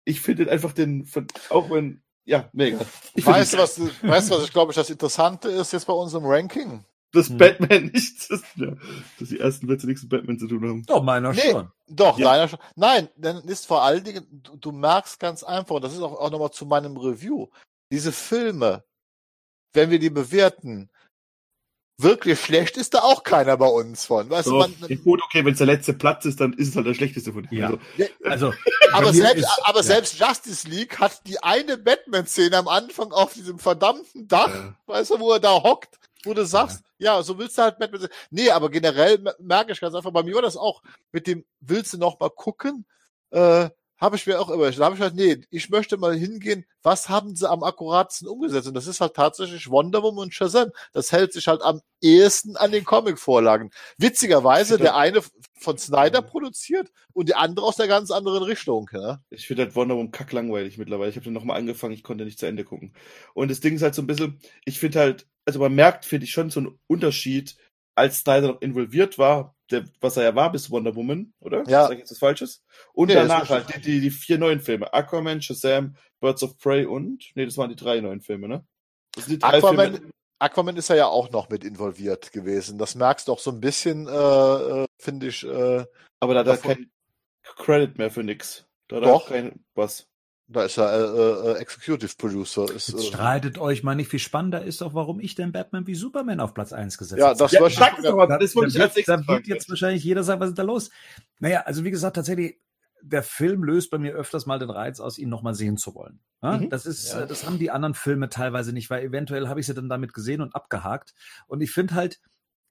ich finde einfach den, auch wenn, ja, mega. Ich weißt du, was, weißt du, was ich glaube ich das Interessante ist jetzt bei unserem Ranking? dass hm. Batman nicht, dass, ja, dass die ersten Plätze nichts mit Batman zu tun haben. Doch, meiner nee, schon. Doch, ja. deiner schon. Nein, dann ist vor allen Dingen, du, du merkst ganz einfach, und das ist auch, auch nochmal zu meinem Review, diese Filme, wenn wir die bewerten, wirklich schlecht ist da auch keiner bei uns von. Weißt so, du, man, gut, okay, wenn es der letzte Platz ist, dann ist es halt der schlechteste von denen. Ja. Also, also aber selbst, ist, aber ja. selbst Justice League hat die eine Batman-Szene am Anfang auf diesem verdammten Dach, ja. weißt du, wo er da hockt, wo du sagst, ja. ja, so willst du halt Batman. Nee, aber generell merke ich ganz einfach, bei mir war das auch mit dem, willst du noch mal gucken? Äh, habe ich mir auch immer, da habe ich halt, nee, ich möchte mal hingehen, was haben sie am akkuratsten umgesetzt? Und das ist halt tatsächlich Wonder Woman und Shazam. Das hält sich halt am ehesten an den Comic-Vorlagen. Witzigerweise, der eine von Snyder produziert und der andere aus der ganz anderen Richtung. Ja? Ich finde halt Wonder Woman kacklangweilig mittlerweile. Ich habe den nochmal angefangen, ich konnte nicht zu Ende gucken. Und das Ding ist halt so ein bisschen, ich finde halt, also man merkt, finde ich, schon so einen Unterschied, als Snyder noch involviert war, der, was er ja war bis Wonder Woman, oder? Ja. Sag ich jetzt was Falsches? Und nee, danach halt die, die, die, vier neuen Filme. Aquaman, Shazam, Birds of Prey und, nee, das waren die drei neuen Filme, ne? Aquaman, Filme. Aquaman ist er ja auch noch mit involviert gewesen. Das merkst du auch so ein bisschen, äh, äh finde ich. Äh, Aber da hat er kein Credit mehr für nix. Da hat Doch. kein, was? Da ist er äh, äh, Executive Producer. Ist, Jetzt äh, streitet euch mal nicht. Viel spannender ist doch, warum ich denn Batman wie Superman auf Platz 1 gesetzt habe. Ja, das ja, war schon. Da, das da, wird, da wird jetzt wahrscheinlich jeder sagen, was ist da los? Naja, also wie gesagt, tatsächlich, der Film löst bei mir öfters mal den Reiz aus, ihn nochmal sehen zu wollen. Ja? Mhm. Das ist, ja. das haben die anderen Filme teilweise nicht, weil eventuell habe ich sie dann damit gesehen und abgehakt. Und ich finde halt,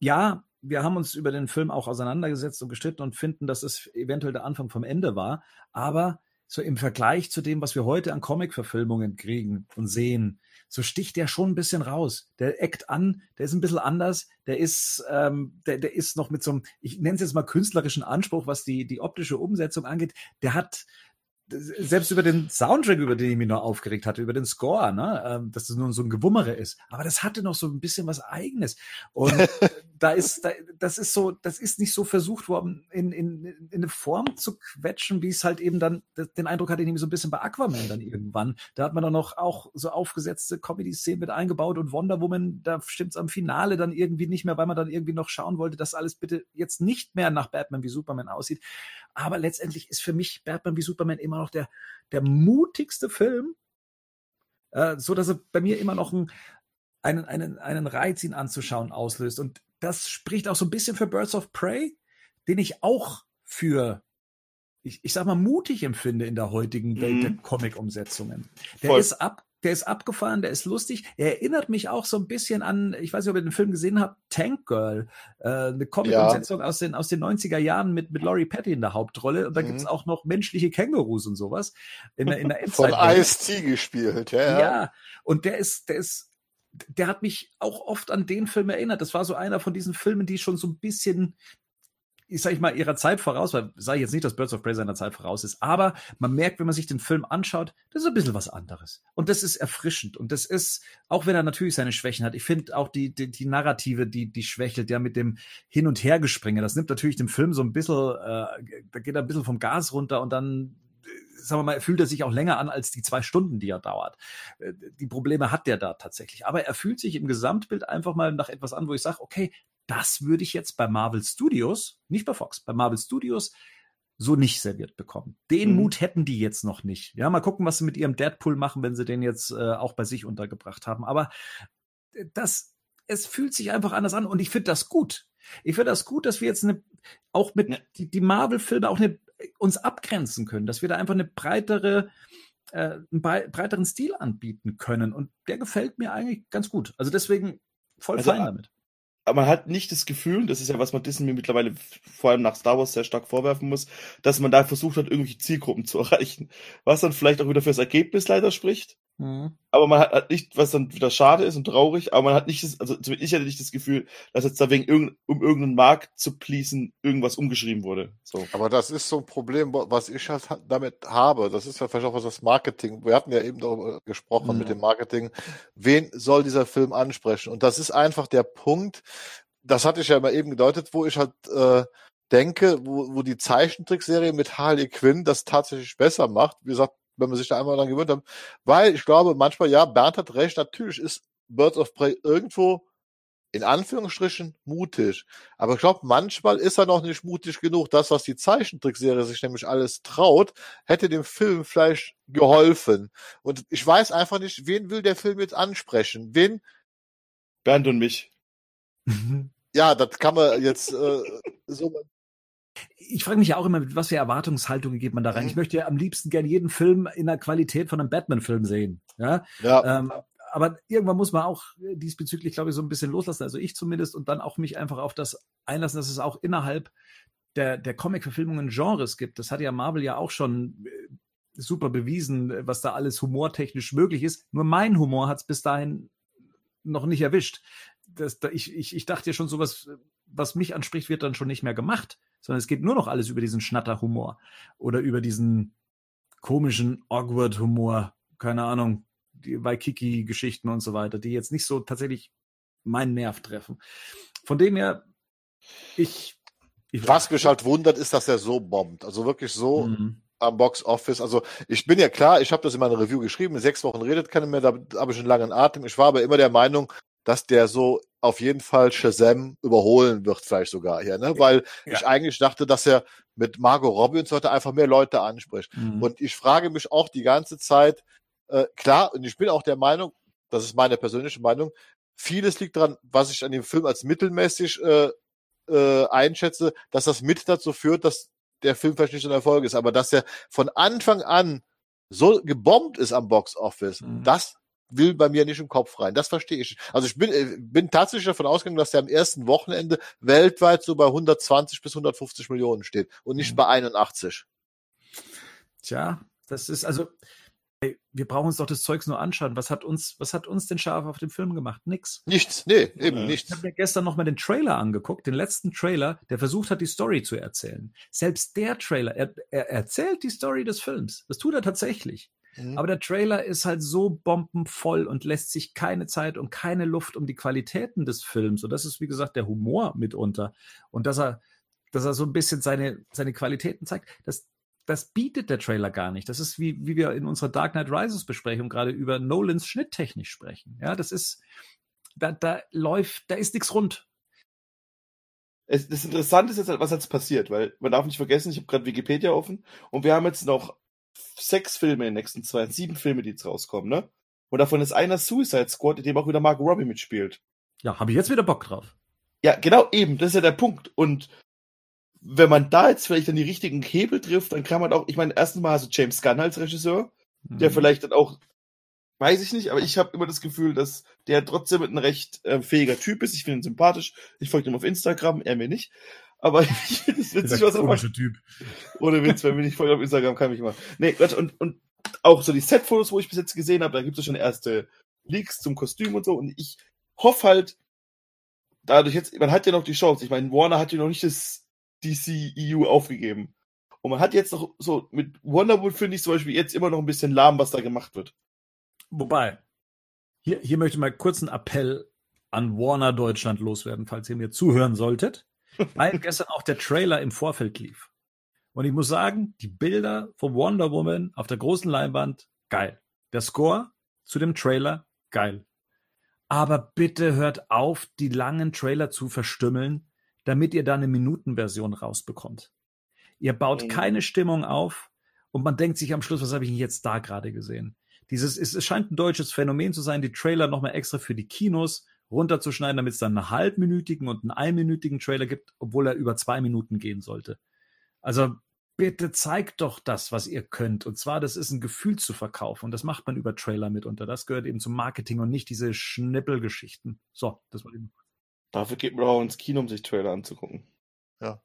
ja, wir haben uns über den Film auch auseinandergesetzt und gestritten und finden, dass es eventuell der Anfang vom Ende war. Aber so im Vergleich zu dem, was wir heute an Comic-Verfilmungen kriegen und sehen, so sticht der schon ein bisschen raus. Der eckt an, der ist ein bisschen anders, der ist, ähm, der, der ist noch mit so einem, ich nenne es jetzt mal künstlerischen Anspruch, was die, die optische Umsetzung angeht. Der hat, selbst über den Soundtrack, über den ich mich noch aufgeregt hatte, über den Score, ne, ähm, dass das nur so ein Gewummere ist. Aber das hatte noch so ein bisschen was Eigenes. Und da ist, da, das ist so, das ist nicht so versucht worden, in, in, in eine Form zu quetschen, wie es halt eben dann, den Eindruck hatte ich nämlich so ein bisschen bei Aquaman dann irgendwann. Da hat man dann noch auch so aufgesetzte Comedy-Szenen mit eingebaut und Wonder Woman, da stimmt's am Finale dann irgendwie nicht mehr, weil man dann irgendwie noch schauen wollte, dass alles bitte jetzt nicht mehr nach Batman wie Superman aussieht. Aber letztendlich ist für mich Batman wie Superman immer noch der, der mutigste Film, äh, so dass er bei mir immer noch ein, einen, einen, einen Reiz, ihn anzuschauen, auslöst. Und das spricht auch so ein bisschen für Birds of Prey, den ich auch für, ich, ich sag mal, mutig empfinde in der heutigen Welt mhm. der Comic-Umsetzungen. Der Voll. ist ab, der ist abgefahren, der ist lustig. Er erinnert mich auch so ein bisschen an, ich weiß nicht, ob ihr den Film gesehen habt, Tank Girl, äh, eine Comic-Umsetzung ja. aus, den, aus den 90er Jahren mit, mit Laurie Patty in der Hauptrolle. Und da mhm. gibt's auch noch menschliche Kängurus und sowas. In der, in der Endzeit. Von Ice-T gespielt, ja, ja. Ja, und der ist, der ist, der hat mich auch oft an den Film erinnert. Das war so einer von diesen Filmen, die schon so ein bisschen, ich sag ich mal, ihrer Zeit voraus, weil sage ich jetzt nicht, dass Birds of Prey seiner Zeit voraus ist, aber man merkt, wenn man sich den Film anschaut, das ist ein bisschen was anderes. Und das ist erfrischend. Und das ist, auch wenn er natürlich seine Schwächen hat, ich finde auch die, die, die Narrative, die, die schwächelt ja mit dem Hin- und Hergespringe. Das nimmt natürlich dem Film so ein bisschen, äh, da geht er ein bisschen vom Gas runter und dann sagen wir mal, fühlt er sich auch länger an als die zwei Stunden, die er dauert. Äh, die Probleme hat der da tatsächlich. Aber er fühlt sich im Gesamtbild einfach mal nach etwas an, wo ich sage, okay, das würde ich jetzt bei Marvel Studios, nicht bei Fox, bei Marvel Studios so nicht serviert bekommen. Den mhm. Mut hätten die jetzt noch nicht. Ja, mal gucken, was sie mit ihrem Deadpool machen, wenn sie den jetzt äh, auch bei sich untergebracht haben. Aber äh, das, es fühlt sich einfach anders an und ich finde das gut. Ich finde das gut, dass wir jetzt eine, auch mit ja. die, die Marvel-Filme auch eine, uns abgrenzen können, dass wir da einfach eine breitere, äh, einen breiteren Stil anbieten können. Und der gefällt mir eigentlich ganz gut. Also deswegen voll also, fein damit man hat nicht das Gefühl, das ist ja, was man Disney mittlerweile vor allem nach Star Wars sehr stark vorwerfen muss, dass man da versucht hat, irgendwelche Zielgruppen zu erreichen. Was dann vielleicht auch wieder fürs Ergebnis leider spricht. Mhm. Aber man hat, hat, nicht, was dann wieder schade ist und traurig, aber man hat nicht das, also ich hatte nicht das Gefühl, dass jetzt da wegen irgend, um irgendeinen Markt zu pleasen irgendwas umgeschrieben wurde. So. Aber das ist so ein Problem, was ich halt damit habe. Das ist ja vielleicht auch was das Marketing. Wir hatten ja eben darüber gesprochen mhm. mit dem Marketing. Wen soll dieser Film ansprechen? Und das ist einfach der Punkt, das hatte ich ja mal eben gedeutet, wo ich halt äh, denke, wo, wo die Zeichentrickserie mit Harley Quinn das tatsächlich besser macht. Wie gesagt, wenn man sich da einmal dran gewöhnt hat. Weil ich glaube, manchmal, ja, Bernd hat recht, natürlich ist Birds of Prey irgendwo in Anführungsstrichen mutig. Aber ich glaube, manchmal ist er noch nicht mutig genug. Das, was die Zeichentrickserie sich nämlich alles traut, hätte dem Film vielleicht geholfen. Und ich weiß einfach nicht, wen will der Film jetzt ansprechen? Wen? Bernd und mich. ja, das kann man jetzt äh, so ich frage mich ja auch immer, mit was für Erwartungshaltungen geht man da rein. Ich mhm. möchte ja am liebsten gerne jeden Film in der Qualität von einem Batman-Film sehen. Ja. ja. Ähm, aber irgendwann muss man auch diesbezüglich, glaube ich, so ein bisschen loslassen. Also ich zumindest und dann auch mich einfach auf das einlassen, dass es auch innerhalb der, der Comic-Verfilmungen Genres gibt. Das hat ja Marvel ja auch schon äh, super bewiesen, was da alles humortechnisch möglich ist. Nur mein Humor hat es bis dahin noch nicht erwischt. Das, da, ich, ich, ich dachte ja schon, sowas, was mich anspricht, wird dann schon nicht mehr gemacht sondern es geht nur noch alles über diesen Schnatter-Humor oder über diesen komischen Awkward-Humor, keine Ahnung, die Waikiki-Geschichten und so weiter, die jetzt nicht so tatsächlich meinen Nerv treffen. Von dem her, ich. ich Was mich halt wundert, ist, dass er so bombt. Also wirklich so. Mhm am Box Office. Also ich bin ja klar, ich habe das in meiner Review geschrieben, in sechs Wochen redet keiner mehr, da habe ich einen langen Atem. Ich war aber immer der Meinung, dass der so auf jeden Fall Shazam überholen wird, vielleicht sogar hier, ne? Weil ja. ich eigentlich dachte, dass er mit Margot Robbie und so weiter einfach mehr Leute anspricht. Mhm. Und ich frage mich auch die ganze Zeit, äh, klar, und ich bin auch der Meinung, das ist meine persönliche Meinung, vieles liegt daran, was ich an dem Film als mittelmäßig äh, äh, einschätze, dass das mit dazu führt, dass der Film vielleicht nicht ein Erfolg ist, aber dass er von Anfang an so gebombt ist am Box Office, mhm. das will bei mir nicht im Kopf rein. Das verstehe ich. Also ich bin, äh, bin tatsächlich davon ausgegangen, dass der am ersten Wochenende weltweit so bei 120 bis 150 Millionen steht und nicht mhm. bei 81. Tja, das ist also, wir brauchen uns doch das Zeugs nur anschauen. Was hat uns, was hat uns denn scharf auf dem Film gemacht? Nix. Nichts, nee, eben nichts. Ich habe mir gestern noch mal den Trailer angeguckt, den letzten Trailer, der versucht hat, die Story zu erzählen. Selbst der Trailer, er, er erzählt die Story des Films. Das tut er tatsächlich. Mhm. Aber der Trailer ist halt so bombenvoll und lässt sich keine Zeit und keine Luft um die Qualitäten des Films. Und das ist, wie gesagt, der Humor mitunter. Und dass er, dass er so ein bisschen seine, seine Qualitäten zeigt, das, das bietet der Trailer gar nicht. Das ist wie, wie wir in unserer Dark Knight Rises Besprechung gerade über Nolans Schnitttechnik sprechen. Ja, das ist, da, da läuft, da ist nichts rund. Es, das Interessante ist jetzt, was jetzt passiert, weil man darf nicht vergessen, ich habe gerade Wikipedia offen und wir haben jetzt noch sechs Filme in den nächsten zwei, sieben Filme, die jetzt rauskommen, ne? Und davon ist einer Suicide Squad, in dem auch wieder Mark Robbie mitspielt. Ja, habe ich jetzt wieder Bock drauf. Ja, genau, eben, das ist ja der Punkt. Und wenn man da jetzt vielleicht dann die richtigen Hebel trifft, dann kann man auch, ich meine, erstens mal hast du James Gunn als Regisseur, mhm. der vielleicht dann auch, weiß ich nicht, aber ich habe immer das Gefühl, dass der trotzdem ein recht äh, fähiger Typ ist. Ich finde ihn sympathisch. Ich folge ihm auf Instagram, er mir nicht. Aber ich finde es witzig, was er macht. Typ. Ohne Witz, wenn wir nicht folgen auf Instagram, kann ich mal. Nee, Gott, und, und auch so die Set-Fotos, wo ich bis jetzt gesehen habe, da gibt es schon erste Leaks zum Kostüm und so. Und ich hoffe halt, dadurch jetzt, man hat ja noch die Chance. Ich meine, Warner hat ja noch nicht das DC-EU aufgegeben. Und man hat jetzt noch so, mit Wonderwood finde ich zum Beispiel jetzt immer noch ein bisschen lahm, was da gemacht wird. Wobei, hier, hier möchte ich mal kurz einen Appell an Warner Deutschland loswerden, falls ihr mir zuhören solltet weil gestern auch der Trailer im Vorfeld lief. Und ich muss sagen, die Bilder von Wonder Woman auf der großen Leinwand, geil. Der Score zu dem Trailer, geil. Aber bitte hört auf, die langen Trailer zu verstümmeln, damit ihr da eine Minutenversion rausbekommt. Ihr baut mhm. keine Stimmung auf und man denkt sich am Schluss, was habe ich denn jetzt da gerade gesehen? Dieses, es, es scheint ein deutsches Phänomen zu sein, die Trailer nochmal extra für die Kinos runterzuschneiden, damit es dann einen halbminütigen und einen einminütigen Trailer gibt, obwohl er über zwei Minuten gehen sollte. Also bitte zeigt doch das, was ihr könnt. Und zwar, das ist ein Gefühl zu verkaufen. Und das macht man über Trailer mitunter. Das gehört eben zum Marketing und nicht diese Schnippelgeschichten. So, das war eben. Dafür geht man auch ins Kino, um sich Trailer anzugucken. Ja.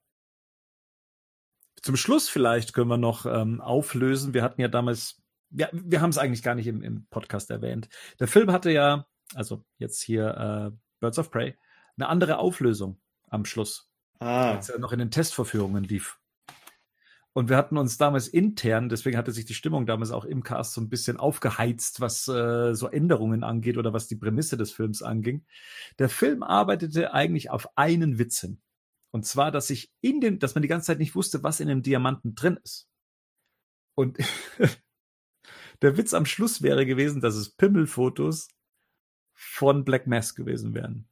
Zum Schluss vielleicht können wir noch ähm, auflösen. Wir hatten ja damals ja, wir haben es eigentlich gar nicht im, im Podcast erwähnt. Der Film hatte ja, also jetzt hier äh, Birds of Prey, eine andere Auflösung am Schluss. Ah. Als er noch in den Testvorführungen lief. Und wir hatten uns damals intern, deswegen hatte sich die Stimmung damals auch im Cast so ein bisschen aufgeheizt, was äh, so Änderungen angeht oder was die Prämisse des Films anging. Der Film arbeitete eigentlich auf einen Witz hin. Und zwar, dass sich in dem, dass man die ganze Zeit nicht wusste, was in dem Diamanten drin ist. Und der Witz am Schluss wäre gewesen, dass es Pimmelfotos von Black Mass gewesen wären.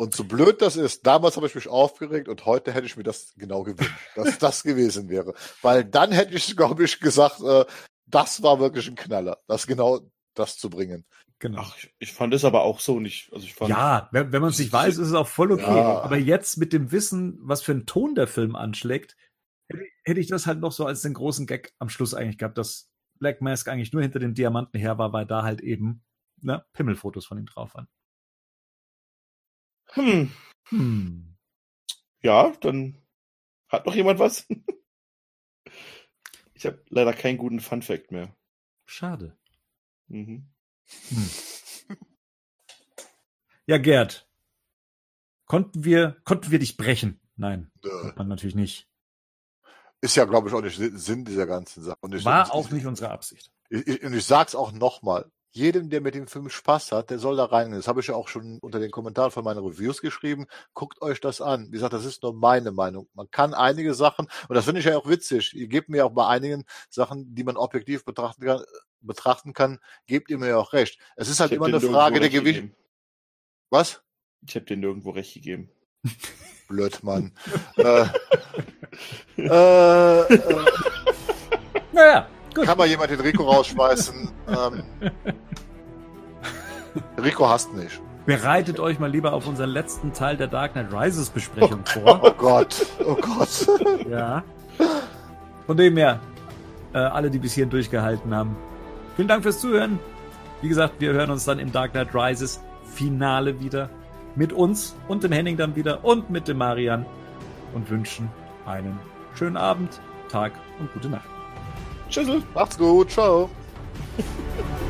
Und so blöd das ist, damals habe ich mich aufgeregt und heute hätte ich mir das genau gewünscht, dass das gewesen wäre. Weil dann hätte ich, glaube ich, gesagt, äh, das war wirklich ein Knaller, das genau das zu bringen. Genau. Ach, ich, ich fand es aber auch so nicht. Also ich fand, ja, wenn, wenn man es nicht weiß, ist es auch voll okay. Ja. Aber jetzt mit dem Wissen, was für einen Ton der Film anschlägt, hätte, hätte ich das halt noch so als den großen Gag am Schluss eigentlich gehabt, dass Black Mask eigentlich nur hinter den Diamanten her war, weil da halt eben ne, Pimmelfotos von ihm drauf waren. Hm. Hm. Ja, dann hat noch jemand was? ich habe leider keinen guten Fun Fact mehr. Schade. Mhm. Hm. Ja, Gerd. Konnten wir, konnten wir dich brechen? Nein, Nö. man natürlich nicht. Ist ja, glaube ich, auch nicht Sinn dieser ganzen Sache. War auch nicht unsere Absicht. Ich, ich, und ich sag's auch nochmal jedem, der mit dem Film Spaß hat, der soll da rein. Das habe ich ja auch schon unter den Kommentaren von meinen Reviews geschrieben. Guckt euch das an. Wie gesagt, das ist nur meine Meinung. Man kann einige Sachen, und das finde ich ja auch witzig, ihr gebt mir auch bei einigen Sachen, die man objektiv betrachten kann, betrachten kann, gebt ihr mir ja auch recht. Es ist halt immer eine Frage der Gewicht. Was? Ich habe dir nirgendwo recht gegeben. Blöd, Mann. äh, äh, äh, naja. Gut. Kann mal jemand den Rico rausschmeißen? ähm, Rico hasst mich. Bereitet euch mal lieber auf unseren letzten Teil der Dark Knight Rises Besprechung oh, vor. Oh Gott, oh Gott. ja. Von dem her, äh, alle, die bis hierhin durchgehalten haben, vielen Dank fürs Zuhören. Wie gesagt, wir hören uns dann im Dark Knight Rises Finale wieder. Mit uns und dem Henning dann wieder und mit dem Marian und wünschen einen schönen Abend, Tag und gute Nacht. Tschüss. Macht's gut. Ciao.